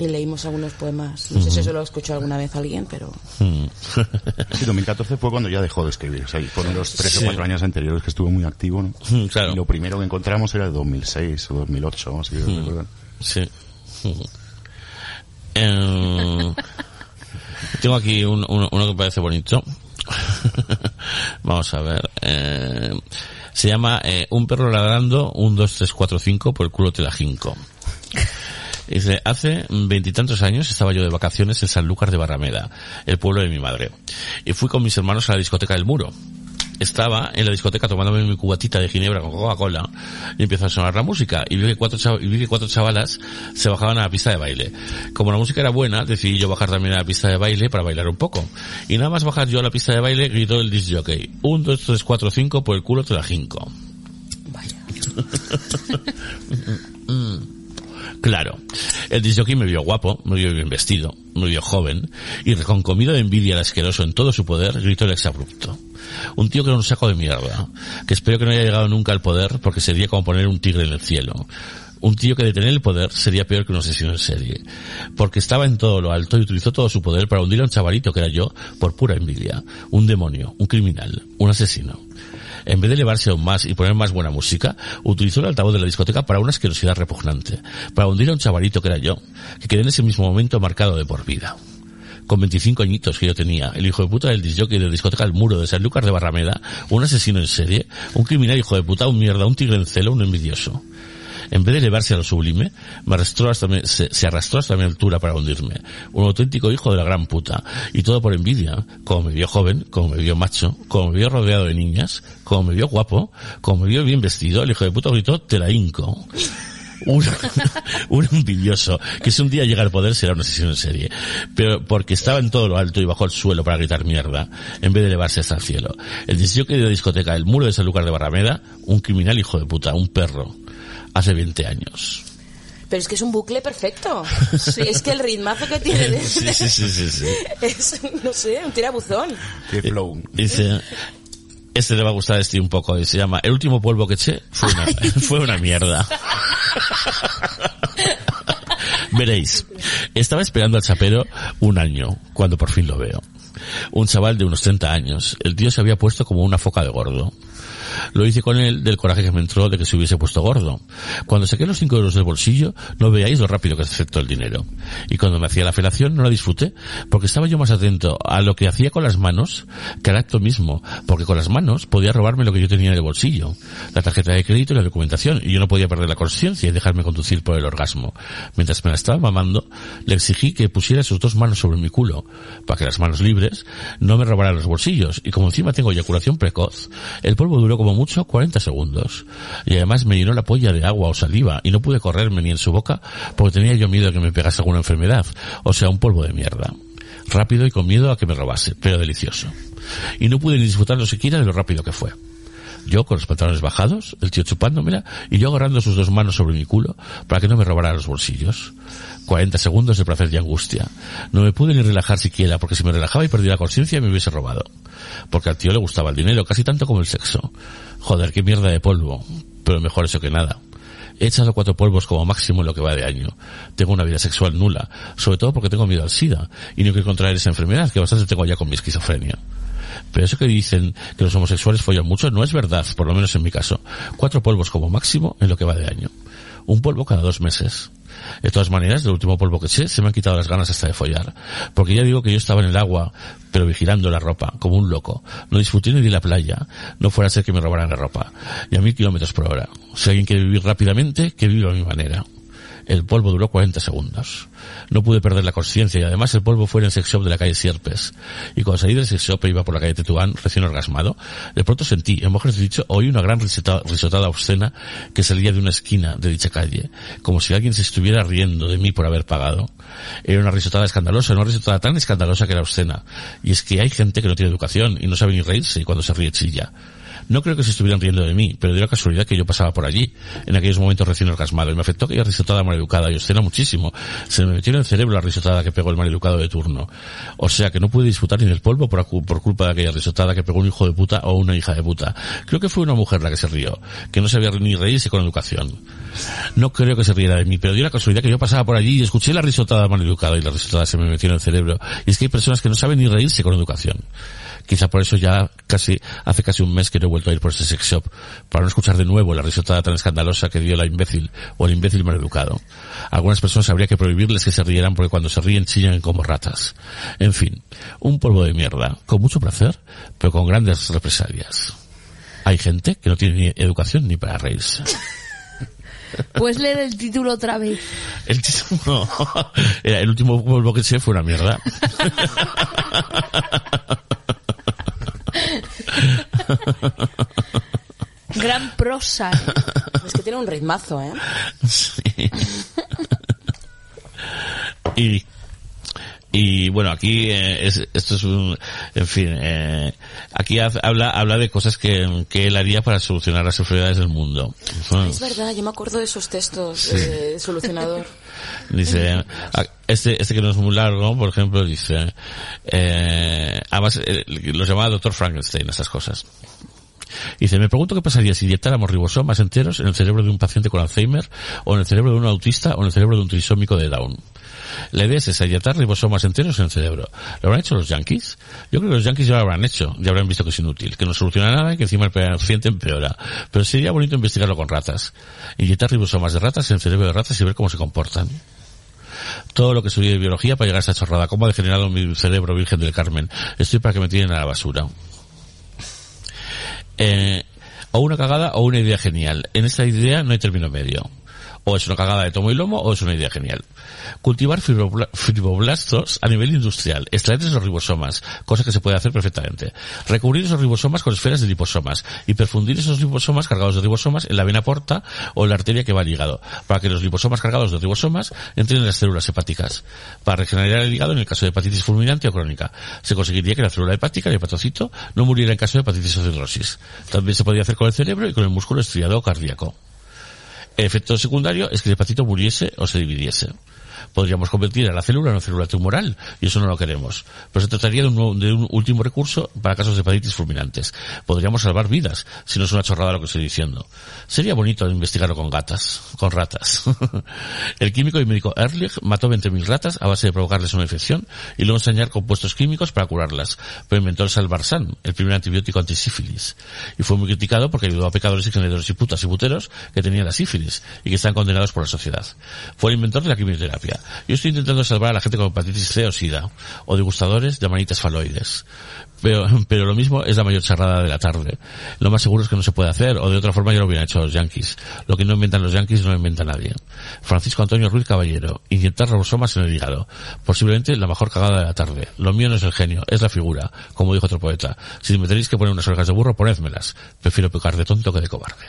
y leímos algunos poemas. No sé si eso lo escuchó alguna vez alguien, pero Mm. Sí, 2014 fue cuando ya dejó de escribir. O sea, y fueron los tres o cuatro años anteriores que estuvo muy activo, ¿no? Mm, claro. Y lo primero que encontramos era el 2006 o 2008, así que recuerdo. Sí. Eh, tengo aquí un- uno, uno que parece bonito. Vamos a ver. eh, se llama eh, Un perro ladrando, un, dos, tres, cuatro, cinco, por el culo te la jinco. Dice, hace veintitantos años estaba yo de vacaciones en Sanlúcar de Barrameda, el pueblo de mi madre. Y fui con mis hermanos a la discoteca del Muro. Estaba en la discoteca tomándome mi cubatita de ginebra con Coca-Cola y empezó a sonar la música y vi que cuatro, y vi que cuatro chavalas se bajaban a la pista de baile. Como la música era buena, decidí yo bajar también a la pista de baile para bailar un poco. Y nada más bajar yo a la pista de baile, gritó el disc jockey, un, dos, tres, cuatro, cinco, por el culo te la jinco. Claro. El disjockey me vio guapo, me vio bien vestido, me vio joven, y reconcomido de envidia al asqueroso en todo su poder, gritó el exabrupto. Un tío que era un saco de mierda, que espero que no haya llegado nunca al poder porque sería como poner un tigre en el cielo. Un tío que de tener el poder sería peor que un asesino en serie. Porque estaba en todo lo alto y utilizó todo su poder para hundir a un chavalito que era yo por pura envidia. Un demonio, un criminal, un asesino. En vez de elevarse aún más y poner más buena música, utilizó el altavoz de la discoteca para una asquerosidad repugnante, para hundir a un chavalito que era yo, que quedé en ese mismo momento marcado de por vida. Con 25 añitos que yo tenía, el hijo de puta del disjockey de la discoteca El Muro de San Lucas de Barrameda, un asesino en serie, un criminal hijo de puta, un mierda, un tigre en celo, un envidioso. En vez de elevarse a lo sublime, me arrastró hasta se, arrastró hasta mi altura para hundirme. Un auténtico hijo de la gran puta. Y todo por envidia. Como me vio joven, como me vio macho, como me vio rodeado de niñas, como me vio guapo, como me vio bien vestido, el hijo de puta gritó, te la hinco. Un, un envidioso que si un día llega al poder será una sesión en serie. Pero porque estaba en todo lo alto y bajó al suelo para gritar mierda, en vez de elevarse hasta el cielo. El disjockey de la discoteca El Muro de San Lucas de Barrameda, un criminal hijo de puta, un perro. Hace 20 años. Pero es que es un bucle perfecto. Es que el ritmazo que tiene de- Sí, sí, sí, sí, sí. es, no sé, un tirabuzón. Qué flow. Dice, este le va a gustar a este un poco, y se llama El último polvo que eché fue una, fue una mierda. Veréis, estaba esperando al chapero un año, cuando por fin lo veo. Un chaval de unos 30 años. El tío se había puesto como una foca de gordo. Lo hice con él del coraje que me entró de que se hubiese puesto gordo. Cuando saqué los 5 euros del bolsillo, no veáis lo rápido que aceptó el dinero. Y cuando me hacía la felación, no la disfruté, porque estaba yo más atento a lo que hacía con las manos que al acto mismo, porque con las manos podía robarme lo que yo tenía en el bolsillo, la tarjeta de crédito y la documentación, y yo no podía perder la conciencia y dejarme conducir por el orgasmo. Mientras me la estaba mamando, le exigí que pusiera sus dos manos sobre mi culo, para que las manos libres no me robaran los bolsillos, y como encima tengo eyaculación precoz, el polvo duró como mucho 40 segundos. Y además me llenó la polla de agua o saliva, y no pude correrme ni en su boca, porque tenía yo miedo de que me pegase alguna enfermedad, o sea, un polvo de mierda rápido y con miedo a que me robase, pero delicioso. Y no pude ni disfrutarlo siquiera de lo rápido que fue. Yo con los pantalones bajados, el tío chupándomela y yo agarrando sus dos manos sobre mi culo para que no me robara los bolsillos. 40 segundos de placer y angustia. No me pude ni relajar siquiera porque si me relajaba y perdía la conciencia me hubiese robado. Porque al tío le gustaba el dinero casi tanto como el sexo. Joder, qué mierda de polvo. Pero mejor eso que nada. He echado cuatro polvos como máximo en lo que va de año. Tengo una vida sexual nula, sobre todo porque tengo miedo al SIDA y no quiero contraer esa enfermedad que bastante tengo ya con mi esquizofrenia. Pero eso que dicen que los homosexuales follan mucho no es verdad, por lo menos en mi caso. Cuatro polvos como máximo en lo que va de año. Un polvo cada dos meses. De todas maneras, del último polvo que eché, se me han quitado las ganas hasta de follar. Porque ya digo que yo estaba en el agua, pero vigilando la ropa, como un loco. No disfruté ni de la playa. No fuera a ser que me robaran la ropa. Y a mil kilómetros por hora. Si alguien quiere vivir rápidamente, que viva a mi manera. El polvo duró 40 segundos. No pude perder la conciencia y además el polvo fue en el sex shop de la calle Sierpes. Y cuando salí del sex shop e iba por la calle Tetuán, recién orgasmado, de pronto sentí, en mejor dicho, oí una gran risota- risotada obscena que salía de una esquina de dicha calle, como si alguien se estuviera riendo de mí por haber pagado. Era una risotada escandalosa, una risotada tan escandalosa que era obscena. Y es que hay gente que no tiene educación y no sabe ni reírse y cuando se ríe chilla. No creo que se estuvieran riendo de mí, pero dio la casualidad que yo pasaba por allí, en aquellos momentos recién orgasmado, y me afectó aquella risotada maleducada y obscena muchísimo. Se me metió en el cerebro la risotada que pegó el maleducado de turno. O sea que no pude disfrutar ni del polvo por, por culpa de aquella risotada que pegó un hijo de puta o una hija de puta. Creo que fue una mujer la que se rió, que no sabía ni reírse con educación. No creo que se riera de mí, pero dio la casualidad que yo pasaba por allí y escuché la risotada maleducada y la risotada se me metió en el cerebro. Y es que hay personas que no saben ni reírse con educación. Quizá por eso ya casi, hace casi un mes que no he vuelto a ir por ese sex shop, para no escuchar de nuevo la risotada tan escandalosa que dio la imbécil o el imbécil maleducado. Algunas personas habría que prohibirles que se rieran porque cuando se ríen chillan como ratas. En fin, un polvo de mierda, con mucho placer, pero con grandes represalias. Hay gente que no tiene ni educación ni para reírse. Puedes leer el título otra vez. El título, era, el último polvo que sé fue una mierda. Gran prosa. Es que tiene un ritmazo, ¿eh? Sí. y y bueno aquí eh, es, esto es un en fin eh, aquí habla habla de cosas que, que él haría para solucionar las enfermedades del mundo Es verdad, yo me acuerdo de esos textos eh, solucionador. Dice, ah, este, este que no es muy largo, por ejemplo, dice, eh, además, eh, los llamaba Doctor Frankenstein, estas cosas. Dice, me pregunto qué pasaría si inyectáramos ribosomas enteros en el cerebro de un paciente con Alzheimer, o en el cerebro de un autista, o en el cerebro de un trisómico de Down. La idea es esa, inyectar ribosomas enteros en el cerebro. ¿Lo habrán hecho los yankees? Yo creo que los yankees ya lo habrán hecho, ya habrán visto que es inútil, que no soluciona nada y que encima el paciente empeora. Pero sería bonito investigarlo con ratas. Inyectar ribosomas de ratas en el cerebro de ratas y ver cómo se comportan todo lo que estudié de biología para llegar a esa chorrada. ¿Cómo ha degenerado mi cerebro, Virgen del Carmen? Estoy para que me tiren a la basura. Eh, o una cagada o una idea genial. En esta idea no hay término medio. O es una cagada de tomo y lomo o es una idea genial. Cultivar fibrobla- fibroblastos a nivel industrial. Extraer esos ribosomas, cosa que se puede hacer perfectamente. Recubrir esos ribosomas con esferas de liposomas y perfundir esos liposomas cargados de ribosomas en la vena porta o en la arteria que va al hígado, para que los liposomas cargados de ribosomas entren en las células hepáticas, para regenerar el hígado en el caso de hepatitis fulminante o crónica. Se conseguiría que la célula hepática, el hepatocito, no muriera en caso de hepatitis o cirrosis. También se podría hacer con el cerebro y con el músculo estriado o cardíaco. El efecto secundario es que el hepatito muriese o se dividiese. Podríamos convertir a la célula en una célula tumoral y eso no lo queremos. Pero se trataría de un, de último recurso para casos de hepatitis fulminantes. Podríamos salvar vidas, si no es una chorrada lo que estoy diciendo. Sería bonito investigarlo con gatas, con ratas. el químico y médico Ehrlich mató 20.000 ratas a base de provocarles una infección y luego enseñar compuestos químicos para curarlas. Pero inventó el salvarsan, el primer antibiótico antisífilis. Y fue muy criticado porque ayudó a pecadores y generadores y putas y puteros que tenían la sífilis y que están condenados por la sociedad. Fue el inventor de la quimioterapia. Yo estoy intentando salvar a la gente con hepatitis C o SIDA, o degustadores de manitas faloides. Pero, pero lo mismo es la mayor charrada de la tarde. Lo más seguro es que no se puede hacer, o de otra forma ya lo hubieran hecho los yanquis. Lo que no inventan los yanquis no lo inventa nadie. Francisco Antonio Ruiz Caballero, inyectar ribosomas en el hígado. Posiblemente la mejor cagada de la tarde. Lo mío no es el genio, es la figura, como dijo otro poeta. Si me tenéis que poner unas orejas de burro, ponedmelas. Prefiero pecar de tonto que de cobarde.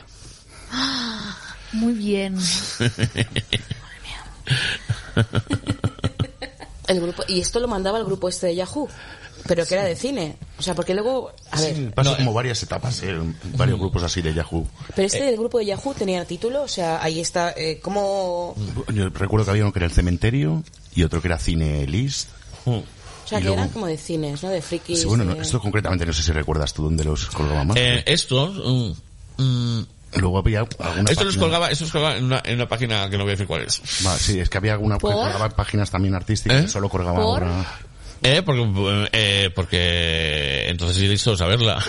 Muy bien. El grupo, y esto lo mandaba el grupo este de Yahoo, pero que era de cine. O sea, porque luego, a ver, Sí, pasa como varias etapas, ¿eh? varios grupos así de Yahoo. pero este del grupo de Yahoo tenía título, o sea, ahí está, eh, ¿cómo? Yo recuerdo que había uno que era el cementerio y otro que era Cine List. O sea, Y que luego- eran como de cines, ¿no? De frikis. Sí, bueno, no, de- esto concretamente no sé si recuerdas tú dónde los colgaba más. Eh, estos, mm, mm, Luego había alguna esto los página- colgaba, esto los colgaba en una, en una página que no voy a decir cuál es. Va, sí, es que había alguna que ¿Por? colgaba páginas también artísticas ¿Eh? que solo colgaba ¿Por? ahora. Eh, porque, eh, porque entonces iréis todos a verla.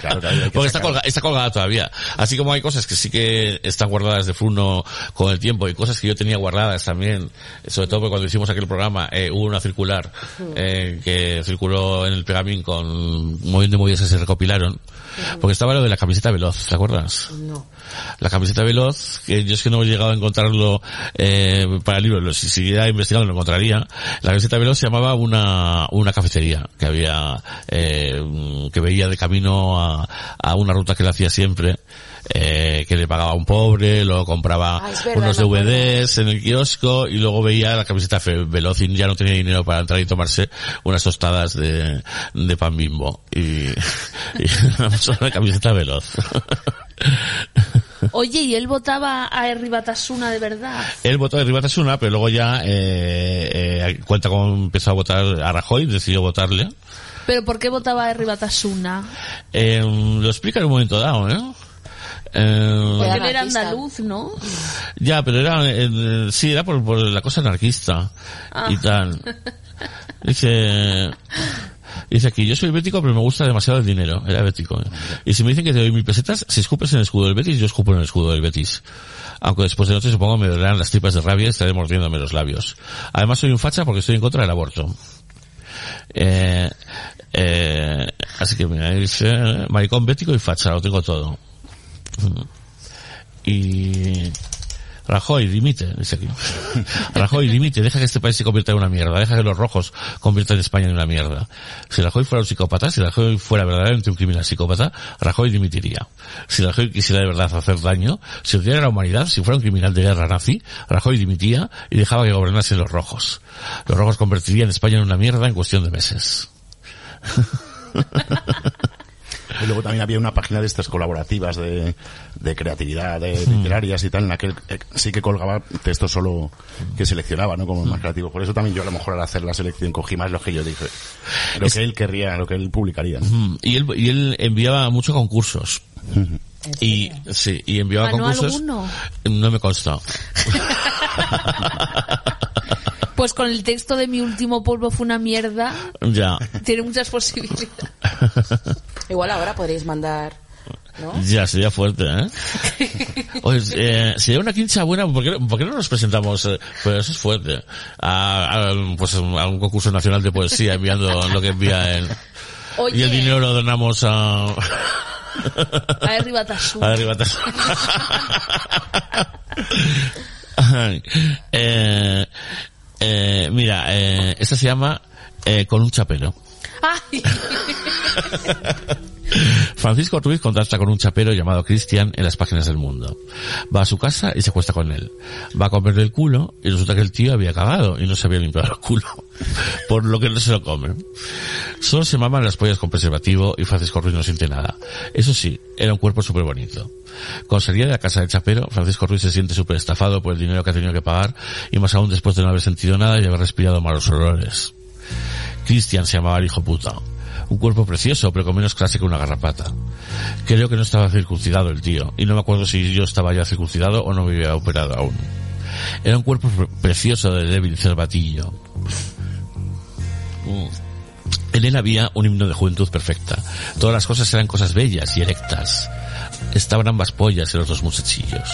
Claro, claro, hay que porque está, sacar. colga- está colgada todavía. Así como hay cosas que sí que están guardadas de Funo con el tiempo y cosas que yo tenía guardadas también, sobre todo porque cuando hicimos aquel programa eh, hubo una circular eh, que circuló en el Pegamín con un montón de movidas que se recopilaron. Porque estaba lo de la camiseta veloz, ¿te acuerdas? No. La camiseta veloz, que yo es que no he llegado a encontrarlo eh, para el libro, si siguiera investigando lo encontraría. La camiseta veloz se llamaba una, una cafetería que había, eh, que veía de camino a, a una ruta que él hacía siempre, eh, que le pagaba a un pobre, luego compraba Ah, verdad, unos. DVDs en el kiosco y luego veía la camiseta veloz y ya no tenía dinero para entrar y tomarse unas tostadas de, de pan bimbo. Y, y la camiseta veloz. Oye, ¿y él votaba a Herri Batasuna de verdad? Él votó de Ribatasuna, pero luego ya eh, eh, cuenta cómo empezó a votar a Rajoy, decidió votarle. ¿Pero por qué votaba a Herri Batasuna? Eh, lo explica en un momento dado, ¿no? Eh, Porque él era andaluz, ¿no? ya, pero era, eh, sí, era por, por la cosa anarquista y tal. Dice, dice aquí, yo soy bético, pero me gusta demasiado el dinero. Era bético. Y si me dicen que te doy mil pesetas, si escupes en el escudo del Betis, yo escupo en el escudo del Betis. Aunque después de noche supongo me dolerán las tripas de rabia y estaré mordiéndome los labios. Además soy un facha porque estoy en contra del aborto. Eh, eh, así que mira, dice, maricón bético y facha, lo tengo todo. Y Rajoy, dimite, dice aquí. Rajoy, dimite, deja que este país se convierta en una mierda, deja que los rojos conviertan España en una mierda. Si Rajoy fuera un psicópata, si Rajoy fuera verdaderamente un criminal psicópata, Rajoy dimitiría. Si Rajoy quisiera de verdad hacer daño, si odiara la humanidad, si fuera un criminal de guerra nazi, Rajoy dimitía y dejaba que gobernasen los rojos. Los rojos convertirían España en una mierda en cuestión de meses. Y luego también había una página de estas colaborativas de, de creatividad, de literarias y tal, en la que eh, sí que colgaba textos solo que seleccionaba, ¿no? Como más creativos. Por eso también yo a lo mejor al hacer la selección cogí más lo que yo dije. Lo que él querría, lo que él publicaría. ¿no? Mm, Y él, y él enviaba muchos concursos. Y, sí, y enviaba ¿Ganó concursos. alguno? No me consta. Pues con el texto de mi último polvo fue una mierda, Ya. tiene muchas posibilidades. Igual ahora podréis mandar, ¿no? Ya, sería fuerte, ¿eh? Oye, eh, sería una quincha buena, ¿por qué, por qué no nos presentamos? eh, pues eso es fuerte. A, a, pues, a un concurso nacional de poesía enviando lo que envía él. Oye, Y el dinero lo donamos a... a Batasuna. A. Ay, eh, eh, mira, eh, esta se llama eh, Con un chapero. Ay, Francisco Ruiz contacta con un chapero llamado Cristian en las páginas del mundo. Va a su casa y se acuesta con él. Va a comerle el culo y resulta que el tío había cagado y no se había limpiado el culo. Por lo que no se lo come. Solo se maman las pollas con preservativo y Francisco Ruiz no siente nada. Eso sí, era un cuerpo súper bonito. Cuando salía de la casa del chapero, Francisco Ruiz se siente súper estafado por el dinero que ha tenido que pagar y más aún después de no haber sentido nada y haber respirado malos olores. Cristian se llamaba el hijo puta. Un cuerpo precioso, pero con menos clase que una garrapata. Creo que no estaba circuncidado el tío, y no me acuerdo si yo estaba ya circuncidado o no me había operado aún. Era un cuerpo pre- precioso de débil cervatillo. Mm. En él había un himno de juventud perfecta. Todas las cosas eran cosas bellas y erectas. Estaban ambas pollas en los dos muchachillos.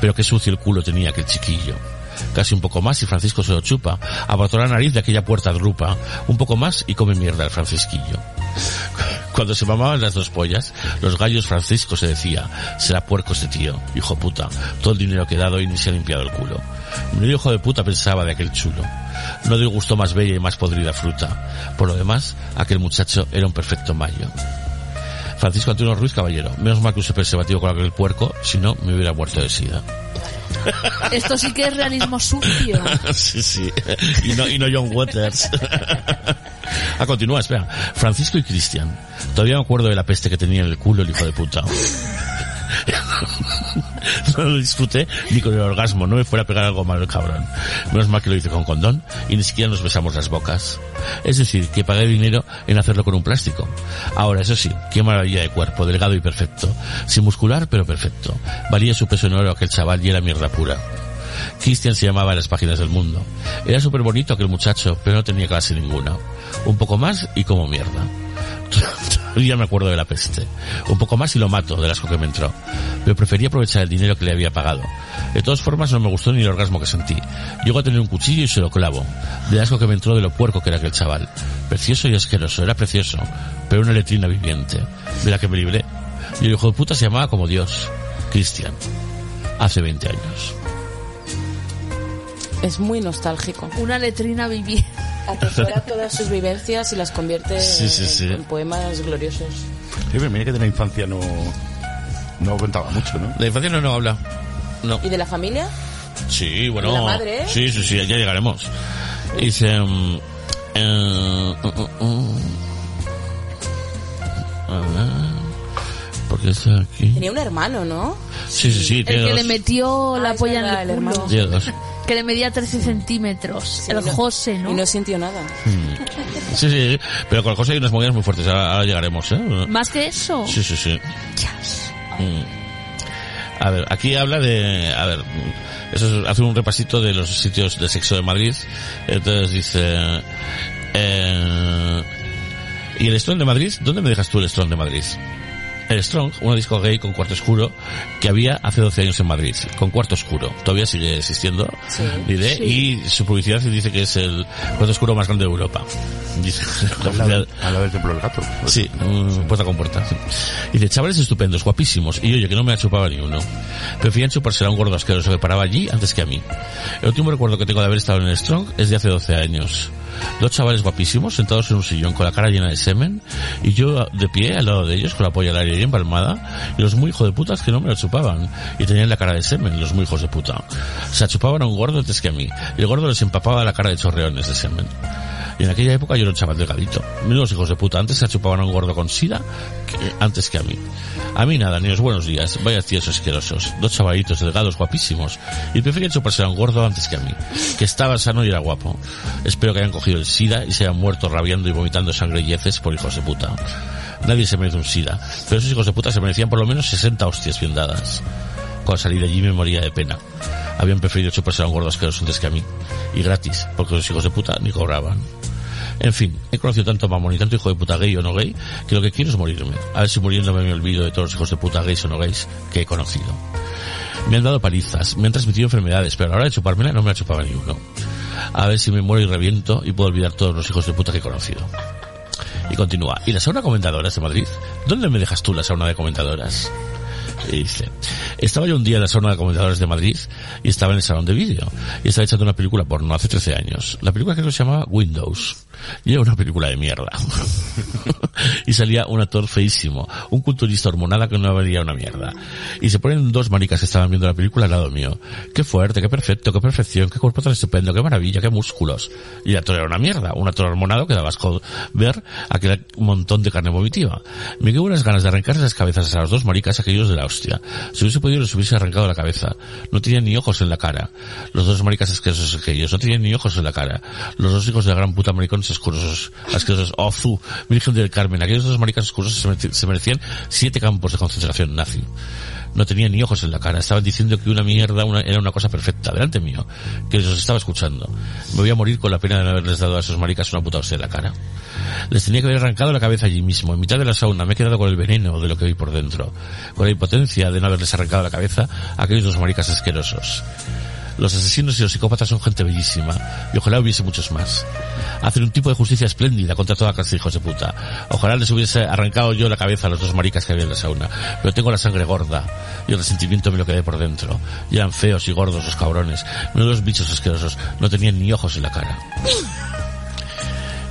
Pero qué sucio el culo tenía aquel chiquillo. Casi un poco más y Francisco se lo chupa. Apartó la nariz de aquella puerta drupa. Un poco más y come mierda el francisquillo. Cuando se mamaban las dos pollas, los gallos Francisco se decía, será puerco este tío, hijo puta, todo el dinero que he dado y ni se ha limpiado el culo. Menudo hijo de puta pensaba de aquel chulo. No dio gusto más bella y más podrida fruta. Por lo demás, aquel muchacho era un perfecto mayo. Francisco Antonio Ruiz Caballero, menos mal que usé preservativo con aquel puerco, si no me hubiera muerto de sida. esto sí que es realismo sucio. sí, sí. Y no, y no John Waters. A continuar, espera. Francisco y Cristian. Todavía me acuerdo de la peste que tenía en el culo el hijo de puta. No lo disfruté ni con el orgasmo, no me fuera a pegar algo malo el cabrón. Menos mal que lo hice con condón y ni siquiera nos besamos las bocas. Es decir, que pagué dinero en hacerlo con un plástico. Ahora, eso sí, qué maravilla de cuerpo, delgado y perfecto. Sin muscular, pero perfecto. Valía su peso en oro aquel chaval y era mierda pura. Christian se llamaba en las páginas del mundo. Era súper bonito aquel muchacho, pero no tenía clase ninguna. Un poco más y como mierda. Todavía me acuerdo de la peste. Un poco más y lo mato, del asco que me entró. Pero prefería aprovechar el dinero que le había pagado. De todas formas, no me gustó ni el orgasmo que sentí. Llego a tener un cuchillo y se lo clavo. Del asco que me entró de lo puerco que era aquel chaval. Precioso y asqueroso, era precioso. Pero una letrina viviente. Mira que me libré. Y el hijo de puta se llamaba como Dios. Cristian. Hace 20 años. Es muy nostálgico. Una letrina viviente. Atesora todas sus vivencias y las convierte Sí, sí, en- sí. en poemas gloriosos. Sí, pero mira que de la infancia no, no contaba mucho, ¿no? La infancia no, no habla. No. ¿Y de la familia? Sí, bueno. ¿De la madre? Sí, sí, sí, ya llegaremos. Y dice... eh, uh, uh, uh. A ver, ¿Por qué está aquí? Tenía un hermano, ¿no? Sí, sí, sí, El que le dos. metió la Ah, polla en el el culo. hermano. Tiene dos. Que le medía 13 centímetros. el no- José, ¿no? Y no sintió nada. Sí, sí, pero con el José hay unas movidas muy fuertes. Ahora, ahora llegaremos, ¿eh? Más que eso. Sí, sí, sí. Mm. A ver, aquí habla de, a ver, eso es- hace un repasito de los sitios de sexo de Madrid. Entonces dice, eh, ¿y el Strong de Madrid? ¿Dónde me dejas tú el Strong de Madrid? El Strong, una disco gay con cuarto oscuro que había hace 12 años en Madrid, con cuarto oscuro. Todavía sigue existiendo. Sí. Sí. Y su publicidad dice que es el cuarto oscuro más grande de Europa. Dice, la Al lado, publicidad- al lado del templo del gato. Sí, mm, puerta con puerta. sí. Y dice, chavales estupendos, guapísimos. Y oye, que no me ha chupado ni uno. Preferían chuparse a un gordo asqueroso que paraba allí antes que a mí. El último recuerdo que tengo de haber estado en el Strong es de hace 12 años. Dos chavales guapísimos sentados en un sillón con la cara llena de semen y yo de pie al lado de ellos con la polla al aire y empalmada y los muy hijos de putas que no me lo chupaban y tenían la cara de semen, los muy hijos de puta. O sea, chupaban a un gordo antes que a mí y el gordo les empapaba la cara de chorreones de semen. Y en aquella época yo era un chaval delgadito. Menudos hijos de puta. Antes se chupaban a un gordo con sida que- antes que a mí. A mí nada, ni los buenos días. Vaya tíos asquerosos. Dos chavalitos delgados, guapísimos. Y preferían chuparse a un gordo antes que a mí. Que estaba sano y era guapo. Espero que hayan cogido el sida y se hayan muerto rabiando y vomitando sangre y heces por hijos de puta. Nadie se merece un sida. Pero esos hijos de puta se merecían por lo menos 60 hostias bien dadas. Cuando salí de allí me moría de pena. Habían preferido chuparse a un gordo asqueroso antes que a mí. Y gratis, porque los hijos de puta ni cobraban. En fin, he conocido tanto mamón y tanto hijo de puta gay o no gay que lo que quiero es morirme. A ver si muriéndome me olvido de todos los hijos de puta gays o no gays que he conocido. Me han dado palizas, me han transmitido enfermedades, pero a la hora de chupármela no me la chupaba ni uno. A ver si me muero y reviento y puedo olvidar todos los hijos de puta que he conocido. Y continúa. ¿Y la sauna comentadoras de Madrid? ¿Dónde me dejas tú la sauna de comentadoras? Y dice, estaba yo un día en la sauna de comentadoras de Madrid y estaba en el salón de vídeo y estaba echando una película porno hace 13 años. La película creo que se llamaba Windows. Y era una película de mierda. y salía un actor feísimo, un culturista hormonada que no valía una mierda. Y se ponen dos maricas que estaban viendo la película al lado mío. Qué fuerte, qué perfecto, qué perfección, qué cuerpo tan estupendo, qué maravilla, qué músculos. Y el actor era una mierda, un actor hormonado que daba asco ver aquel montón de carne vomitiva. Me quedó unas ganas de arrancarse las cabezas a las dos maricas aquellos de la hostia. Si hubiese podido les hubiese arrancado la cabeza. No tenían ni ojos en la cara. Los dos maricas asquerosos aquellos no tenían ni ojos en la cara. Los dos hijos de la gran puta asquerosos, fu, Virgen del Carmen. Aquellos dos maricas asquerosos se merecían siete campos de concentración nazi. No tenían ni ojos en la cara. Estaban diciendo que una mierda era una cosa perfecta, delante mío, que les estaba escuchando. Me voy a morir con la pena de no haberles dado a esos maricas una puta hostia en la cara. Les tenía que haber arrancado la cabeza allí mismo, en mitad de la sauna. Me he quedado con el veneno de lo que vi por dentro. Con la impotencia de no haberles arrancado la cabeza a aquellos dos maricas asquerosos. Los asesinos y los psicópatas son gente bellísima, y ojalá hubiese muchos más. Hacen un tipo de justicia espléndida contra toda clase de hijos de puta. Ojalá les hubiese arrancado yo la cabeza a los dos maricas que había en la sauna. Pero tengo la sangre gorda, y el resentimiento me lo quedé por dentro. Y eran feos y gordos los cabrones, no los bichos asquerosos, no tenían ni ojos en la cara.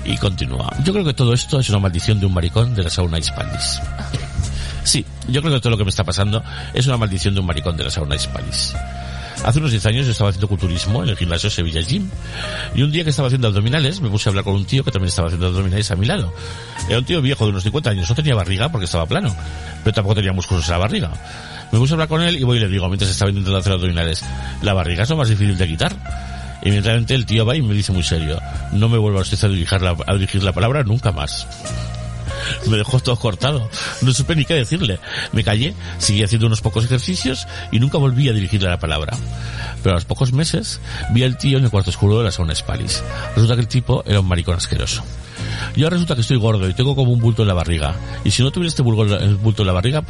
Y continúa. Yo creo que todo esto es una maldición de un maricón de la sauna hispanis. Sí, yo creo que todo lo que me está pasando es una maldición de un maricón de la sauna hispanis. Hace unos 10 años yo estaba haciendo culturismo en el gimnasio Sevilla Gym. Y un día que estaba haciendo abdominales, me puse a hablar con un tío que también estaba haciendo abdominales a mi lado. Era un tío viejo de unos 50 años, no tenía barriga porque estaba plano, pero tampoco tenía músculos en la barriga. Me puse a hablar con él y voy y le digo, mientras estaba intentando hacer abdominales, la barriga es lo más difícil de quitar. Inmediatamente el tío va y me dice muy serio, no me vuelva usted a a dirigir la palabra nunca más. Me dejó todo cortado. No supe ni qué decirle. Me callé, seguí haciendo unos pocos ejercicios y nunca volví a dirigirle la palabra. Pero a los pocos meses vi al tío en el cuarto oscuro de la sauna Spalis. Resulta que el tipo era un maricón asqueroso. Yo resulta que estoy gordo y tengo como un bulto en la barriga. Y si no tuviera este bulto, el bulto en la barriga,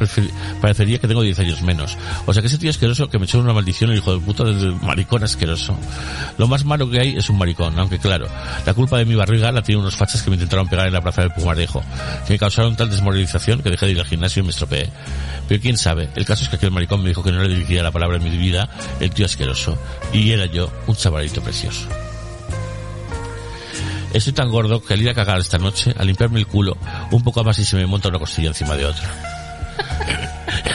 parecería que tengo 10 años menos. O sea que ese tío asqueroso que me echó una maldición el hijo de puta del maricón asqueroso. Lo más malo que hay es un maricón, aunque claro, la culpa de mi barriga la tienen unos fachas que me intentaron pegar en la plaza del Pumarejo, que me causaron tal desmoralización que dejé de ir al gimnasio y me estropeé. Pero quién sabe, el caso es que aquel maricón me dijo que no le dirigiría la palabra en mi vida, el tío asqueroso. Y era yo, un chavalito precioso. Estoy tan gordo que al ir a cagar esta noche, al limpiarme el culo, un poco más y se me monta una costilla encima de otra.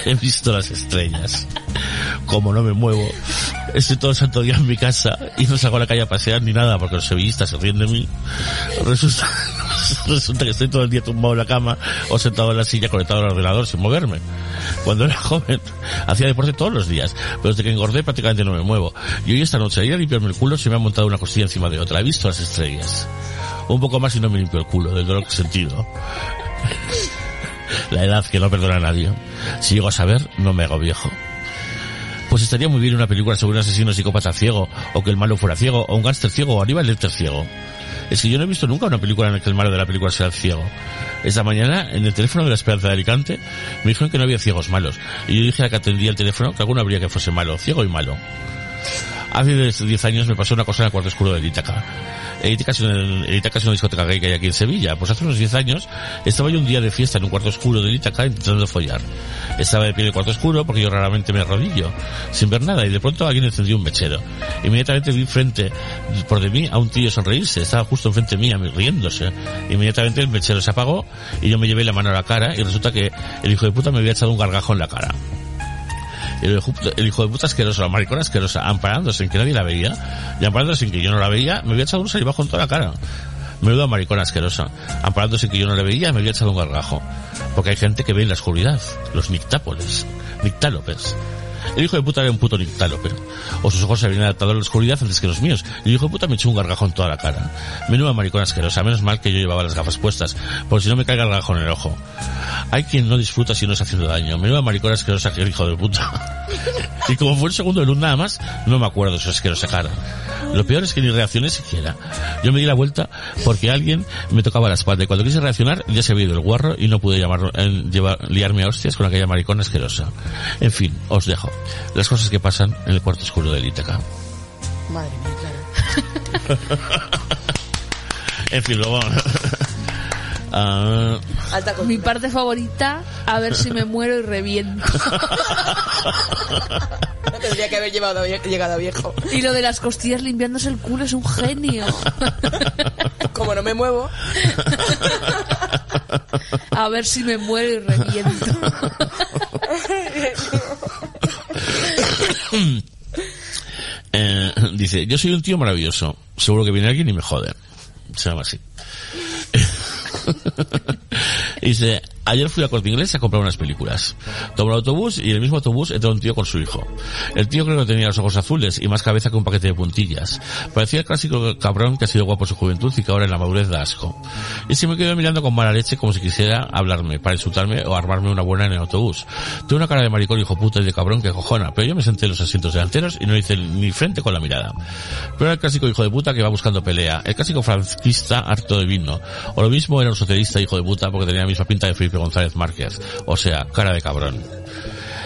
He visto las estrellas. Como no me muevo, estoy todo el santo día en mi casa y no salgo a la calle a pasear ni nada porque los sevillistas se ríen de mí. Resulta, resulta que estoy todo el día tumbado en la cama o sentado en la silla conectado al ordenador sin moverme. Cuando era joven hacía deporte todos los días, pero desde que engordé prácticamente no me muevo. Y hoy esta noche, ir a limpiarme el culo, se me ha montado una costilla encima de otra. He visto las estrellas. Un poco más y no me limpio el culo, del dolor que he sentido. La edad que no perdona a nadie. Si llego a saber, no me hago viejo. Pues estaría muy bien una película sobre un asesino psicópata ciego, o que el malo fuera ciego, o un gángster ciego, o Aníbal Lecter ciego. Es que yo no he visto nunca una película en la que el malo de la película sea ciego. Esta mañana, en el teléfono de la Esperanza de Alicante, me dijeron que no había ciegos malos. Y yo dije a que atendía el teléfono que alguno habría que fuese malo, ciego y malo. Hace 10 años me pasó una cosa en el cuarto oscuro de Ítaca. Ítaca es, es una discoteca gay que hay aquí en Sevilla. Pues hace unos 10 años estaba yo un día de fiesta en un cuarto oscuro de Ítaca intentando follar. Estaba de pie en el cuarto oscuro porque yo raramente me arrodillo, sin ver nada, y de pronto alguien encendió un mechero. Inmediatamente vi frente, por de mí, a un tío sonreírse. Estaba justo enfrente mía, riéndose. Inmediatamente el mechero se apagó y yo me llevé la mano a la cara y resulta que el hijo de puta me había echado un gargajo en la cara el, el hijo de puta asqueroso, la maricona asquerosa, amparándose en que nadie la veía, y amparándose en que yo no la veía, me había echado un salivajo en toda la cara. Menuda maricona asquerosa. Amparándose en que yo no la veía, me había echado un gargajo. Porque hay gente que ve en la oscuridad. Los nictápoles. Nictálopes. El hijo de puta era un puto nictálope. O sus ojos se habían adaptado a la oscuridad antes que los míos. El hijo de puta me echó un gargajo en toda la cara. Menuda maricona asquerosa. Menos mal que yo llevaba las gafas puestas. Porque si no me cae el gargajo en el ojo. Hay quien no disfruta si no es haciendo daño. Menuda maricona asquerosa que el hijo de puta. y como fue el segundo de luz nada más, no me acuerdo de su asquerosa cara. Lo peor es que ni reaccioné siquiera. Yo me di la vuelta porque alguien me tocaba la espalda y cuando quise reaccionar ya se había ido el guarro y no pude llevar, liarme a hostias con aquella maricona asquerosa. En fin, os dejo. Las cosas que pasan en el cuarto oscuro del Ítaca. Madre mía, claro. en fin, luego... Ah, Alta. Mi parte favorita, a ver si me muero y reviento. No tendría que haber llevado, llegado a viejo. Y lo de las costillas limpiándose el culo es un genio. Como no me muevo. A ver si me muero y reviento. eh, dice, yo soy un tío maravilloso. Seguro que viene alguien y me jode. Se llama así. dice, ayer fui a Corte Inglés a comprar unas películas. Tomo el autobús y en el mismo autobús entró un tío con su hijo. El tío creo que tenía los ojos azules y más cabeza que un paquete de puntillas. Parecía el clásico cabrón que ha sido guapo su juventud y que ahora en la madurez da asco. Y se me quedó mirando con mala leche como si quisiera hablarme, para insultarme o armarme una buena en el autobús. Tuve una cara de maricón hijo puta y de cabrón que cojona, pero yo me senté en los asientos delanteros y no hice ni frente con la mirada. Pero era el clásico hijo de puta que va buscando pelea, el clásico franquista harto de vino. O lo mismo era un socialista hijo de puta porque tenía la misma pinta de Felipe González Márquez. O sea, cara de cabrón.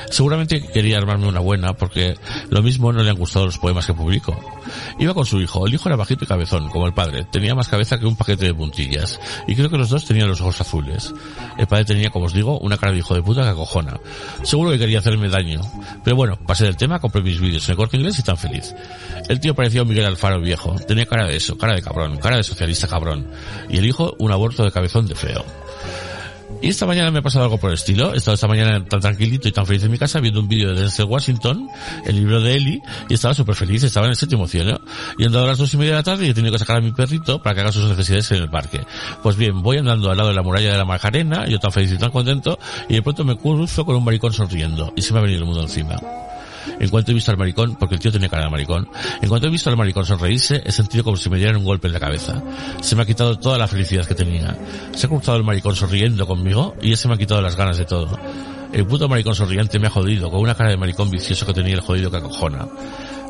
Seguramente quería armarme una buena porque lo mismo no le han gustado los poemas que publico. Iba con su hijo. El hijo era bajito y cabezón, como el padre. Tenía más cabeza que un paquete de puntillas. Y creo que los dos tenían los ojos azules. El padre tenía, como os digo, una cara de hijo de puta que acojona. Seguro que quería hacerme daño. Pero bueno, pasé del tema, compré mis vídeos en el corte inglés y tan feliz. El tío parecía un Miguel Alfaro viejo. Tenía cara de eso, cara de cabrón, cara de socialista cabrón. Y el hijo, un aborto de cabezón de feo. Y esta mañana me ha pasado algo por el estilo. He estado esta mañana tan tranquilito y tan feliz en mi casa viendo un vídeo de Denzel Washington, el libro de Eli, y estaba súper feliz, estaba en el séptimo cielo. Y han dado las dos y media de la tarde y he tenido que sacar a mi perrito para que haga sus necesidades en el parque. Pues bien, voy andando al lado de la muralla de la Macarena, yo tan feliz y tan contento, y de pronto me cruzo con un maricón sonriendo, y se me ha venido el mundo encima. En cuanto he visto al maricón, porque el tío tenía cara de maricón, en cuanto he visto al maricón sonreírse, he sentido como si me dieran un golpe en la cabeza. Se me ha quitado toda la felicidad que tenía. Se ha cruzado el maricón sonriendo conmigo y ese me ha quitado las ganas de todo. El puto maricón sonriente me ha jodido con una cara de maricón vicioso que tenía el jodido que acojona.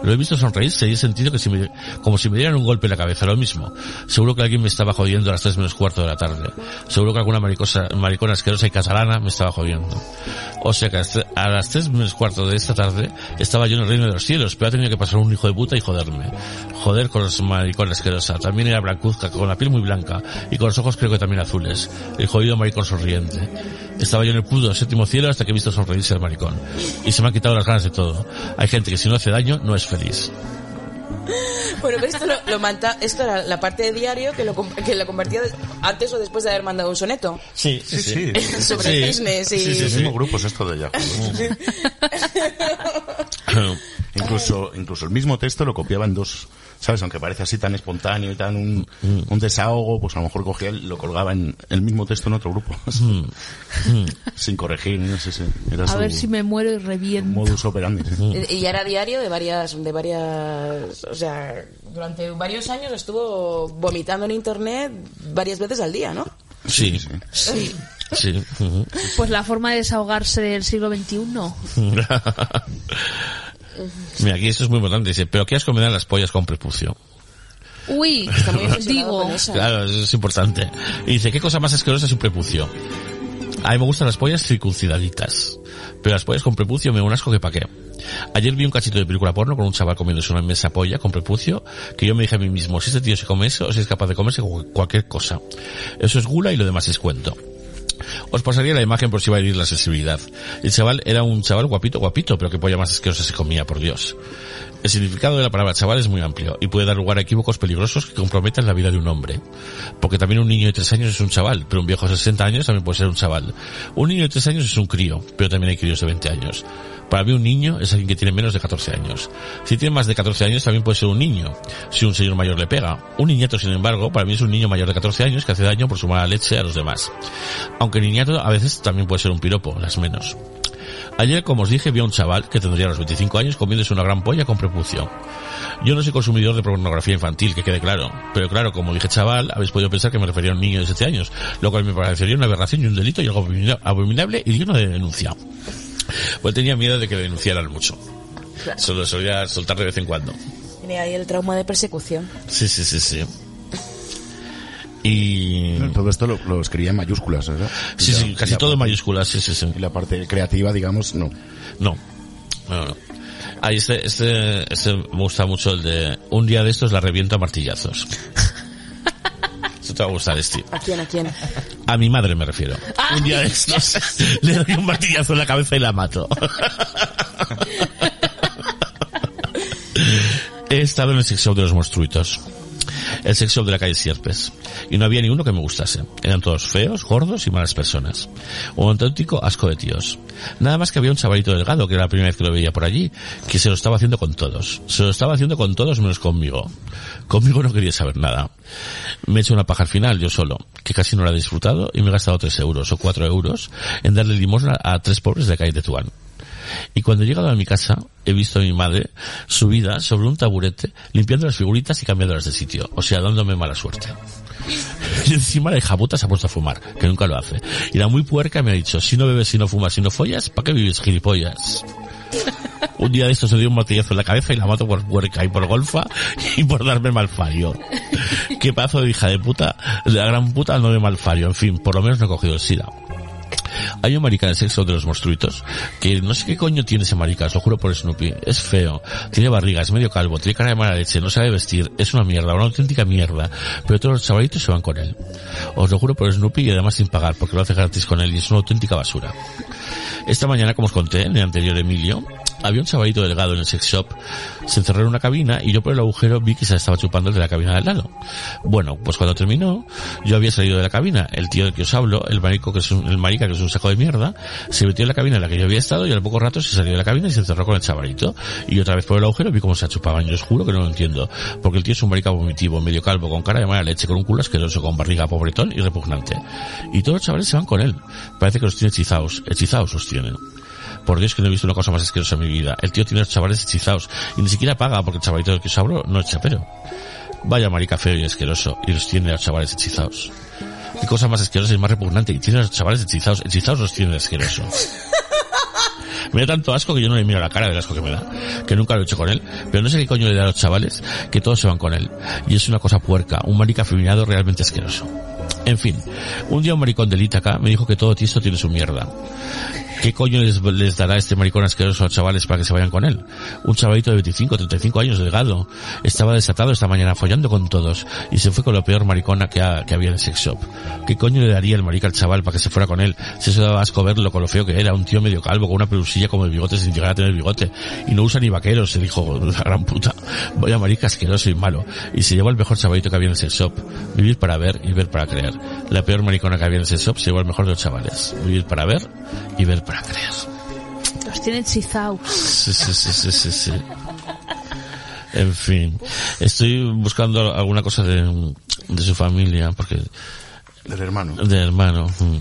Lo he visto sonreírse y he sentido que si me, como si me dieran un golpe en la cabeza, lo mismo. Seguro que alguien me estaba jodiendo a las tres menos cuarto de la tarde. Seguro que alguna maricosa, maricona asquerosa y catalana me estaba jodiendo. O sea que a las tres menos cuarto de esta tarde estaba yo en el reino de los cielos, pero ha tenido que pasar un hijo de puta y joderme. Joder con los maricón asquerosa. También era blancuzca, con la piel muy blanca y con los ojos creo que también azules. El jodido maricón sonriente. Estaba yo en el puto séptimo cielo hasta que he visto sonreírse el maricón. Y se me han quitado las ganas de todo. Hay gente que si no hace daño no es feliz. Bueno, pero esto, lo, lo manta- esto era la parte de diario que lo, que lo compartía de- antes o después de haber mandado un soneto. Sí, Sí, sí. Sobre cisnes y- Sí, sí, el mismo grupo es esto de Yahoo. incluso, incluso el mismo texto lo copiaba en dos, ¿sabes? Aunque parece así tan espontáneo y tan un, un desahogo, pues a lo mejor cogía y lo colgaba en el mismo texto en otro grupo. Sin corregir, no sé, sí. Era A su ver si me muero y reviento. modus operandi. sí. Y era diario de varias, de varias, o sea, durante varios años estuvo vomitando en internet varias veces al día, ¿no? Sí, Sí. sí. ujú. Pues la forma de desahogarse del siglo XXI. Mira, aquí esto es muy importante. Dice, pero ¿qué asco me dan las pollas con prepucio? Uy, Está muy obsesionado digo. Claro, eso es importante. Y dice, ¿qué cosa más asquerosa es un prepucio? A mí me gustan las pollas circuncidaditas. Pero las pollas con prepucio me da un asco que pa' qué. Ayer vi un cachito de película porno con un chaval comiéndose una mesa polla con prepucio que yo me dije a mí mismo, si este tío se come eso, o si es capaz de comerse cu- cualquier cosa. Eso es gula y lo demás es cuento. Os pasaría la imagen por si va a herir la sensibilidad. El chaval era un chaval guapito, guapito, pero que polla más asquerosa se comía, por Dios. El significado de la palabra chaval es muy amplio y puede dar lugar a equívocos peligrosos que comprometan la vida de un hombre. Porque también un niño de 3 años es un chaval, pero un viejo de 60 años también puede ser un chaval. Un niño de 3 años es un crío, pero también hay críos de 20 años. Para mí un niño es alguien que tiene menos de 14 años. Si tiene más de 14 años también puede ser un niño, si un señor mayor le pega. Un niñato, sin embargo, para mí es un niño mayor de 14 años que hace daño por su mala leche a los demás. Aunque niñato a veces también puede ser un piropo, las menos. Ayer, como os dije, vi a un chaval que tendría los 25 años comiéndose una gran polla con prepucio. Yo no soy consumidor de pornografía infantil, que quede claro. Pero claro, como dije chaval, habéis podido pensar que me refería a un niño de 7 años, lo cual me parecería una aberración y un delito y algo abomina- abominable y digno de denuncia. Pues tenía miedo de que le denunciaran mucho. Solo solía soltar de vez en cuando. Tiene ahí el trauma de persecución. Sí, sí, sí, sí. Y... Todo esto lo, lo escribía en mayúsculas, ¿verdad? Sí, sí, casi todo en mayúsculas, sí, sí, sí. Y la parte creativa, digamos, no. No. No, no. Ahí este, este, este me gusta mucho el de un día de estos la reviento a martillazos. Eso te va a gustar, Steve. ¿A quién? ¿A quién? A mi madre me refiero. Un día de estos le doy un martillazo en la cabeza y la mato. He estado en el sex shop de los monstruitos. El sex shop de la calle Sierpes. Y no había ni uno que me gustase. Eran todos feos, gordos y malas personas. Un auténtico asco de tíos. Nada más que había un chavalito delgado, que era la primera vez que lo veía por allí, que se lo estaba haciendo con todos. Se lo estaba haciendo con todos menos conmigo. Conmigo no quería saber nada. Me he hecho una paja al final, yo solo, que casi no la he disfrutado, y me he gastado tres euros o cuatro euros en darle limosna a tres pobres de la calle de Tuán. Y cuando he llegado a mi casa, he visto a mi madre subida sobre un taburete, limpiando las figuritas y cambiándolas de sitio. O sea, dándome mala suerte. Y encima la hija puta se ha puesto a fumar, que nunca lo hace. Y la muy puerca me ha dicho, si no bebes, si no fumas, si no follas, ¿para qué vives gilipollas? Un día de estos se dio un martillazo en la cabeza y la mato por puerca y por golfa y por darme malfario. Qué pedazo de hija de puta, de la gran puta no de malfario. En fin, por lo menos no he cogido el SIDA. Hay un marica en el sexo de los monstruitos que no sé qué coño tiene ese marica, os lo juro por Snoopy. Es feo, tiene barriga, es medio calvo, tiene cara de mala leche, no sabe vestir, es una mierda, una auténtica mierda. Pero todos los chavalitos se van con él. Os lo juro por Snoopy y además sin pagar, porque lo hace gratis con él y es una auténtica basura. Esta mañana, como os conté en el anterior Emilio, había un chavalito delgado en el sex shop, se encerró en una cabina y yo por el agujero vi que se estaba chupando el de la cabina del lado. Bueno, pues cuando terminó, yo había salido de la cabina, el tío del que os hablo, el marico que es un, el marica que es un saco de mierda, se metió en la cabina en la que yo había estado y al poco rato se salió de la cabina y se encerró con el chavalito. Y otra vez por el agujero vi cómo se chupaban. Yo os juro que no lo entiendo, porque el tío es un marica vomitivo, medio calvo, con cara de mala leche, con un culo asqueroso, con barriga pobretón y repugnante. Y todos los chavales se van con él. Parece que los tiene hechizados, hechizados los tienen. Por Dios que no he visto una cosa más asquerosa en mi vida. El tío tiene a los chavales hechizados y ni siquiera paga porque el chavalito del que os hablo no es chapero. Vaya marica feo y asqueroso y los tiene a los chavales hechizados. Qué cosa más asquerosa y más repugnante. Y tiene a los chavales hechizados. Hechizados los tiene de asqueroso. Me da tanto asco que yo no le miro la cara del asco que me da. Que nunca lo he hecho con él. Pero no sé qué coño le da a los chavales que todos se van con él. Y es una cosa puerca. Un marica afeminado realmente asqueroso. En fin, un día un maricón del Ítaca me dijo que todo tiesto tiene su mierda. ¿Qué coño les, les dará este maricón asqueroso a chavales para que se vayan con él? Un chavalito de 25, 35 años, delgado. Estaba desatado esta mañana follando con todos y se fue con lo peor maricona que, ha- que había en el sex shop. ¿Qué coño le daría el marica al chaval para que se fuera con él? Si eso daba asco verlo con lo feo que era, un tío medio calvo con una pelusilla como el bigote sin llegar a tener bigote. Y no usa ni vaqueros, se dijo la gran puta. Vaya marica asqueroso y malo. Y se llevó el mejor chavalito que había en el sex shop. Vivir para ver y ver para creer. La peor maricona que había en el sex shop se llevó el mejor de los chavales. Vivir para ver y ver para creer. Los tiene hechizados. Sí, sí, sí, sí, sí, sí. En fin, estoy buscando alguna cosa de, de su familia, porque Del hermano. de hermano. mm.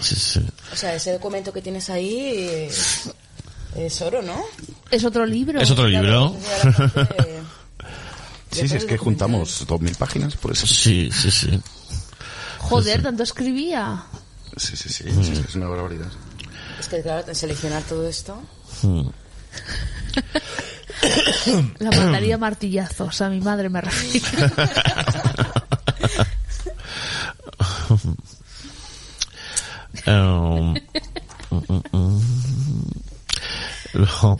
Sí, sí. O sea, ese documento que tienes ahí eh, es oro, ¿no? Es otro libro. Es otro libro. Sí, sí, es que juntamos dos mil páginas, por eso. Sí, sí, sí. Joder, tanto escribía. Sí, sí, sí, que es una barbaridad. Es que, claro, seleccionar todo esto. Mm. La mandaría a martillazos, a mi madre me refiero. Um, mm, mm, mm. Luego,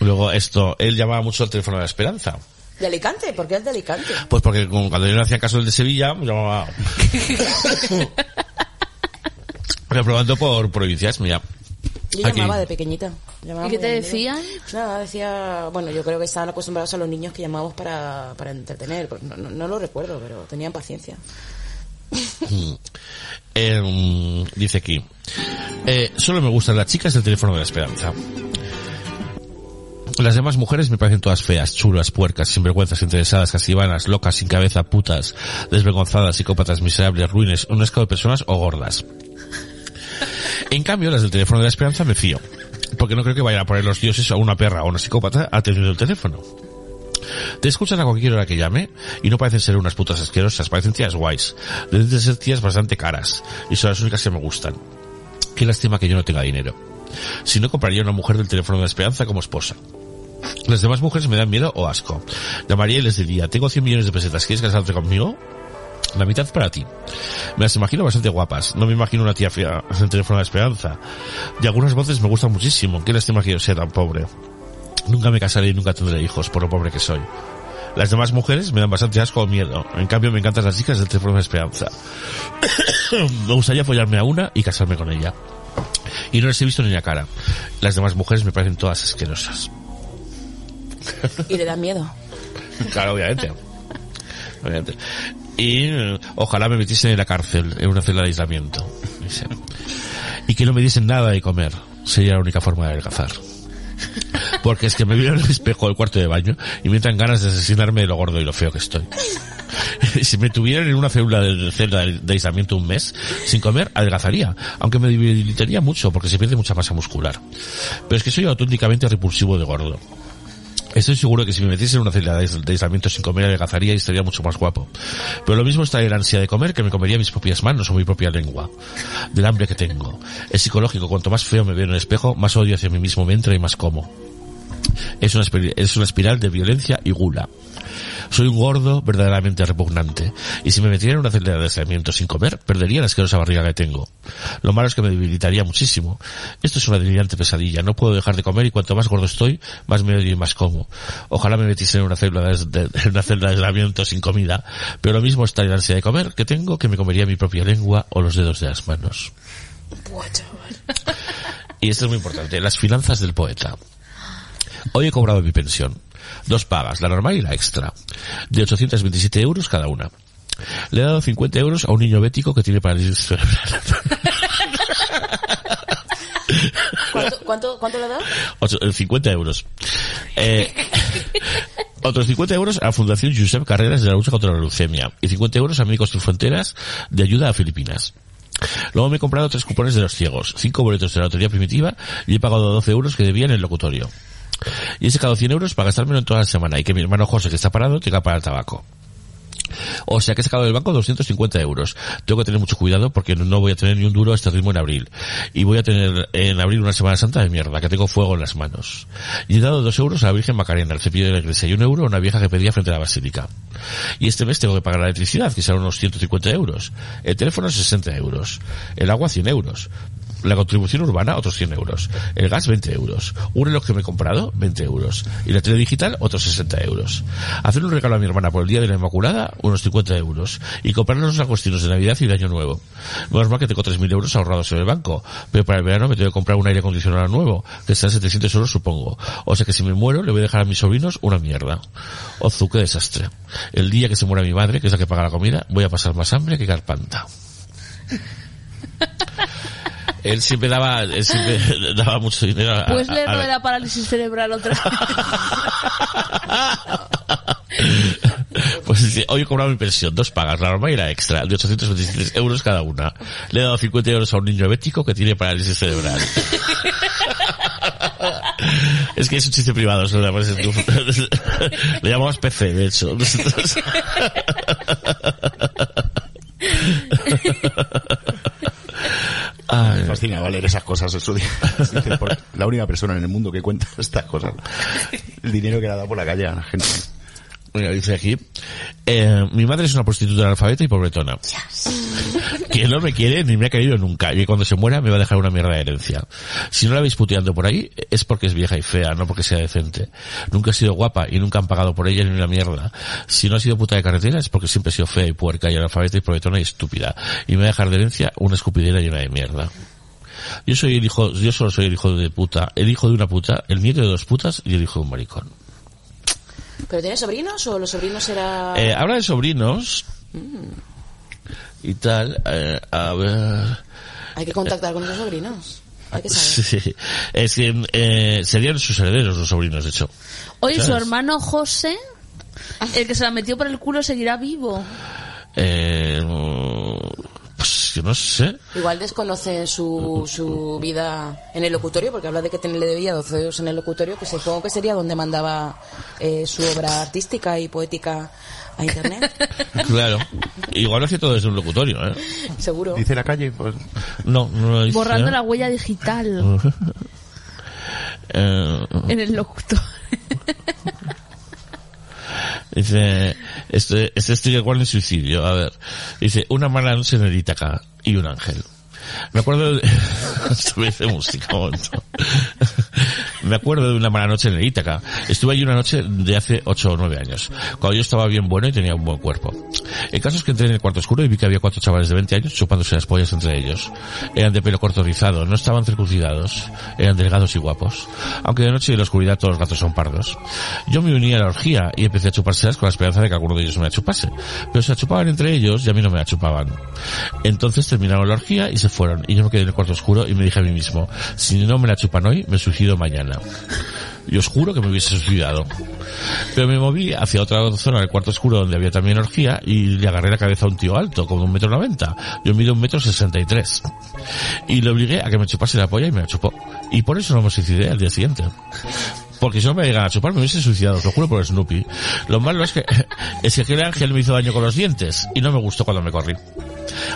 luego esto, él llamaba mucho al teléfono de la esperanza. ¿De Alicante? ¿Por qué es de Alicante? Pues porque cuando yo no hacía caso del de Sevilla, llamaba... Reprobando por provincias, mira. Yo Aquí. llamaba de pequeñita. Llamaba ¿Y qué te decían? Nada, decía... Bueno, yo creo que estaban acostumbrados a los niños que llamamos para, para entretener. No, no- no lo recuerdo, pero tenían paciencia. Eh, dice aquí. Eh, solo me gustan las chicas del teléfono de la esperanza. Las demás mujeres me parecen todas feas, chulas, puercas, sinvergüenzas, interesadas, casivanas, locas, sin cabeza, putas, desvergonzadas, psicópatas, miserables, ruines, un escado de personas o gordas. En cambio, las del teléfono de la esperanza me fío. Porque no creo que vayan a poner los dioses a una perra o una psicópata atendiendo el teléfono. Te escuchan a cualquier hora que llame y no parecen ser unas putas asquerosas, parecen tías guays. Deben de ser tías bastante caras y son las únicas que me gustan. Qué lástima que yo no tenga dinero. Si no, compraría una mujer del teléfono de la esperanza como esposa. Las demás mujeres me dan miedo o asco. Llamaría y les diría, tengo 100 millones de pesetas, ¿quieres casarte conmigo? La mitad para ti. Me las imagino bastante guapas. No me imagino una tía fea en el teléfono de esperanza. Y algunas voces me gustan muchísimo. Qué lástima que yo sea tan pobre. Nunca me casaré y nunca tendré hijos, por lo pobre que soy. Las demás mujeres me dan bastante asco o miedo. En cambio, me encantan las chicas del teléfono de esperanza. me gustaría follarme a una y casarme con ella. Y no les he visto ni la cara. Las demás mujeres me parecen todas asquerosas. Y le da miedo. Claro, obviamente. Obviamente. Y ojalá me metiesen en la cárcel, en una celda de aislamiento. Y que no me diesen nada de comer. Sería la única forma de adelgazar. Porque es que me veo en el espejo del cuarto de baño y me entran ganas de asesinarme de lo gordo y lo feo que estoy. si me tuvieran en una célula de, celda de aislamiento un mes, sin comer, adelgazaría. Aunque me debilitaría mucho porque se pierde mucha masa muscular. Pero es que soy auténticamente repulsivo de gordo. Estoy seguro que si me metiese en una celda de ais- de aislamiento sin comer adelgazaría y estaría mucho más guapo. Pero lo mismo está en la ansia de comer que me comería mis propias manos o mi propia lengua. Del hambre que tengo. Es psicológico. Cuanto más feo me veo en el espejo, más odio hacia mí mismo me entra y más como. Es una, es una espiral de violencia y gula. Soy un gordo verdaderamente repugnante. Y si me metiera en una celda de aislamiento sin comer, perdería la asquerosa barriga que tengo. Lo malo es que me debilitaría muchísimo. Esto es una delirante pesadilla. No puedo dejar de comer y cuanto más gordo estoy, más me odio y más como. Ojalá me metiese en una celda de, en una celda de aislamiento sin comida. Pero lo mismo está en la ansia de comer que tengo que me comería mi propia lengua o los dedos de las manos. Y esto es muy importante. Las finanzas del poeta. Hoy he cobrado mi pensión. Dos pagas, la normal y la extra. De 827 euros cada una. Le he dado 50 euros a un niño bético que tiene parálisis cerebral. ¿Cuánto, cuánto, cuánto le da? Ocho- eh, 50 euros. Eh, otros 50 euros a Fundación Josep Carreras de la lucha contra la leucemia. Y 50 euros a Médicos Sin Fronteras de ayuda a Filipinas. Luego me he comprado tres cupones de los ciegos, cinco boletos de la lotería primitiva y he pagado 12 euros que debía en el locutorio. Y he sacado 100 euros para gastármelo en toda la semana y que mi hermano José, que está parado, tenga para el tabaco. O sea que he sacado del banco 250 euros. Tengo que tener mucho cuidado porque no voy a tener ni un duro a este ritmo en abril. Y voy a tener en abril una Semana Santa de mierda, que tengo fuego en las manos. Y he dado dos euros a la Virgen Macarena, al cepillo de la iglesia, y un euro a una vieja que pedía frente a la basílica. Y este mes tengo que pagar la electricidad, que serán unos 150 euros. El teléfono 60 euros. El agua 100 euros. La contribución urbana, otros 100 euros. El gas, 20 euros. Un reloj que me he comprado, 20 euros. Y la tele digital, otros 60 euros. Hacer un regalo a mi hermana por el Día de la Inmaculada, unos 50 euros. Y comprarnos las cuestiones de Navidad y de Año Nuevo. Menos mal que tengo 3.000 euros ahorrados en el banco. Pero para el verano me tengo que comprar un aire acondicionado nuevo, que está en 700 euros supongo. O sea que si me muero, le voy a dejar a mis sobrinos una mierda. Ozu, qué desastre. El día que se muera mi madre, que es la que paga la comida, voy a pasar más hambre que carpanta. Él siempre daba, él siempre daba mucho dinero a, Puedes a- leer a lo la- de la parálisis cerebral otra vez. Pues dice, hoy he cobrado mi pensión, dos pagas, la normal y la extra, de 823 euros cada una. Le he dado 50 euros a un niño diabético que tiene parálisis cerebral. es que es un chiste privado, eso. Le llamamos PC, de hecho. Ay, Me fascinaba leer esas cosas en su día. La única persona en el mundo que cuenta estas cosas. El dinero que le ha dado por la calle a la gente. Mira, dice aquí, eh, mi madre es una prostituta analfabeta y pobretona. Que no me quiere ni me ha querido nunca y cuando se muera me va a dejar una mierda de herencia. Si no la veis puteando por ahí es porque es vieja y fea, no porque sea decente. Nunca ha sido guapa y nunca han pagado por ella ni una mierda. Si no ha sido puta de carretera es porque siempre ha sido fea y puerca y analfabeta y pobretona y estúpida. Y me va a dejar de herencia una escupidera llena de mierda. Yo soy el hijo, yo solo soy el hijo de puta, el hijo de una puta, el nieto de dos putas y el hijo de un maricón. ¿Pero tienes sobrinos o los sobrinos era...? Eh, habla de sobrinos y tal. eh, a ver. Hay que contactar con esos sobrinos. Hay que saber. Sí, es que eh, serían sus herederos los sobrinos, de hecho. Oye, su hermano José, el que se la metió por el culo, seguirá vivo. Eh, pues yo no sé. Igual desconoce su, su vida en el locutorio, porque habla de que ten- le debía 12 euros en el locutorio, que supongo que sería donde mandaba eh, su obra artística y poética a internet. Claro. Igual lo hace todo desde un locutorio, ¿eh? Seguro. Dice la calle, pues No, no lo dice. Borrando la huella digital Eh, en el locutor. Dice, este, este estoy igual en suicidio. A ver, dice, una mala noche en el Ítaca y un ángel. Me acuerdo de... Me acuerdo de una mala noche en el Ítaca. Estuve allí una noche de hace 8 o 9 años, cuando yo estaba bien bueno y tenía un buen cuerpo. El caso es que entré en el cuarto oscuro y vi que había cuatro chavales de 20 años chupándose las pollas entre ellos. Eran de pelo corto rizado, no estaban circuncidados, eran delgados y guapos. Aunque de noche y en la oscuridad todos los gatos son pardos. Yo me uní a la orgía y empecé a chupárselas con la esperanza de que alguno de ellos me la chupase. Pero se la chupaban entre ellos y a mí no me la chupaban. Entonces terminaron la orgía y se fueron. Y yo me quedé en el cuarto oscuro y me dije a mí mismo, si no me la chupan hoy, me suicido mañana. Y os juro que me hubiese suicidado. Pero me moví hacia otra zona del cuarto oscuro donde había también orgía y le agarré la cabeza a un tío alto, como un metro noventa. Yo mido un metro sesenta y tres. Y le obligué a que me chupase la polla y me la chupó. Y por eso no me suicidé al día siguiente. Porque si no me llegan a chupar me hubiese suicidado, lo juro por Snoopy. Lo malo es que, es que aquel ángel me hizo daño con los dientes y no me gustó cuando me corrí.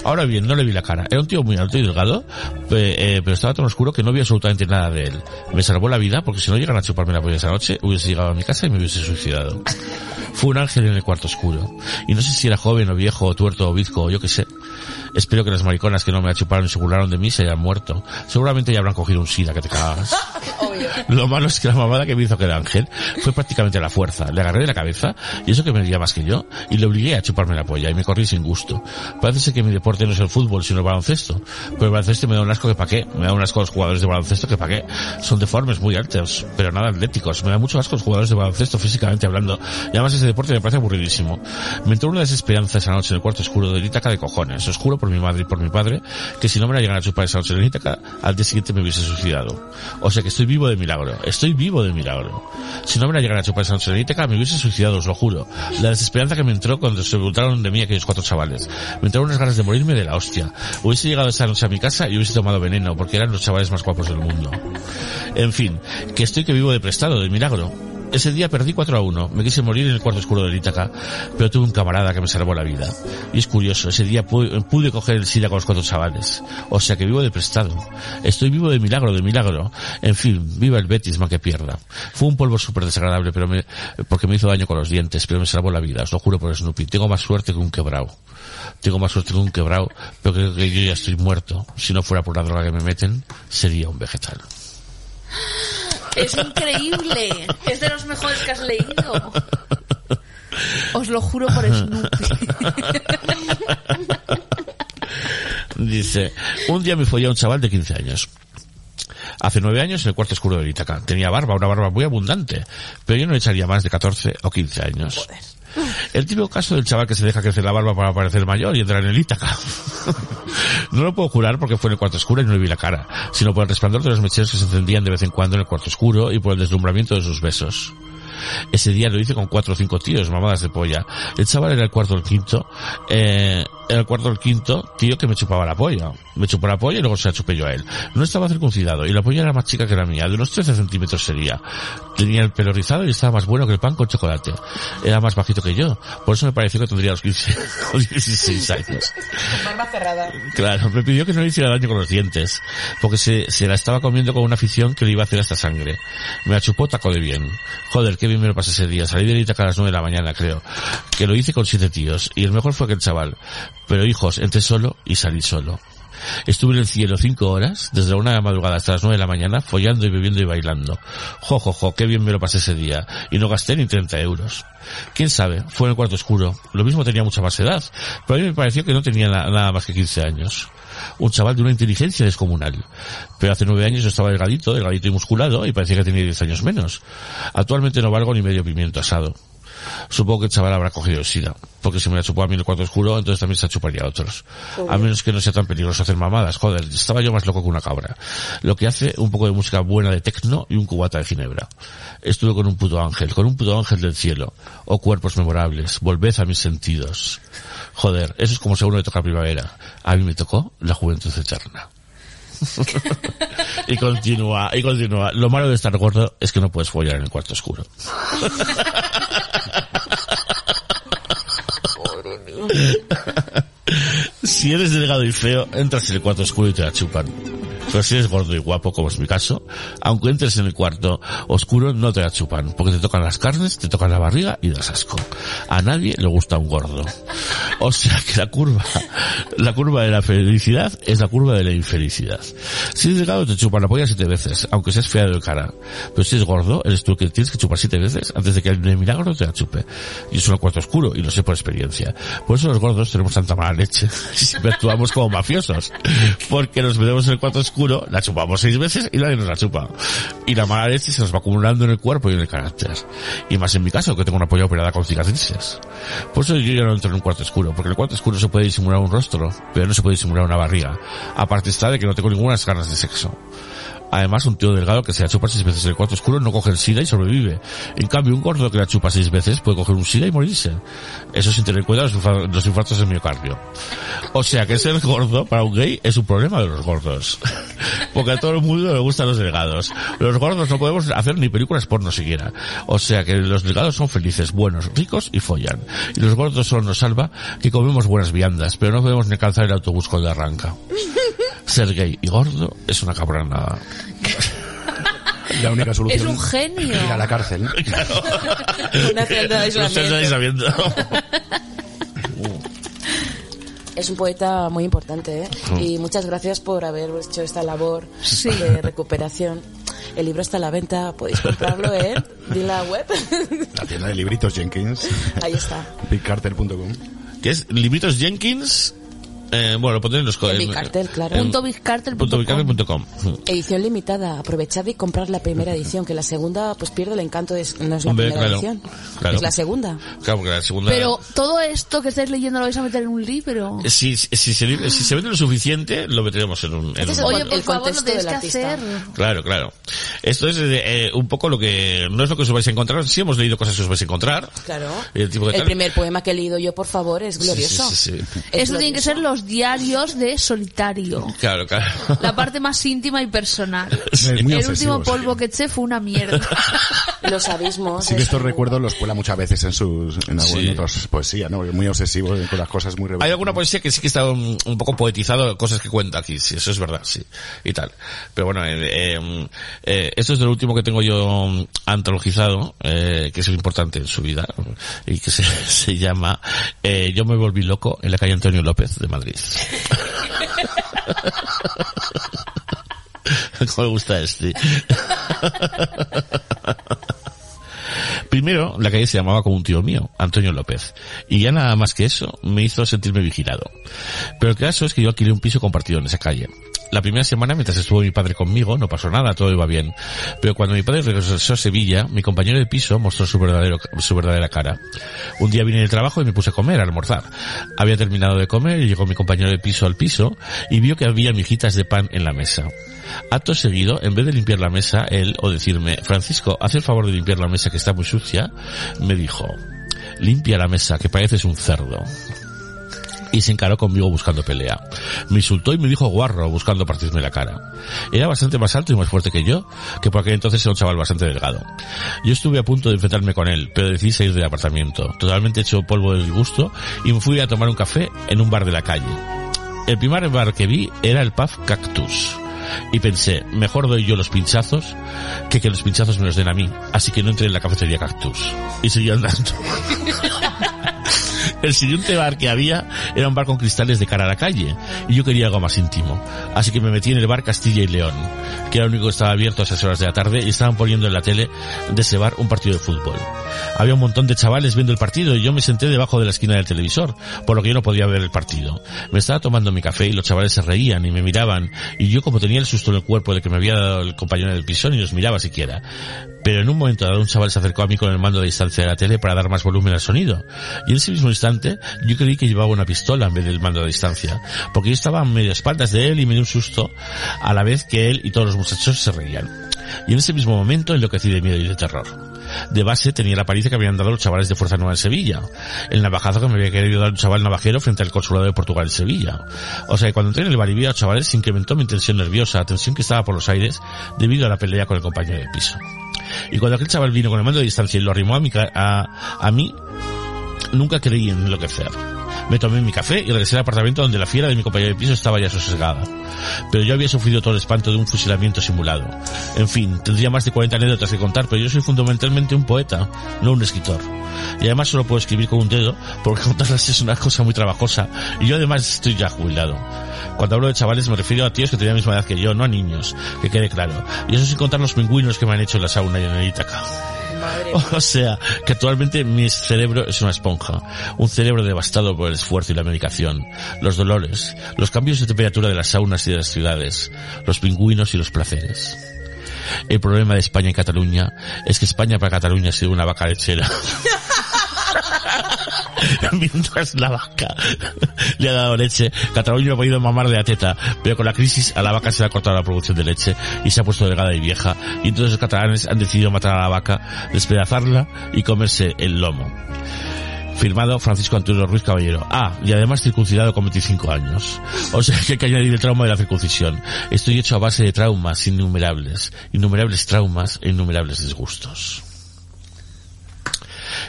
Ahora bien, no le vi la cara. Era un tío muy alto y delgado, pe- eh, pero estaba tan oscuro que no vi absolutamente nada de él. Me salvó la vida porque si no llegan a chuparme la polla esa noche, hubiese llegado a mi casa y me hubiese suicidado. Fue un ángel en el cuarto oscuro. Y no sé si era joven o viejo o tuerto o bizco o yo qué sé. Espero que las mariconas que no me la chuparon y se burlaron de mí se hayan muerto. Seguramente ya habrán cogido un sida que te cagas. Lo malo es que la mamada que me hizo aquel ángel fue prácticamente a la fuerza. Le agarré de la cabeza, y eso que me medía más que yo, y le obligué a chuparme la polla, y me corrí sin gusto. Parece ser que mi deporte no es el fútbol, sino el baloncesto. Pero el baloncesto me da un asco que pa' qué. Me da un asco los jugadores de baloncesto que pa' qué. Son deformes, muy altos, pero nada atléticos. Me da mucho asco los jugadores de baloncesto físicamente hablando. Y además ese deporte me parece aburridísimo. Me entró una desesperanza esa noche en el cuarto oscuro de Ítaca de cojones. Os juro por mi madre y por mi padre que si no me la llegan a chupar esa noche en Ítaca, al día siguiente me hubiese suicidado. O sea que estoy vivo de milagro. Estoy vivo de milagro. Si no me la llegan a chupar esa noche en Ítaca, me hubiese suicidado, os lo juro. La desesperanza que me entró cuando se ocultaron de mí aquellos cuatro chavales. Me entraron unas ganas de morirme de la hostia. Hubiese llegado esa noche a mi casa y hubiese tomado veneno, porque eran los chavales más guapos del mundo. En fin, que estoy que vivo de prestado, de milagro. Ese día perdí 4 a 1. Me quise morir en el cuarto oscuro del Ítaca, pero tuve un camarada que me salvó la vida. Y es curioso, ese día pude, pude coger el SIDA con los cuatro chavales. O sea que vivo de prestado. Estoy vivo de milagro, de milagro. En fin, viva el Betis, más que pierda. Fue un polvo súper desagradable, pero me, porque me hizo daño con los dientes, pero me salvó la vida. Os lo juro por Snoopy. Tengo más suerte que un quebrado. Tengo más suerte que un quebrado, pero creo que yo ya estoy muerto. Si no fuera por la droga que me meten, sería un vegetal. Es increíble. Es de los mejores que has leído. Os lo juro por Snoopy. Dice, un día me follé a un chaval de 15 años. Hace nueve años en el cuarto oscuro de Ítaca. Tenía barba, una barba muy abundante, pero yo no le echaría más de 14 o 15 años. El típico caso del chaval que se deja crecer la barba para parecer mayor y entrar en el Ítaca. no lo puedo jurar porque fue en el cuarto oscuro y no le vi la cara, sino por el resplandor de los mecheros que se encendían de vez en cuando en el cuarto oscuro y por el deslumbramiento de sus besos. Ese día lo hice con cuatro o cinco tíos, mamadas de polla. El chaval era el cuarto o el quinto, eh, era el cuarto o el quinto tío que me chupaba la polla. Me chupó la polla y luego se la chupé yo a él. No estaba circuncidado y la polla era más chica que la mía, de unos 13 centímetros sería. Tenía el pelo rizado y estaba más bueno que el pan con chocolate. Era más bajito que yo, por eso me pareció que tendría los 15 o 16 años. Barba cerrada. Claro, me pidió que no le hiciera daño con los dientes, porque se, se la estaba comiendo con una afición que le iba a hacer hasta sangre. Me la chupó taco de bien. Joder, qué bien me lo pasé ese día. Salí de Ítaca a las nueve de la mañana, creo. Que lo hice con siete tíos. Y el mejor fue aquel chaval. Pero hijos, entré solo y salí solo. Estuve en el cielo cinco horas, desde la una de la madrugada hasta las nueve de la mañana, follando y bebiendo y bailando. Jo, jo, jo, qué bien me lo pasé ese día. Y no gasté ni 30 euros. Quién sabe, fue en el cuarto oscuro. Lo mismo tenía mucha más edad, pero a mí me pareció que no tenía na- nada más que 15 años. Un chaval de una inteligencia descomunal. Pero hace nueve años yo estaba delgadito, delgadito y musculado, y parecía que tenía 10 años menos. Actualmente no valgo ni medio pimiento asado. Supongo que el chaval habrá cogido el SIDA, porque si me la chupó a mí el cuarto oscuro, entonces también se la chuparía a otros. A menos que no sea tan peligroso hacer mamadas, joder, estaba yo más loco que una cabra. Lo que hace un poco de música buena de tecno y un cubata de ginebra. Estuve con un puto ángel, con un puto ángel del cielo. Oh cuerpos memorables, volved a mis sentidos. Joder, eso es como si a uno le toca primavera. A mí me tocó la juventud eterna. y continúa, y continúa. Lo malo de estar gordo es que no puedes follar en el cuarto oscuro. si eres delgado y feo, entras en el cuarto oscuro y te la chupan. Pero si eres gordo y guapo, como es mi caso, aunque entres en el cuarto oscuro, no te la chupan, porque te tocan las carnes, te tocan la barriga y das asco. A nadie le gusta un gordo. O sea que la curva, la curva de la felicidad es la curva de la infelicidad. Si eres delgado, te chupan la polla siete veces, aunque seas fea de cara. Pero si eres gordo, eres tú que tienes que chupar siete veces antes de que el milagro te la chupe. Y es un cuarto oscuro, y lo sé por experiencia. Por eso los gordos tenemos tanta mala leche. Siempre actuamos como mafiosos. Porque nos metemos en el cuarto oscuro, la chupamos seis veces y nadie nos la chupa. Y la mala leche se nos va acumulando en el cuerpo y en el carácter. Y más en mi caso, que tengo una polla operada con cicatrices. Por eso yo ya no entro en un cuarto oscuro, porque en el cuarto oscuro se puede disimular un rostro, pero no se puede disimular una barriga. Aparte está de que no tengo ninguna ganas de sexo. Además, un tío delgado que se la chupa seis veces en el cuarto oscuro no coge el SIDA y sobrevive. En cambio, un gordo que la chupa seis veces puede coger un SIDA y morirse. Eso sin tener en cuenta los, infa- los infartos de miocardio. O sea que ser gordo para un gay es un problema de los gordos. Porque a todo el mundo le gustan los delgados. Los gordos no podemos hacer ni películas porno siquiera. O sea que los delgados son felices, buenos, ricos y follan. Y los gordos solo nos salva que comemos buenas viandas, pero no podemos ni alcanzar el autobús cuando arranca. Ser gay y gordo es una cabronada. La única Es solución un genio. ir a la cárcel. Una celda de aislamiento. aislamiento. Es un poeta muy importante, ¿eh? Y muchas gracias por haber hecho esta labor de recuperación. El libro está a la venta, podéis comprarlo en di la web. La tienda de libritos Jenkins, Ahí está. bigcartel.com. que es Libritos Jenkins. Eh, bueno, lo pondré en los En mi cartel, claro. en- Punto bizcartel punto punto com. Edición limitada. Aprovechad y comprad la primera edición, que la segunda pues pierde el encanto de no es la Hombre, primera claro, edición. claro. Es la segunda. Claro, porque la segunda... Pero todo esto que estáis leyendo lo vais a meter en un libro. Si, si, si se, si se vende lo suficiente, lo meteremos en un... en Este un- Oye, el por favor, lo contexto tenéis que hacer. Claro, claro. Esto es eh, un poco lo que... No es lo que os vais a encontrar. Sí hemos leído cosas que os vais a encontrar. Claro. El tipo de tal- primer poema que he leído yo, por favor, es glorioso. Sí, sí, sí, sí. Es Esto tiene que glorioso. ser los los diarios de solitario. Claro, claro. La parte más íntima y personal. El obsesivo, último sí. polvo que eché fue una mierda. Los abismos. Sí que estos recuerdos los cuela muchas veces en sus en algún Sí. otros poesía, ¿no? Muy obsesivo con las cosas muy Hay alguna poesía que sí que está un, un poco poetizado, cosas que cuenta aquí, sí, eso es verdad, sí, y tal. Pero bueno, eh, eh, eh, esto es lo último que tengo yo mm, antologizado, eh, que es muy importante en su vida, y que se, se llama eh, Yo me volví loco en la calle Antonio López de Madrid. ¿Cómo me gusta este? Primero, la calle se llamaba como un tío mío, Antonio López. Y ya nada más que eso me hizo sentirme vigilado. Pero el caso es que yo alquilé un piso compartido en esa calle. La primera semana, mientras estuvo mi padre conmigo, no pasó nada, todo iba bien. Pero cuando mi padre regresó a Sevilla, mi compañero de piso mostró su, verdadero, su verdadera cara. Un día vine del trabajo y me puse a comer, a almorzar. Había terminado de comer y llegó mi compañero de piso al piso y vio que había mijitas de pan en la mesa. Acto seguido, en vez de limpiar la mesa, él, o decirme, Francisco, haz el favor de limpiar la mesa que está muy sucia, me dijo, limpia la mesa, que pareces un cerdo. Y se encaró conmigo buscando pelea. Me insultó y me dijo guarro, buscando partirme la cara. Era bastante más alto y más fuerte que yo, que por aquel entonces era un chaval bastante delgado. Yo estuve a punto de enfrentarme con él, pero decidí salir del apartamento, totalmente hecho polvo de disgusto, y me fui a tomar un café en un bar de la calle. El primer bar que vi era el pub Cactus. Y pensé, mejor doy yo los pinchazos que que los pinchazos me los den a mí. Así que no entré en la cafetería Cactus. Y seguí andando. El siguiente bar que había era un bar con cristales de cara a la calle y yo quería algo más íntimo. Así que me metí en el bar Castilla y León, que era el único que estaba abierto a esas horas de la tarde y estaban poniendo en la tele de ese bar un partido de fútbol. Había un montón de chavales viendo el partido y yo me senté debajo de la esquina del televisor, por lo que yo no podía ver el partido. Me estaba tomando mi café y los chavales se reían y me miraban y yo como tenía el susto en el cuerpo de que me había dado el compañero del piso ni los miraba siquiera. Pero en un momento dado un chaval se acercó a mí con el mando de distancia de la tele para dar más volumen al sonido. Y en ese mismo instante yo creí que llevaba una pistola en vez del mando de distancia. Porque yo estaba a medio espaldas de él y me dio un susto a la vez que él y todos los muchachos se reían. Y en ese mismo momento enloquecí de miedo y de terror. De base tenía la paliza que habían dado los chavales de Fuerza Nueva en Sevilla. El navajazo que me había querido dar un chaval navajero frente al consulado de Portugal en Sevilla. O sea que cuando entré en el bar y vi a los chavales se incrementó mi tensión nerviosa, tensión que estaba por los aires debido a la pelea con el compañero de piso. Y cuando aquel chaval vino con el mando de distancia y lo arrimó a, mí, nunca creí en enloquecer. Me tomé mi café y regresé al apartamento donde la fiera de mi compañero de piso estaba ya sosegada. Pero yo había sufrido todo el espanto de un fusilamiento simulado. En fin, tendría más de 40 anécdotas que contar, pero yo soy fundamentalmente un poeta, no un escritor. Y además solo puedo escribir con un dedo, porque contarlas es una cosa muy trabajosa. Y yo además estoy ya jubilado. Cuando hablo de chavales me refiero a tíos que tenían la misma edad que yo, no a niños, que quede claro. Y eso sin contar los pingüinos que me han hecho en la sauna y en el Ítaca. O sea, que actualmente mi cerebro es una esponja. Un cerebro devastado por el esfuerzo y la medicación. Los dolores, los cambios de temperatura de las saunas y de las ciudades, los pingüinos y los placeres. El problema de España y Cataluña es que España para Cataluña ha sido una vaca lechera. Mientras la vaca le ha dado leche, Cataluña ha podido mamar de la teta, pero con la crisis a la vaca se le ha cortado la producción de leche y se ha puesto delgada y vieja, y entonces los catalanes han decidido matar a la vaca, despedazarla y comerse el lomo. Firmado Francisco Antonio Ruiz Caballero. Ah, y además circuncidado con 25 años. O sea que hay que añadir el trauma de la circuncisión. Estoy hecho a base de traumas innumerables. Innumerables traumas e innumerables disgustos.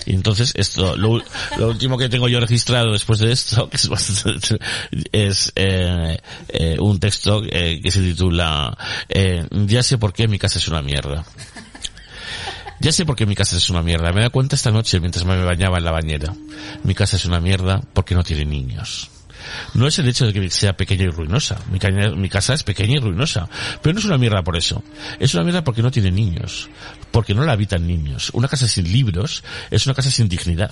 Y entonces esto, lo, lo último que tengo yo registrado después de esto, que es bastante, es eh, eh, un texto eh, que se titula eh, Ya sé por qué mi casa es una mierda. Ya sé por qué mi casa es una mierda. Me da cuenta esta noche mientras me bañaba en la bañera. Mi casa es una mierda porque no tiene niños. No es el hecho de que sea pequeña y ruinosa. Mi, casa es pequeña y ruinosa. Pero no es una mierda por eso. Es una mierda porque no tiene niños. Porque no la habitan niños. Una casa sin libros es una casa sin dignidad.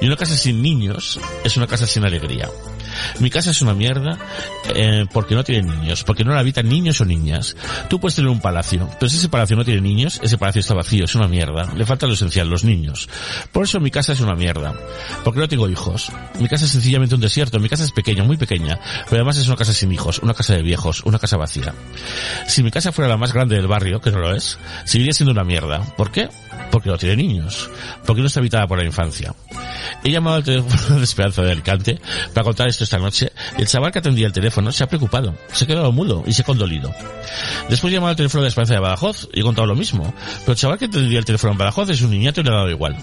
Y una casa sin niños es una casa sin alegría. Mi casa es una mierda eh, porque no tiene niños, porque no la habitan niños o niñas. Tú puedes tener un palacio, pero si ese palacio no tiene niños, ese palacio está vacío, es una mierda. Le falta lo esencial, los niños. Por eso mi casa es una mierda. Porque no tengo hijos. Mi casa es sencillamente un desierto, mi casa es pequeña pequeña, muy pequeña, pero además es una casa sin hijos, una casa de viejos, una casa vacía. Si mi casa fuera la más grande del barrio, que no lo es, seguiría siendo una mierda. ¿Por qué? Porque no tiene niños, porque no está habitada por la infancia. He llamado al teléfono de Esperanza de Alicante para contar esto esta noche el chaval que atendía el teléfono se ha preocupado, se ha quedado mudo y se ha condolido. Después he llamado al teléfono de Esperanza de Badajoz y he contado lo mismo, pero el chaval que atendía el teléfono en Badajoz es un niñato y le ha dado igual.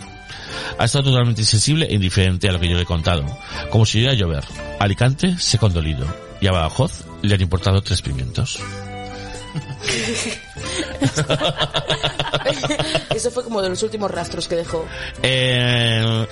Ha estado totalmente insensible e indiferente a lo que yo le he contado, como si iba a llover. Alicante se ha condolido y a Badajoz le han importado tres pimientos. Eso fue como de los últimos rastros que dejó. Eh,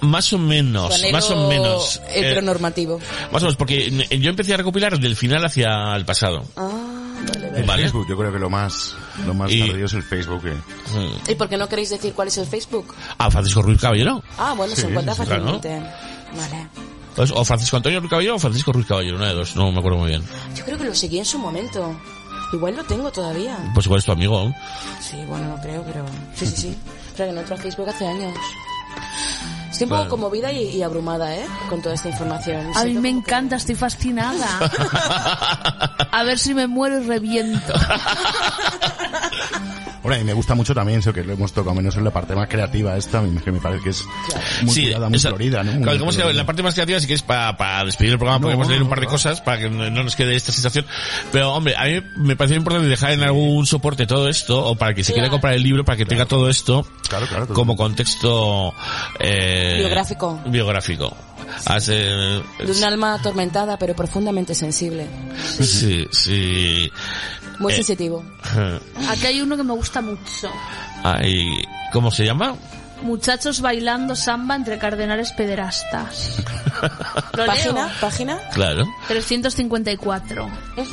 más o menos, más o menos. eh, Heteronormativo. más o menos, porque yo empecé a recopilar del final hacia el pasado. Ah, vale, vale. Facebook, yo creo que lo más, lo más Y- tardío es el Facebook. eh. Mm. ¿Y por qué no queréis decir cuál es el Facebook? Ah, Francisco Ruiz Caballero. Ah, bueno, se Sí, encuentra sí, claro. fácilmente. Vale. Pues, o Francisco Antonio Ruiz Caballero o Francisco Ruiz Caballero, una de dos, no me acuerdo muy bien. Yo creo que lo seguí en su momento. Igual lo tengo todavía. Pues igual es tu amigo. Sí, bueno, no creo, pero... Sí, sí, sí. Pero que no entro a Facebook hace años. Estoy un poco Claro. conmovida y, y abrumada, ¿eh? Con toda esta información. A mí me que- encanta, estoy fascinada. A ver si me muero y reviento. Bueno, y me gusta mucho también eso que lo hemos tocado menos en la parte más creativa esta, me- que me parece que es muy cuidada, muy esa- florida, ¿no? Muy Claro, que la parte más creativa sí que es para despedir el programa, No, podemos leer un no, par de no. cosas para que no no nos quede esta sensación. Pero, hombre, a mí me parece importante dejar en algún soporte todo esto, o para que se quiera Claro. comprar el libro, para que tenga todo esto Claro, claro. todo. como contexto eh, Biográfico. biográfico. Hace, De un alma atormentada, pero profundamente sensible. sí, sí. Muy Eh. sensitivo. Aquí hay uno que me gusta mucho. Ay, ¿Cómo se llama? Muchachos bailando samba entre cardenales pederastas. ¿Lo ¿Página? leo? ¿Página? Claro. 354.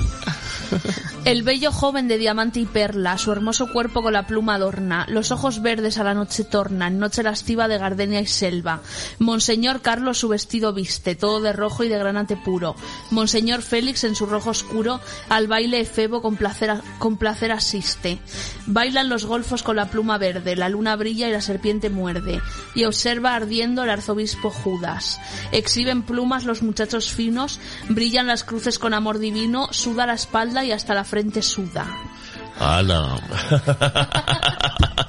El bello joven de diamante y perla, su hermoso cuerpo con la pluma adorna, los ojos verdes a la noche tornan, noche lastiva de gardenia y selva. Monseñor Carlos su vestido viste, todo de rojo y de granate puro. Monseñor Félix en su rojo oscuro, al baile efebo con placer, a- con placer asiste. Bailan los golfos con la pluma verde, la luna brilla y la serpiente muerde. Y observa ardiendo el arzobispo Judas. Exhiben plumas los muchachos finos, brillan las cruces con amor divino, suda la espalda y hasta la frente suda. ¡Hala!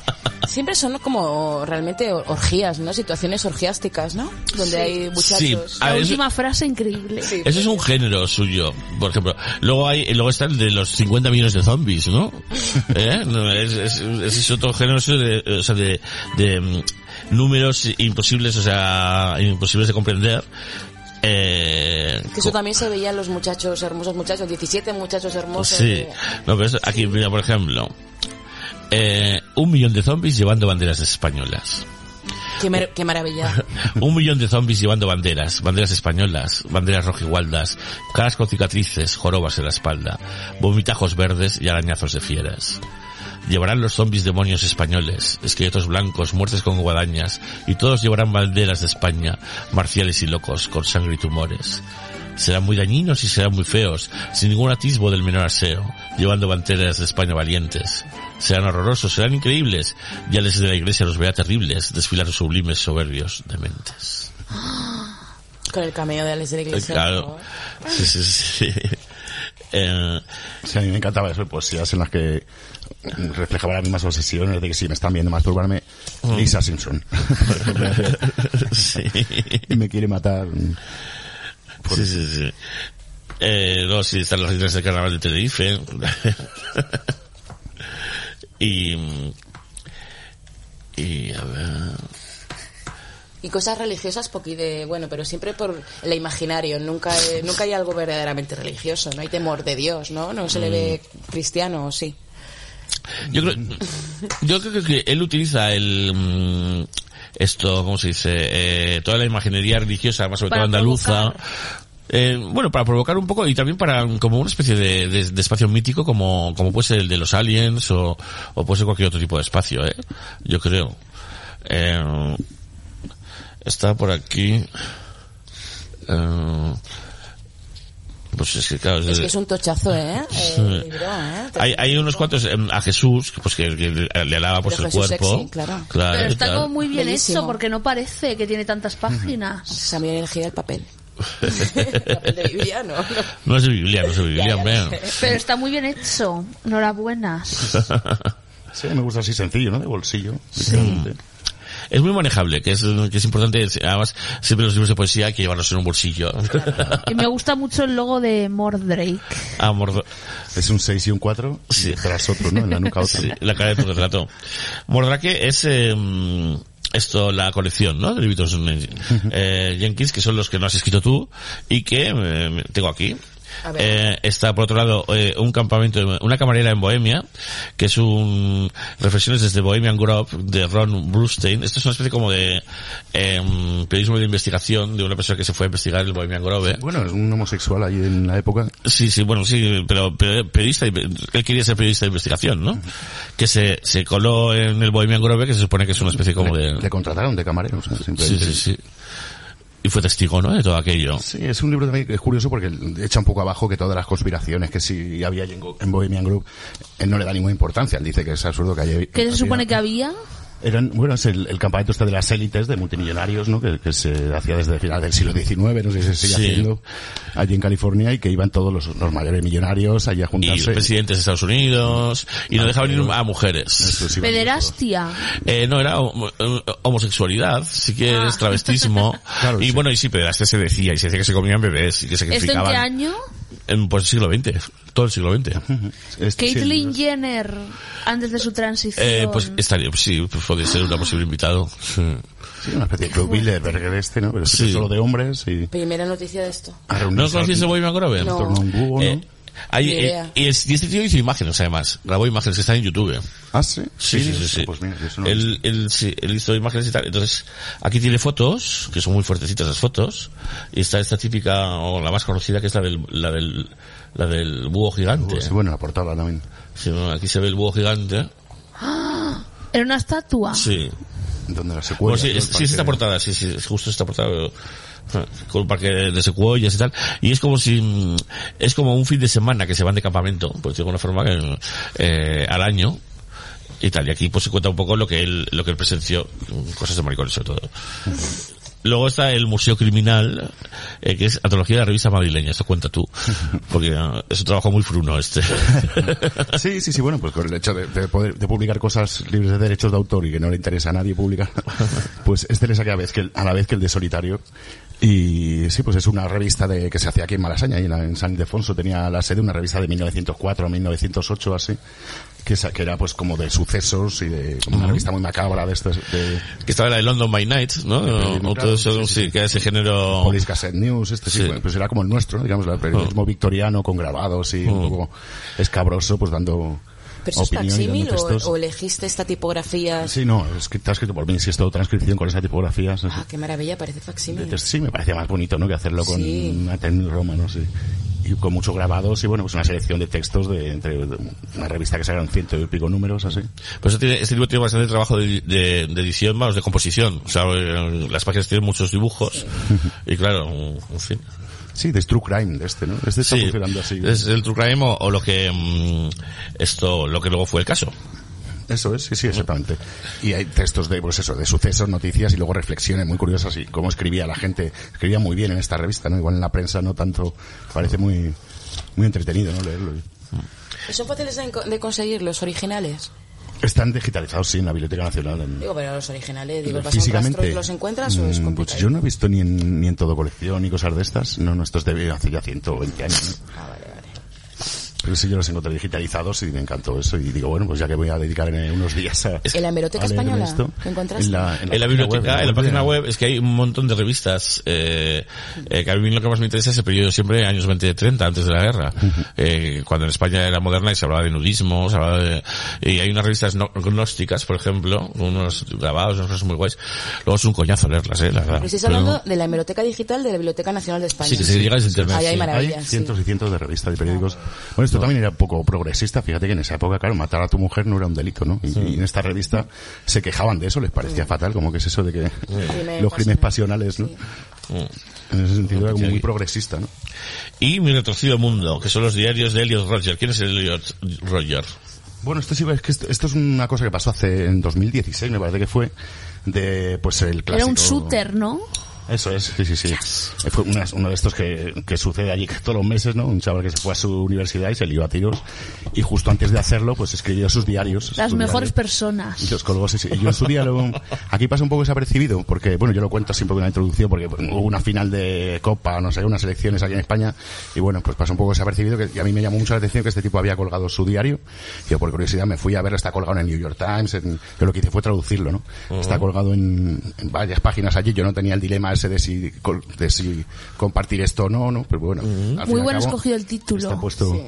Siempre son como realmente or- orgías, ¿no? Situaciones orgiásticas, ¿no? Donde Sí. hay muchachos. Sí. La última frase increíble. Sí. Eso es un género suyo, por ejemplo. Luego hay, luego está el de los 50 millones de zombies, ¿no? ¿Eh? No, es, es- es otro género suyo de, o sea, de, de mm, números imposibles, o sea, imposibles de comprender. Eh, eso también se veía en los muchachos, hermosos muchachos, 17 muchachos hermosos. Sí, de- no, pero eso- aquí, mira, por ejemplo, eh, un millón de zombies llevando banderas españolas. Qué, mar- qué maravilla. Un millón de zombies llevando banderas, banderas españolas, banderas rojigualdas, caras con cicatrices, jorobas en la espalda, vomitajos verdes y arañazos de fieras. Llevarán los zombies demonios españoles, esqueletos blancos, muertes con guadañas, y todos llevarán banderas de España, marciales y locos, con sangre y tumores. Serán muy dañinos y serán muy feos, sin ningún atisbo del menor aseo, llevando banderas de España valientes. Serán horrorosos, serán increíbles, ya desde la iglesia los verá terribles, desfilar sublimes soberbios dementes. Con el cameo de Alex de la Iglesia. Claro. Sí, sí, sí. Eh, Sí, a mí me encantaba eso, poesías en las que reflejaba las mismas obsesiones de que si me están viendo masturbarme, Lisa Simpson. Por sí. y me quiere matar. Sí, sí, sí. Eh, luego sí están las reinas del carnaval de Tenerife. y, y a ver. Y cosas religiosas porque de, bueno, pero siempre por el imaginario, nunca, eh, nunca hay algo verdaderamente religioso, no hay temor de Dios, ¿no? No se le ve cristiano, ¿o sí. Yo creo, yo creo que él utiliza el, mm, esto, ¿cómo se dice? Eh, toda la imaginería religiosa, más sobre todo andaluza. provocar. Eh, bueno, para provocar un poco y también para como una especie de, de- de espacio mítico como, como puede ser el de los aliens o, o puede ser cualquier otro tipo de espacio, ¿eh? Yo creo. Eh, está por aquí. Eh, pues es que claro, Es que es un tochazo, ¿eh? El libro, ¿eh? hay, hay unos cuantos em, a Jesús que, pues que, que le alaba pues el Jesús cuerpo sexy, claro. Pero está claro. como muy bien Bellísimo. hecho porque no parece que tiene tantas páginas. Se ha bien elegido el papel. de Biblia, no. no. Es de Biblia, no es de Biblia, Ya. Pero está muy bien hecho. Enhorabuenas. Sí, me gusta así sencillo, ¿no? De bolsillo. literalmente. Es muy manejable, que es, que es importante. Además, siempre los libros de poesía hay que llevarlos en un bolsillo. Y me gusta mucho el logo de Mordrake. Ah, mordo- Es un 6 y un 4 Sí. tras otro, ¿no? En la nuca otro. Sí, la cara de tu retrato. Mordrake es eh, esto la colección, ¿no? De libritos eh, Jenkins, que son los que no has escrito tú y que eh, tengo aquí. Eh, está por otro lado eh, un campamento, una camarera en Bohemia, que es un reflexiones desde Bohemian Grove de Ron Brustein. Esto es una especie como de em, periodismo de investigación de una persona que se fue a investigar el Bohemian Grove. Bueno, es un homosexual ahí en la época. Sí, sí, bueno, sí, pero pe- periodista, él quería ser periodista de investigación, ¿no? Que se, se coló en el Bohemian Grove, que se supone que es una especie como Le, de... le contrataron de camarero, o sea, Sí, sí, sí. Y fue testigo, ¿no? De todo aquello. Sí, es un libro también que es curioso porque echa un poco abajo que todas las conspiraciones que sí había allí en Go- en Bohemian Group, él no le da ninguna importancia. Él dice que es absurdo que haya... ¿Qué se supone que había? Eran, bueno, es el, el campamento este de las élites de multimillonarios, ¿no? Que, que se hacía desde el final del siglo XIX, no sé si se sigue Sí. haciendo allí en California y que iban todos los, los mayores millonarios allí a Y juntarse. presidentes de Estados Unidos, y no dejaban ir a mujeres. Eso sí, Pederastia. Eh, no, era homo- eh, homosexualidad, si quieres, Ah. travestismo. Claro, y sí. bueno, y sí, pederastia se decía, y se decía que se comían bebés, y que se ¿Esto en sacrificaban. qué año? En, pues el siglo XX, todo el siglo XX. Este, sí, Caitlyn es- Jenner, antes de su transición. Eh, pues estaría, sí, pues podría ser una posible invitado. Sí. sí, una especie de Club Bilderberg de este, ¿no? Pero sí Sí. solo de hombres y Primera noticia de esto. ¿No conocías el Bohemian Grove? No. ¿no? Hay, eh, y, es- y este tío hizo imágenes además, grabó imágenes que están en YouTube. Ah, sí. Sí, sí, sí. sí. Pues mira, eso no él, él, sí, él hizo imágenes y tal. Entonces, aquí tiene fotos, que son muy fuertecitas las fotos, y está esta típica, o la más conocida, que es la del, la del, la del búho gigante. Sí, bueno, la portada también. Sí, no, aquí se ve el búho gigante. Era una estatua. Sí. Donde la secuela. Bueno, sí, es, El sí es esta portada, sí, sí, es justo esta portada. pero, ah, Con parque de secuoyas y tal. Y es como si, mm, es como un fin de semana que se van de campamento, pues de alguna forma, eh, al año. Y tal, y aquí pues se cuenta un poco lo que él, lo que él presenció, mm, cosas de maricones sobre todo. Luego está el Museo Criminal, eh, que es antología de la revista madrileña, eso cuenta tú, porque ah, es un trabajo muy fruno este. Sí, sí, sí, bueno, pues con el hecho de, de poder de publicar cosas libres de derechos de autor y que no le interesa a nadie publicar, pues este le saca a, vez que a la vez que el de Solitario. Y sí, pues es una revista de que se hacía aquí en Malasaña, y en, en San Ildefonso. Tenía la sede, una revista de 1904 a 1908 así, que, esa- que era pues como de sucesos y de como una revista muy macabra de estos, de que estaba la de London by Night, ¿no? O todo eso, sí, sí, sí, que ese género... Police Cassette News, este sí, pues era como el nuestro, digamos, el periodismo victoriano con grabados y un poco escabroso, pues dando ¿Pero eso es opinión y facsímil dando o, textos. o elegiste esta tipografía? Sí, no, es que está escrito por mí, si es todo transcripción con esa tipografía. sí, sí. Ah, qué maravilla, parece facsímil. Sí, me parecía más bonito, ¿no? Que hacerlo con Sí. una Times Roman, sí. Y con muchos grabados y bueno, pues una selección de textos de entre de una revista que sacaron ciento y pico números, así. Pues este, este libro tiene bastante trabajo de, de, de edición, vamos, de composición. O sea, eh, las páginas tienen muchos dibujos. Y claro, en fin. Sí, de True Crime, de este, ¿no? Este está Sí, funcionando así. es el true crime o, o lo que, mm, esto, lo que luego fue el caso. Eso es, sí, sí, exactamente. Y hay textos de, pues eso, de sucesos, noticias y luego reflexiones muy curiosas y cómo escribía la gente. Escribía muy bien en esta revista, ¿no? Igual en la prensa no tanto, parece muy, muy entretenido, ¿no? Leerlo. ¿Son fáciles de, de conseguir los originales? Están digitalizados, sí, en la Biblioteca Nacional. En, Digo, pero los originales, digo, ¿vas a un físicamente rastro y los encuentras o es mm, complicado? pues yo no he visto ni en, ni en todo colección ni cosas de estas no no estos de hace ya 120 años ¿no? Ah, vale. Pero sí yo los encontré digitalizados y me encantó eso y digo bueno pues ya que voy a dedicar eh, unos días a ¿En la hemeroteca española esto, encontraste? en la, En la biblioteca, en la página web, es que hay un montón de revistas, eh, eh, que a mí lo que más me interesa es el periodo siempre años 20-30, antes de la guerra. Eh, cuando en España era moderna y se hablaba de nudismo, se hablaba de, y hay unas revistas no- gnósticas, por ejemplo, unos grabados, unas cosas muy guays. Luego es un coñazo leerlas, eh, la verdad. Pero estáis Pero- hablando de la hemeroteca digital de la Biblioteca Nacional de España. Sí, que se llega desde internet. Ahí hay sí. maravillas. hay sí. cientos y cientos de revistas y periódicos. Bueno, esto también era un poco progresista. Fíjate que en esa época, claro, matar a tu mujer no era un delito, ¿no? Y, y en esta revista se quejaban de eso, les parecía fatal, como que es eso de que Crimen los crímenes pasional. pasionales, ¿no? En ese sentido era como Sí. muy progresista, ¿no? Y Mi Retorcido Mundo, que son los diarios de Elliot Roger. ¿Quién es el Elliot Roger? Bueno, esto sí, es que esto, esto es una cosa que pasó hace en 2016, me parece que fue, de, pues el clásico... Era un shooter, ¿no? Eso es, sí, sí, sí. Eh, Fue una- uno de estos que, que sucede allí todos los meses, ¿no? Un chaval que se fue a su universidad y se lió a tiros. Y justo antes de hacerlo, pues escribió sus diarios. Las mejores diarios. personas. Y los colgó, sí, sí. Y yo en su día lo, aquí pasa un poco desapercibido, porque, bueno, yo lo cuento siempre con una introducción, porque hubo una final de Copa, no sé, unas elecciones aquí en España, y bueno, pues pasó un poco desapercibido, que y a mí me llamó mucho la atención que este tipo había colgado su diario, y yo por curiosidad me fui a ver, está colgado en el New York Times, en- yo lo que hice fue traducirlo, ¿no? Está colgado en, en varias páginas allí, yo no tenía el dilema ese de si, de si compartir esto o no, ¿no? Pero bueno. al fin Muy y al bueno cabo, escogido el título. Está puesto... Sí.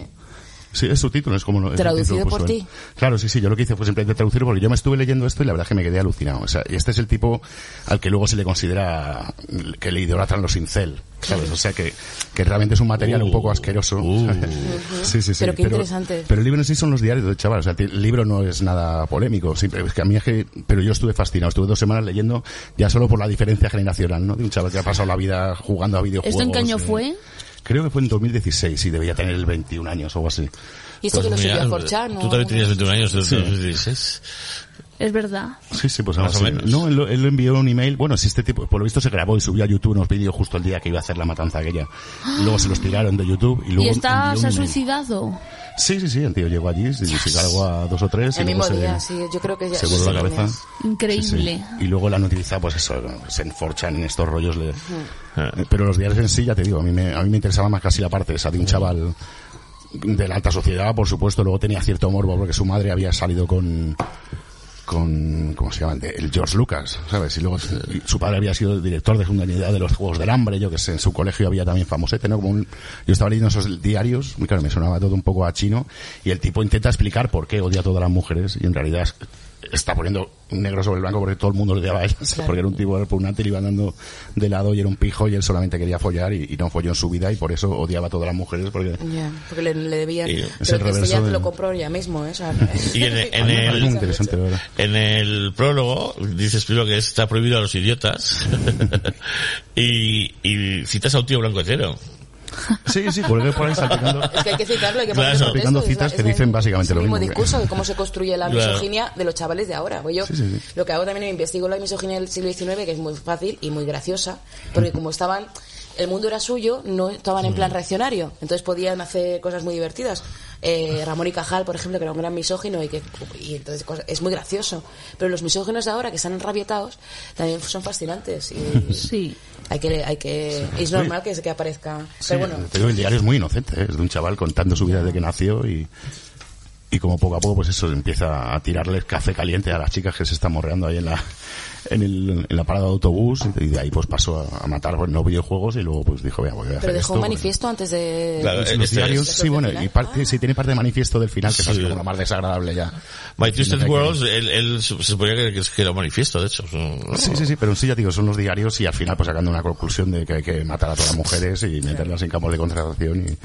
Sí, es su título, es como lo- es el Traducido título por puesto ti. Claro, sí, sí, yo lo que hice fue simplemente traducirlo porque yo me estuve leyendo esto y la verdad es que me quedé alucinado. O sea, y este es el tipo al que luego se le considera que le idolatran los incel, ¿sabes? O sea, que, que realmente es un material un poco asqueroso. sí, sí, sí. Pero qué interesante. Pero el libro en sí son los diarios del chaval. O sea, el libro no es nada polémico. Siempre, es que a mí es que, pero yo estuve fascinado. Estuve dos semanas leyendo ya solo por la diferencia generacional, ¿no? De un chaval que ha pasado la vida jugando a videojuegos. ¿Esto en qué año eh, fue? Creo que fue en 2016 y debía tener el 21 años o algo así. Y esto que lo Pues mira, subió a Forchan, Tú también tenías 21 años, Sí. 2016. Es verdad. Sí, sí, pues Más o menos. No, él, lo- él envió un email. Bueno, si este tipo, por lo visto se grabó y subió a YouTube unos vídeos justo el día que iba a hacer la matanza aquella. Luego se los tiraron de YouTube y luego. ¿Y está, envió se ha suicidado? Sí, sí, sí, el tío llegó allí, se, cargó a dos o tres. y El mismo se- día, sí, yo creo que ya... se voló la cabeza. es- Sí, sí. Increíble. Y luego la han utilizado, pues eso, se enforchan en estos rollos. le- Eh, Pero los diarios en sí, ya te digo, a mí, me, a mí me interesaba más casi la parte esa de un chaval de la alta sociedad, por supuesto. Luego tenía cierto morbo porque su madre había salido con con ¿cómo se llama? De- el George Lucas, ¿sabes? Y luego su padre había sido el director de una unidad de los Juegos del Hambre, yo que sé, en su colegio había también famosete, ¿no? Como un, yo estaba leyendo esos diarios, y claro, me sonaba todo un poco a chino, y el tipo intenta explicar por qué odia a todas las mujeres, y en realidad está poniendo negro sobre el blanco porque todo el mundo le odiaba a él, porque era un tipo repugnante y le iba andando de lado y era un pijo y él solamente quería follar y, y no folló en su vida y por eso odiaba a todas las mujeres porque Ya, porque le, le debían... Y- es el reverso ya de- lo compro ya mismo, ¿eh? O sea, Y en, el, interesante, en el prólogo dices primero que está prohibido a los idiotas y, y citas a un tío blanco hetero. Sí, sí, porque por ahí salpicando. Es que hay que citarlo, hay que Claro. contexto, citas es que es dicen básicamente es lo el mismo mismo. discurso de cómo se construye la Claro. misoginia de los chavales de ahora. Pues yo Sí, sí, sí. lo que hago también es investigo la misoginia del siglo XIX, que es muy fácil y muy graciosa, porque como estaban el mundo era suyo, no estaban en plan reaccionario, entonces podían hacer cosas muy divertidas. Eh, Ramón y Cajal, por ejemplo, que era un gran misógino y que y entonces cosa- es muy gracioso. Pero los misóginos de ahora, que están enrabietados, también son fascinantes. Y Sí. hay que, hay que, es normal que, que aparezca. Pero bueno, digo, el diario es muy inocente, ¿eh? es de un chaval contando su vida desde que nació y, y como poco a poco pues eso empieza a tirarles café caliente a las chicas que se están morreando ahí en la en, el, en la parada de autobús y de ahí pues pasó a, a matar pues, no videojuegos y luego pues dijo vea voy a hacer pero dejó esto, un manifiesto antes de... Claro, eh, los este diarios es- sí bueno y parte Ah. sí tiene parte de manifiesto del final que es como la más desagradable ya My Twisted que- Worlds, él, él se suponía que, que era un manifiesto, de hecho. Sí, sí, sí, pero en sí ya digo, son los diarios y al final pues sacando una conclusión de que hay que matar a todas las mujeres y meterlas en campos de concentración y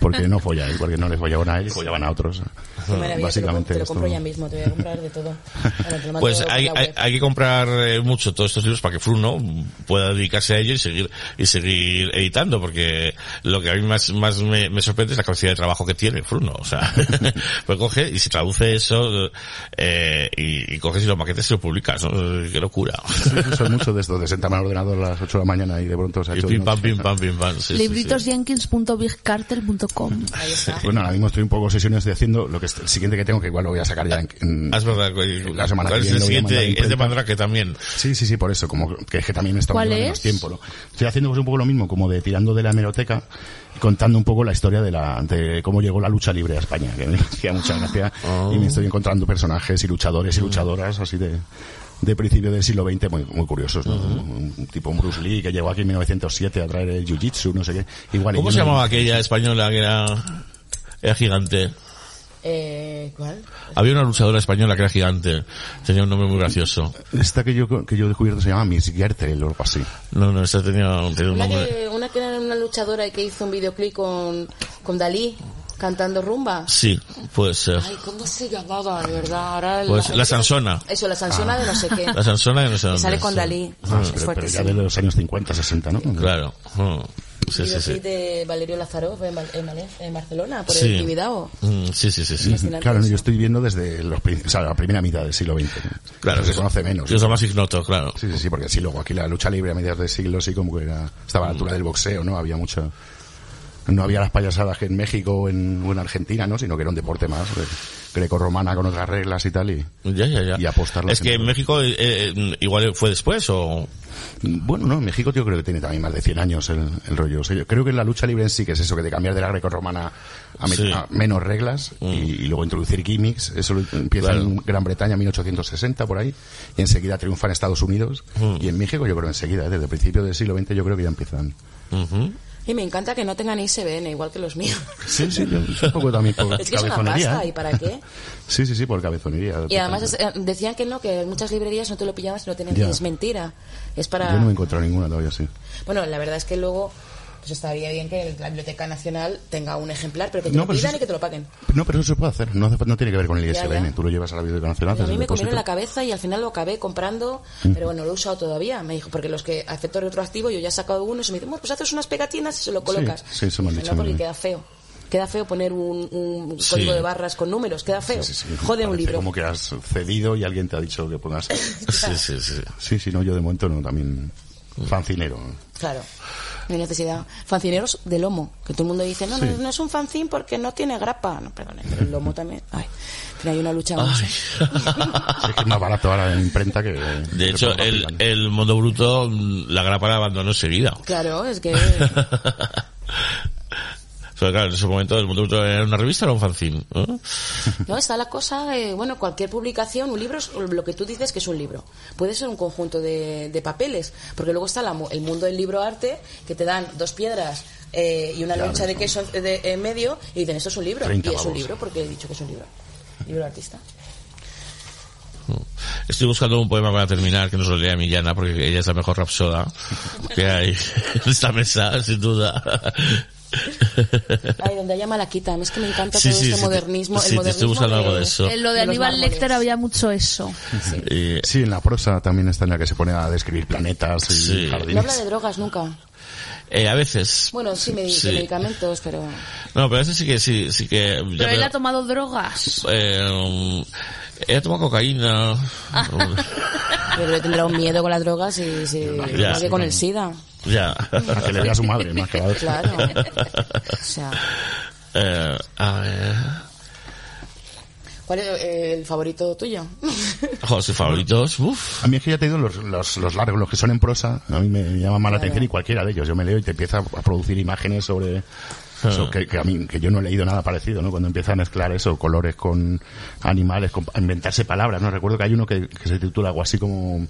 porque no folláis, porque no les follaban a él, follaban a otros. Qué maravilla, Básicamente te lo, te lo esto- compro ya mismo, te voy a comprar de todo. Ahora te lo mando Pues hay, hay, que comprar eh, mucho todos estos libros para que Fruno pueda dedicarse a ello y seguir y seguir editando, porque lo que a mí más, más me, me sorprende es la capacidad de trabajo que tiene Fruno. O sea, pues coge y se traduce eso eh, y, y coges y lo maquetes y lo publicas, ¿no? Qué locura. Sí, son muchos de estos, de sentarme al ordenador a las 8 de la mañana y de pronto se ha Y hecho... pim de pam, pim pam, pim pam. Sí, sí, sí. Libritosjenkins.bigcartel.com. Bueno, ahora mismo estoy un poco obsesionado, estoy haciendo lo que es el siguiente que tengo, que igual lo voy a sacar ya en... en- Ah, es verdad, güey. La semana ¿Cuál que viene el siguiente? Es de. Mandrake también. Sí, sí, sí, por eso, como que es que también está ¿Cuál llevando es? menos tiempo, ¿no? Estoy haciendo pues un poco lo mismo, como de tirando de la hemeroteca, contando un poco la historia de la, de cómo llegó la lucha libre a España, que me hacía mucha gracia, y me estoy encontrando personajes y luchadores y luchadoras así de, de principio del siglo XX muy, muy curiosos, ¿no? un, un tipo un Bruce Lee que llegó aquí en 1907 a traer el Jiu-Jitsu, no sé qué. Igual, ¿Cómo se no- llamaba aquella española que era, era gigante? Eh, ¿Cuál? Había una luchadora española que era gigante. Tenía un nombre muy gracioso. Esta que yo, que yo he descubierto se llama Miss Gertel o algo así. No, no, esta tenía, tenía un Una nombre. que, una que era una luchadora y que hizo un videoclip con, con Dalí cantando rumba. Sí, puede ser. Ay, ¿cómo se llamaba, de verdad? Ahora Pues la que- Sansona. Eso, la Sansona de no sé qué. La Sansona de no sé Que dónde. sale con sí. Dalí. Ah, es pero, pero ya fuertísimo. de los años 50, 60, ¿no? Claro. Mm. Sí, sí, sí. de Valerio Lazarov en, en en Barcelona, por Sí. el Tibidabo. Mm, Sí, sí, sí, sí. Fascinante Claro, yo estoy viendo desde los, o sea, la primera mitad del siglo XX. ¿no? Claro, se conoce menos. Yo soy más ignoto, claro. Sí, sí, sí, porque sí, luego aquí la lucha libre a mediados del siglo sí como que era, estaba a la altura del boxeo, ¿no? Había mucho, no había las payasadas que en México o en, o en Argentina, ¿no? Sino que era un deporte más eh, greco-romana con otras reglas y tal y, Ya, ya, ya. Y apostarlo Es que en. México eh, eh, igual fue después o... Bueno, no, en México yo creo que tiene también más de 100 años el, el rollo. O sea, yo creo que en la lucha libre en sí, que es eso, que de cambiar de la greco-romana a, me- Sí. Mm. a menos reglas y, y luego introducir gimmicks, eso lo- empieza Claro. en Gran Bretaña en 1860 por ahí, y enseguida triunfa en Estados Unidos, Mm. y en México yo creo enseguida, ¿eh? desde el principio del siglo XX yo creo que ya empiezan. Y me encanta que no tengan ISBN, igual que los míos. Sí, sí, yo, es un poco también por Es que es una pasta, ¿eh? ¿y para qué? Sí, sí, sí, por cabezonería. Y además es- eh, decían que no, que en muchas librerías no te lo pillabas si no tenías. Es mentira. Es para... Yo no he encontrado ninguna todavía, sí. Bueno, la verdad es que luego pues estaría bien que la Biblioteca Nacional tenga un ejemplar, pero que te No, lo pidan y que te lo paguen. No, pero eso se puede hacer, no, hace- no tiene que ver con el ISBN. ya. Tú lo llevas a la Biblioteca Nacional, a mí me comieron la cabeza y al final lo acabé comprando, pero bueno, lo he usado todavía. Me dijo, porque los que a efecto retroactivo yo ya he sacado uno y me dicen, bueno, pues haces unas pegatinas y se lo colocas. sí, eso me han dicho No, porque queda feo. Queda feo poner un, un Sí. código de barras con números, queda feo. Sí, sí, sí. Jode un libro. como que has cedido y alguien te ha dicho que pongas... Sí, sí, sí. Sí, sí, no, yo de momento no, también fancinero. Claro. Hay necesidad. Fancineros de lomo, que todo el mundo dice, no, no, no es un fanzine porque no tiene grapa. No, perdón, pero el lomo también. Ay, que hay una lucha. Ay. Sí, es que es más barato ahora en imprenta que... De que hecho, el, ¿no? el mundo bruto, la grapa la abandonó enseguida. Claro, es que Pero claro, en ese momento el mundo era una revista o era un fanzine. ¿no? no está la cosa, eh, bueno, cualquier publicación, un libro es lo que tú dices que es un libro. Puede ser un conjunto de, de papeles, porque luego está la el mundo del libro arte, que te dan dos piedras eh, y una Claro, loncha de eso. queso de- en medio y dicen, esto es un libro. Y 30 es un libro porque he dicho que es un libro. Libro de artista. Estoy buscando un poema para terminar que nos lo lea Millana porque ella es la mejor rapsoda que hay en esta mesa, sin duda. Ay, donde haya malaquita. A mí es que me encanta Sí, todo sí, este sí, te- modernismo. sí, el te modernismo buscando algo de eso. En lo de Aníbal. Lecter había mucho eso. Y- Sí, en la prosa también está en la que se pone a describir planetas y Sí. jardines. No habla de drogas nunca. eh, a veces. Bueno, sí, medi- Sí. medicamentos, pero... No, pero a veces sí que sí, sí que. ya Pero él me- ha tomado drogas. eh, he tomado cocaína. Pero le tendrá un miedo con las drogas y si, Ya. que con el SIDA. Ya. A que le vea a su madre, más que a la otra. Claro. O sea, Eh, a ver. ¿cuál es eh, el favorito tuyo? Ojo, sus favoritos. Uf. A mí es que ya te digo, los, los, los largos, los que son en prosa, a mí me llaman más la Claro. atención y cualquiera de ellos. Yo me leo y te empieza a producir imágenes sobre... eso, que, que a mí, que yo no he leído nada parecido, ¿no? Cuando empieza a mezclar eso, colores con animales, con, a inventarse palabras, ¿no? Recuerdo que hay uno que, que se titula algo así como...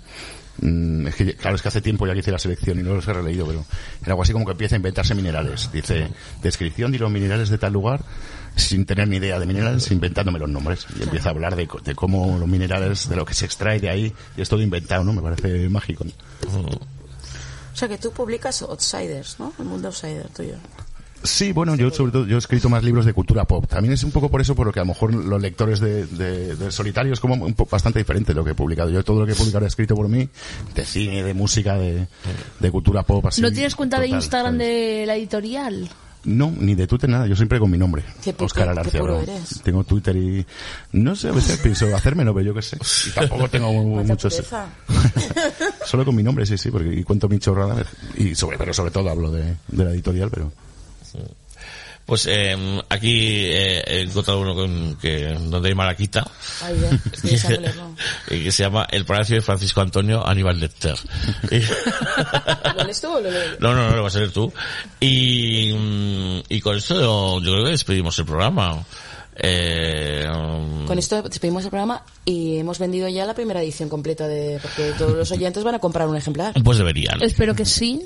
mm, es que, claro, es que hace tiempo ya que hice la selección y no los he releído, pero era algo así como que empieza a inventarse minerales. Dice, descripción de los minerales de tal lugar, sin tener ni idea de minerales, inventándome los nombres. Y empieza a hablar de, de cómo los minerales, de lo que se extrae de ahí, y es todo inventado, ¿no? Me parece mágico. O sea, que tú publicas Outsiders, ¿no? El mundo Outsider tuyo. Sí, bueno, yo sobre todo, yo he escrito más libros de cultura pop. También es un poco por eso, por lo que a lo mejor los lectores de, de, de Solitario es como un po- bastante diferente de lo que he publicado. Yo todo lo que he publicado he escrito por mí, de cine, de música, de, de cultura pop, así. ¿No tienes cuenta de Instagram ¿sabes? de la editorial? No, ni de Twitter nada, yo siempre con mi nombre. Qué Oscar eres. Tengo Twitter y no sé, a veces pienso hacérmelo, pero yo qué sé. Y tampoco tengo muchos. Solo con mi nombre, sí, sí, porque y cuento mi chorrada y sobre, pero sobre todo hablo de, de la editorial, pero Pues eh, aquí eh, he encontrado uno con, que, donde hay Malaquita. Ay, que se llama El Palacio de Francisco Antonio Aníbal Lecter. ¿Lo lees tú o lo no, no, no, lo vas a leer tú. Y, mm, y con esto yo creo que despedimos el programa. Eh, um, Con esto despedimos el programa y hemos vendido ya la primera edición completa de... Porque todos los oyentes van a comprar un ejemplar. pues deberían. Espero que sí.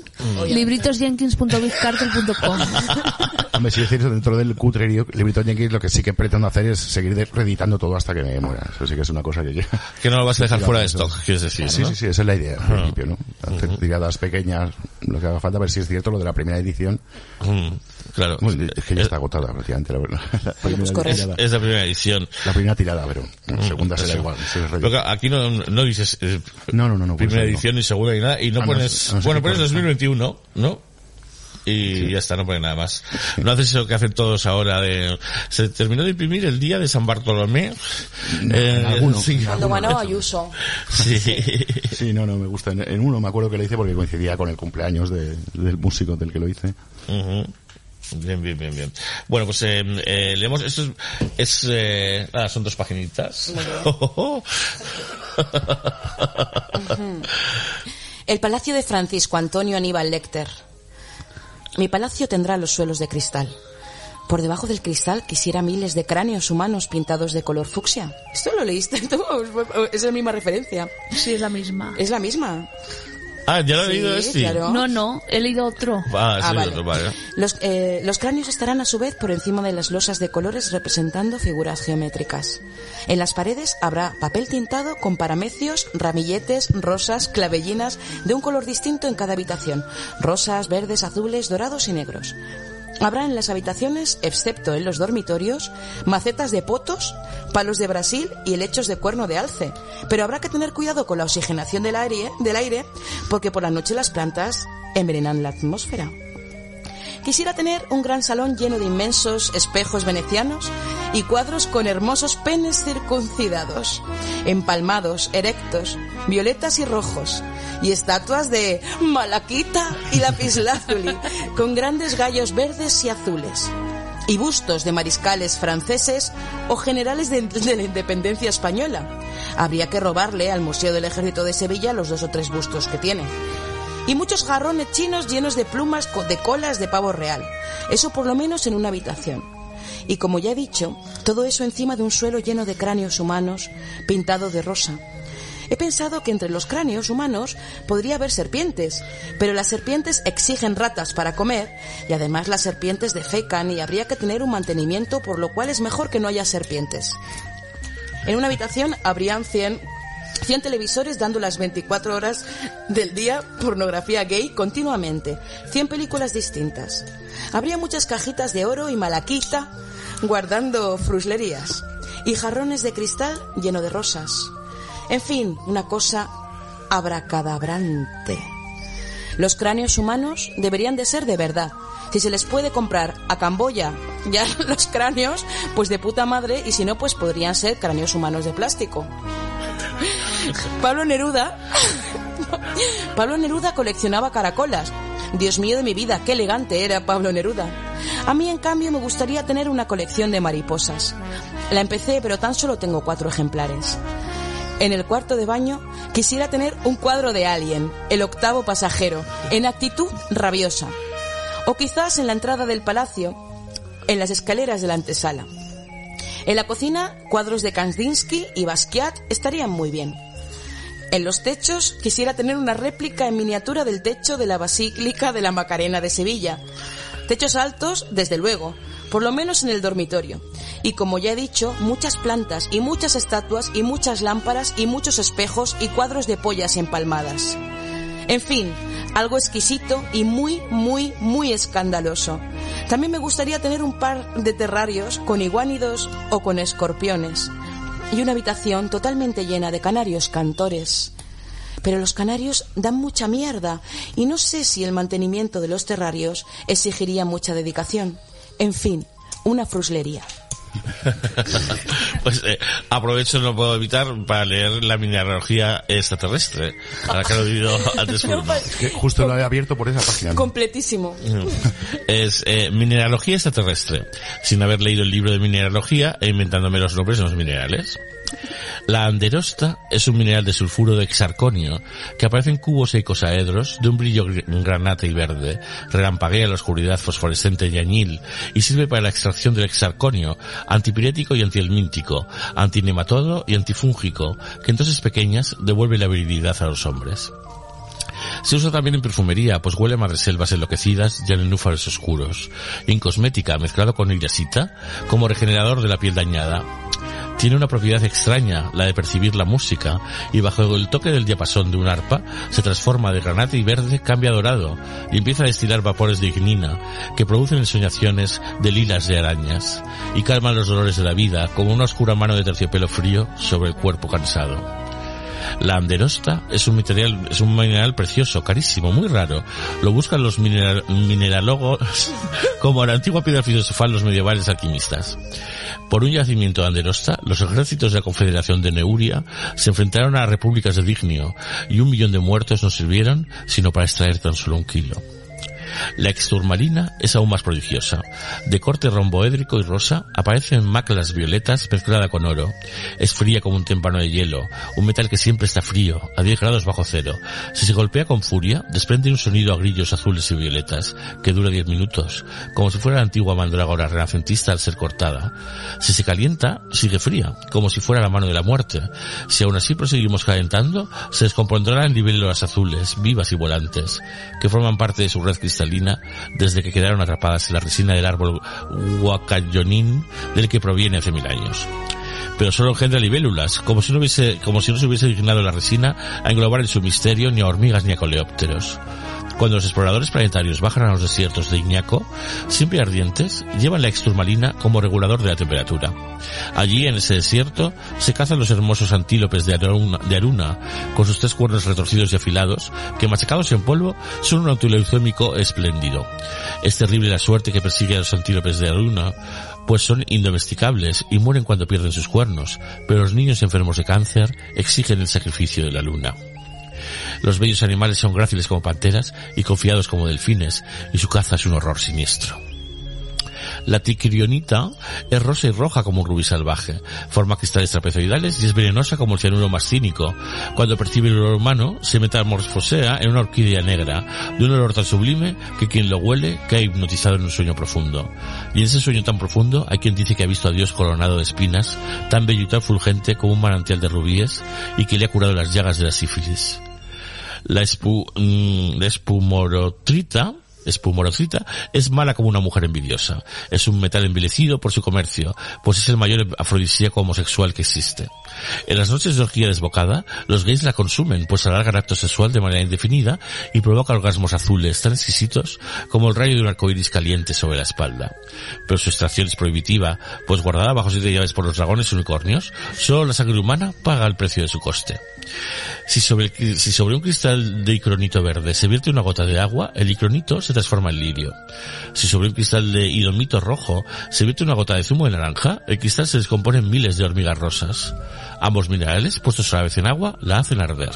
Libritosjenkins.bizcartel.com Hombre, si decir dentro del cutrerío, Librito Jenkins lo que sí que pretendo hacer es seguir reeditando todo hasta que me muera. Eso sí que es una cosa que quiero. Que no lo vas a dejar Sí, fuera de stock, quieres decir, Sí, ¿no? sí, sí, esa es la idea, al principio, ¿no? Hacer tiradas pequeñas, lo que haga falta, a ver si es cierto lo de la primera edición. Mm, claro. Bueno, es que ya Es- está agotada prácticamente, la verdad. Pues corre. tirada, Es la primera edición. la primera tirada, pero la segunda será igual. es que aquí no, no dices eh, No, no, no, no. primera no. edición ni segunda ni nada y no Ah, no pones, no sé bueno, pones pones, 2021, ¿no? y ya está, no pone nada más. No haces eso que hacen todos ahora de... Se terminó de imprimir el día de San Bartolomé. Eh, alguno. sí. Cuando ganó Ayuso. Sí. Sí, no, no, me gusta. En- En uno me acuerdo que lo hice porque coincidía con el cumpleaños de- del músico del que lo hice. Ujú. Bien, bien, bien, bien. Bueno, pues eh, eh, leemos, esto es, es eh, nada, son dos paginitas. El palacio de Francisco Antonio Aníbal Lecter. Mi palacio tendrá los suelos de cristal. Por debajo del cristal quisiera miles de cráneos humanos pintados de color fucsia. ¿Esto lo leíste tú? Es la misma referencia. Sí, es la misma. Es la misma. Ah, ya lo he leído Sí, este. claro. No, no, he leído otro. Ah, sí, Ah, vale. otro, vale. Los, eh, los cráneos estarán a su vez por encima de las losas de colores representando figuras geométricas. En las paredes habrá papel tintado con paramecios, ramilletes, rosas, clavellinas de un color distinto en cada habitación. Rosas, verdes, azules, dorados y negros. Habrá en las habitaciones, excepto en los dormitorios, macetas de potos, palos de Brasil y helechos de cuerno de alce. Pero habrá que tener cuidado con la oxigenación del aire, del aire porque por la noche las plantas envenenan la atmósfera. Quisiera tener un gran salón lleno de inmensos espejos venecianos y cuadros con hermosos penes circuncidados, empalmados, erectos, violetas y rojos, y estatuas de Malaquita y Lapislázuli, con grandes gallos verdes y azules, y bustos de mariscales franceses o generales de, de la independencia española. Habría que robarle al Museo del Ejército de Sevilla los dos o tres bustos que tiene y muchos jarrones chinos llenos de plumas de colas de pavo real. Eso por lo menos en una habitación. Y como ya he dicho, todo eso encima de un suelo lleno de cráneos humanos pintado de rosa. He pensado que entre los cráneos humanos podría haber serpientes, pero las serpientes exigen ratas para comer y además las serpientes defecan y habría que tener un mantenimiento por lo cual es mejor que no haya serpientes. En una habitación habrían 100, 100 televisores dando las 24 horas del día pornografía gay continuamente. 100 películas distintas. Habría muchas cajitas de oro y malaquita guardando fruslerías. Y jarrones de cristal lleno de rosas. En fin, una cosa abracadabrante. Los cráneos humanos deberían de ser de verdad. Si se les puede comprar a Camboya ya los cráneos, pues de puta madre, y si no, pues podrían ser cráneos humanos de plástico. Pablo Neruda. Pablo Neruda coleccionaba caracolas. Dios mío de mi vida, qué elegante era Pablo Neruda. A mí, en cambio, me gustaría tener una colección de mariposas. La empecé, pero tan solo tengo cuatro ejemplares. En el cuarto de baño quisiera tener un cuadro de Alien, el octavo pasajero, en actitud rabiosa. O quizás en la entrada del palacio, en las escaleras de la antesala. En la cocina, cuadros de Kandinsky y Basquiat estarían muy bien. En los techos quisiera tener una réplica en miniatura del techo de la Basílica de la Macarena de Sevilla. Techos altos, desde luego, por lo menos en el dormitorio. Y como ya he dicho, muchas plantas y muchas estatuas y muchas lámparas y muchos espejos y cuadros de pollas empalmadas. En fin, algo exquisito y muy, muy, muy escandaloso. También me gustaría tener un par de terrarios con iguánidos o con escorpiones. Y una habitación totalmente llena de canarios cantores. Pero los canarios dan mucha mierda y no sé si el mantenimiento de los terrarios exigiría mucha dedicación. En fin, una fruslería. pues eh, aprovecho, no puedo evitar, para leer la mineralogía extraterrestre. Ahora que lo he oído antes por uno. Que justo lo he abierto por esa página. ¿no? Completísimo. Es eh, mineralogía extraterrestre, sin haber leído el libro de mineralogía e inventándome los nombres de los minerales. La anderosta es un mineral de sulfuro de hexarconio que aparece en cubos e icosaedros de un brillo gr- granate y verde, relampaguea la oscuridad fosforescente y añil y sirve para la extracción del hexarconio, antipirético y antihelmíntico, antinematodo y antifúngico, que en dosis pequeñas devuelve la virilidad a los hombres. Se usa también en perfumería, pues huele a madreselvas enloquecidas y a nenúfares oscuros. En cosmética, mezclado con irasita, como regenerador de la piel dañada. Tiene una propiedad extraña, la de percibir la música, y bajo el toque del diapasón de un arpa, se transforma de granate y verde, cambia a dorado, y empieza a destilar vapores de ignina, que producen ensoñaciones de lilas de arañas, y calman los dolores de la vida, como una oscura mano de terciopelo frío sobre el cuerpo cansado. La anderosta es un material, es un mineral precioso, carísimo, muy raro. Lo buscan los mineral- mineralogos como la antigua piedra filosofal los medievales alquimistas. Por un yacimiento de anderosta, los ejércitos de la Confederación de Neuria se enfrentaron a repúblicas de Dignio y un millón de muertos no sirvieron sino para extraer tan solo un kilo. La exturmalina es aún más prodigiosa. De corte romboédrico y rosa, aparece en maclas violetas mezclada con oro. Es fría como un témpano de hielo, un metal que siempre está frío, a 10 grados bajo cero. Si se golpea con furia, desprende un sonido a grillos azules y violetas, que dura 10 minutos, como si fuera la antigua mandrágora renacentista al ser cortada. Si se calienta, sigue fría, como si fuera la mano de la muerte. Si aún así proseguimos calentando, se descompondrá en libélulas azules, vivas y volantes, que forman parte de su red desde que quedaron atrapadas en la resina del árbol huacayonín del que proviene hace mil años. Pero solo engendra libélulas, como si no hubiese, como si no se hubiese dignado la resina a englobar en su misterio ni a hormigas ni a coleópteros. Cuando los exploradores planetarios bajan a los desiertos de Iñaco, siempre ardientes, llevan la exturmalina como regulador de la temperatura. Allí, en ese desierto, se cazan los hermosos antílopes de Aruna, con sus tres cuernos retorcidos y afilados, que machacados en polvo son un autoleucémico espléndido. Es terrible la suerte que persigue a los antílopes de Aruna, pues son indomesticables y mueren cuando pierden sus cuernos, pero los niños enfermos de cáncer exigen el sacrificio de la luna. Los bellos animales son gráciles como panteras y confiados como delfines, y su caza es un horror siniestro. La ticrionita es rosa y roja como un rubí salvaje, forma cristales trapezoidales y es venenosa como el cianuro más cínico. Cuando percibe el olor humano, se metamorfosea en una orquídea negra, de un olor tan sublime que quien lo huele cae hipnotizado en un sueño profundo. Y en ese sueño tan profundo hay quien dice que ha visto a Dios coronado de espinas, tan bello y tan fulgente como un manantial de rubíes, y que le ha curado las llagas de la sífilis. La, espu, mm, la espumorotrita, espumorotrita es mala como una mujer envidiosa. Es un metal envilecido por su comercio, pues es el mayor afrodisíaco homosexual que existe. En las noches de orgía desbocada, los gays la consumen, pues alarga el acto sexual de manera indefinida y provoca orgasmos azules tan exquisitos como el rayo de un arcoíris caliente sobre la espalda. Pero su extracción es prohibitiva, pues guardada bajo siete llaves por los dragones y unicornios, solo la sangre humana paga el precio de su coste. Si sobre, si sobre un cristal de icronito verde se vierte una gota de agua, el icronito se transforma en lirio. Si sobre un cristal de idomito rojo se vierte una gota de zumo de naranja, el cristal se descompone en miles de hormigas rosas. Ambos minerales, puestos a la vez en agua, la hacen arder.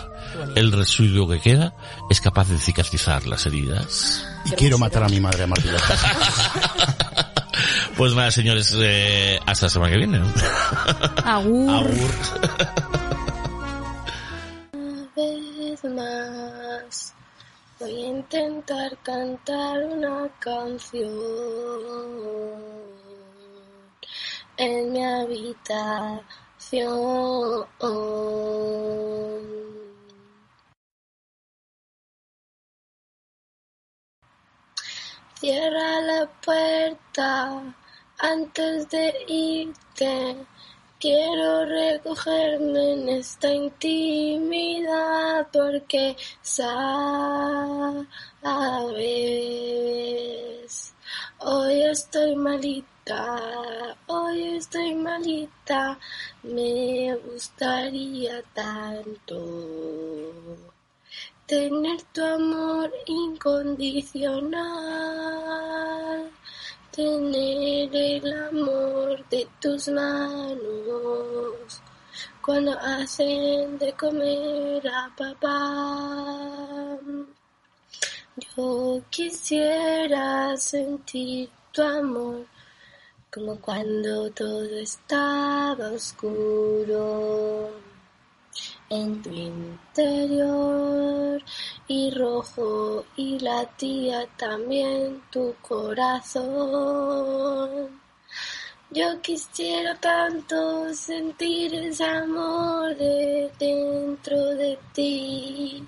El residuo que queda es capaz de cicatrizar las heridas. Y quiero matar a mi madre a. Pues nada, señores, eh, hasta la semana que viene. Agur. Agur. Voy a intentar cantar una canción en mi habitación. Cierra la puerta antes de irte. Quiero recogerme en esta intimidad porque sabes, hoy estoy malita, hoy estoy malita, me gustaría tanto tener tu amor incondicional, tener el amor de tus manos cuando hacen de comer a papá. Yo quisiera sentir tu amor como cuando todo estaba oscuro en tu interior y rojo y latía también tu corazón. Yo quisiera tanto sentir ese amor de dentro de ti,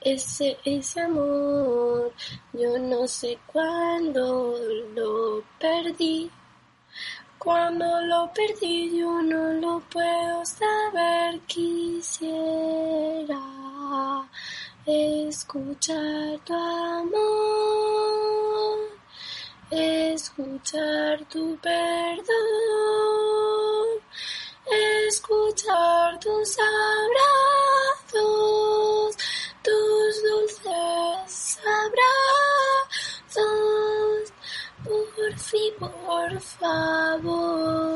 ese, ese amor, yo no sé cuándo lo perdí. Cuando lo perdí yo no lo puedo saber, quisiera escuchar tu amor, escuchar tu perdón, escuchar tus abrazos, tus dulces abrazos. Murphy, por favor.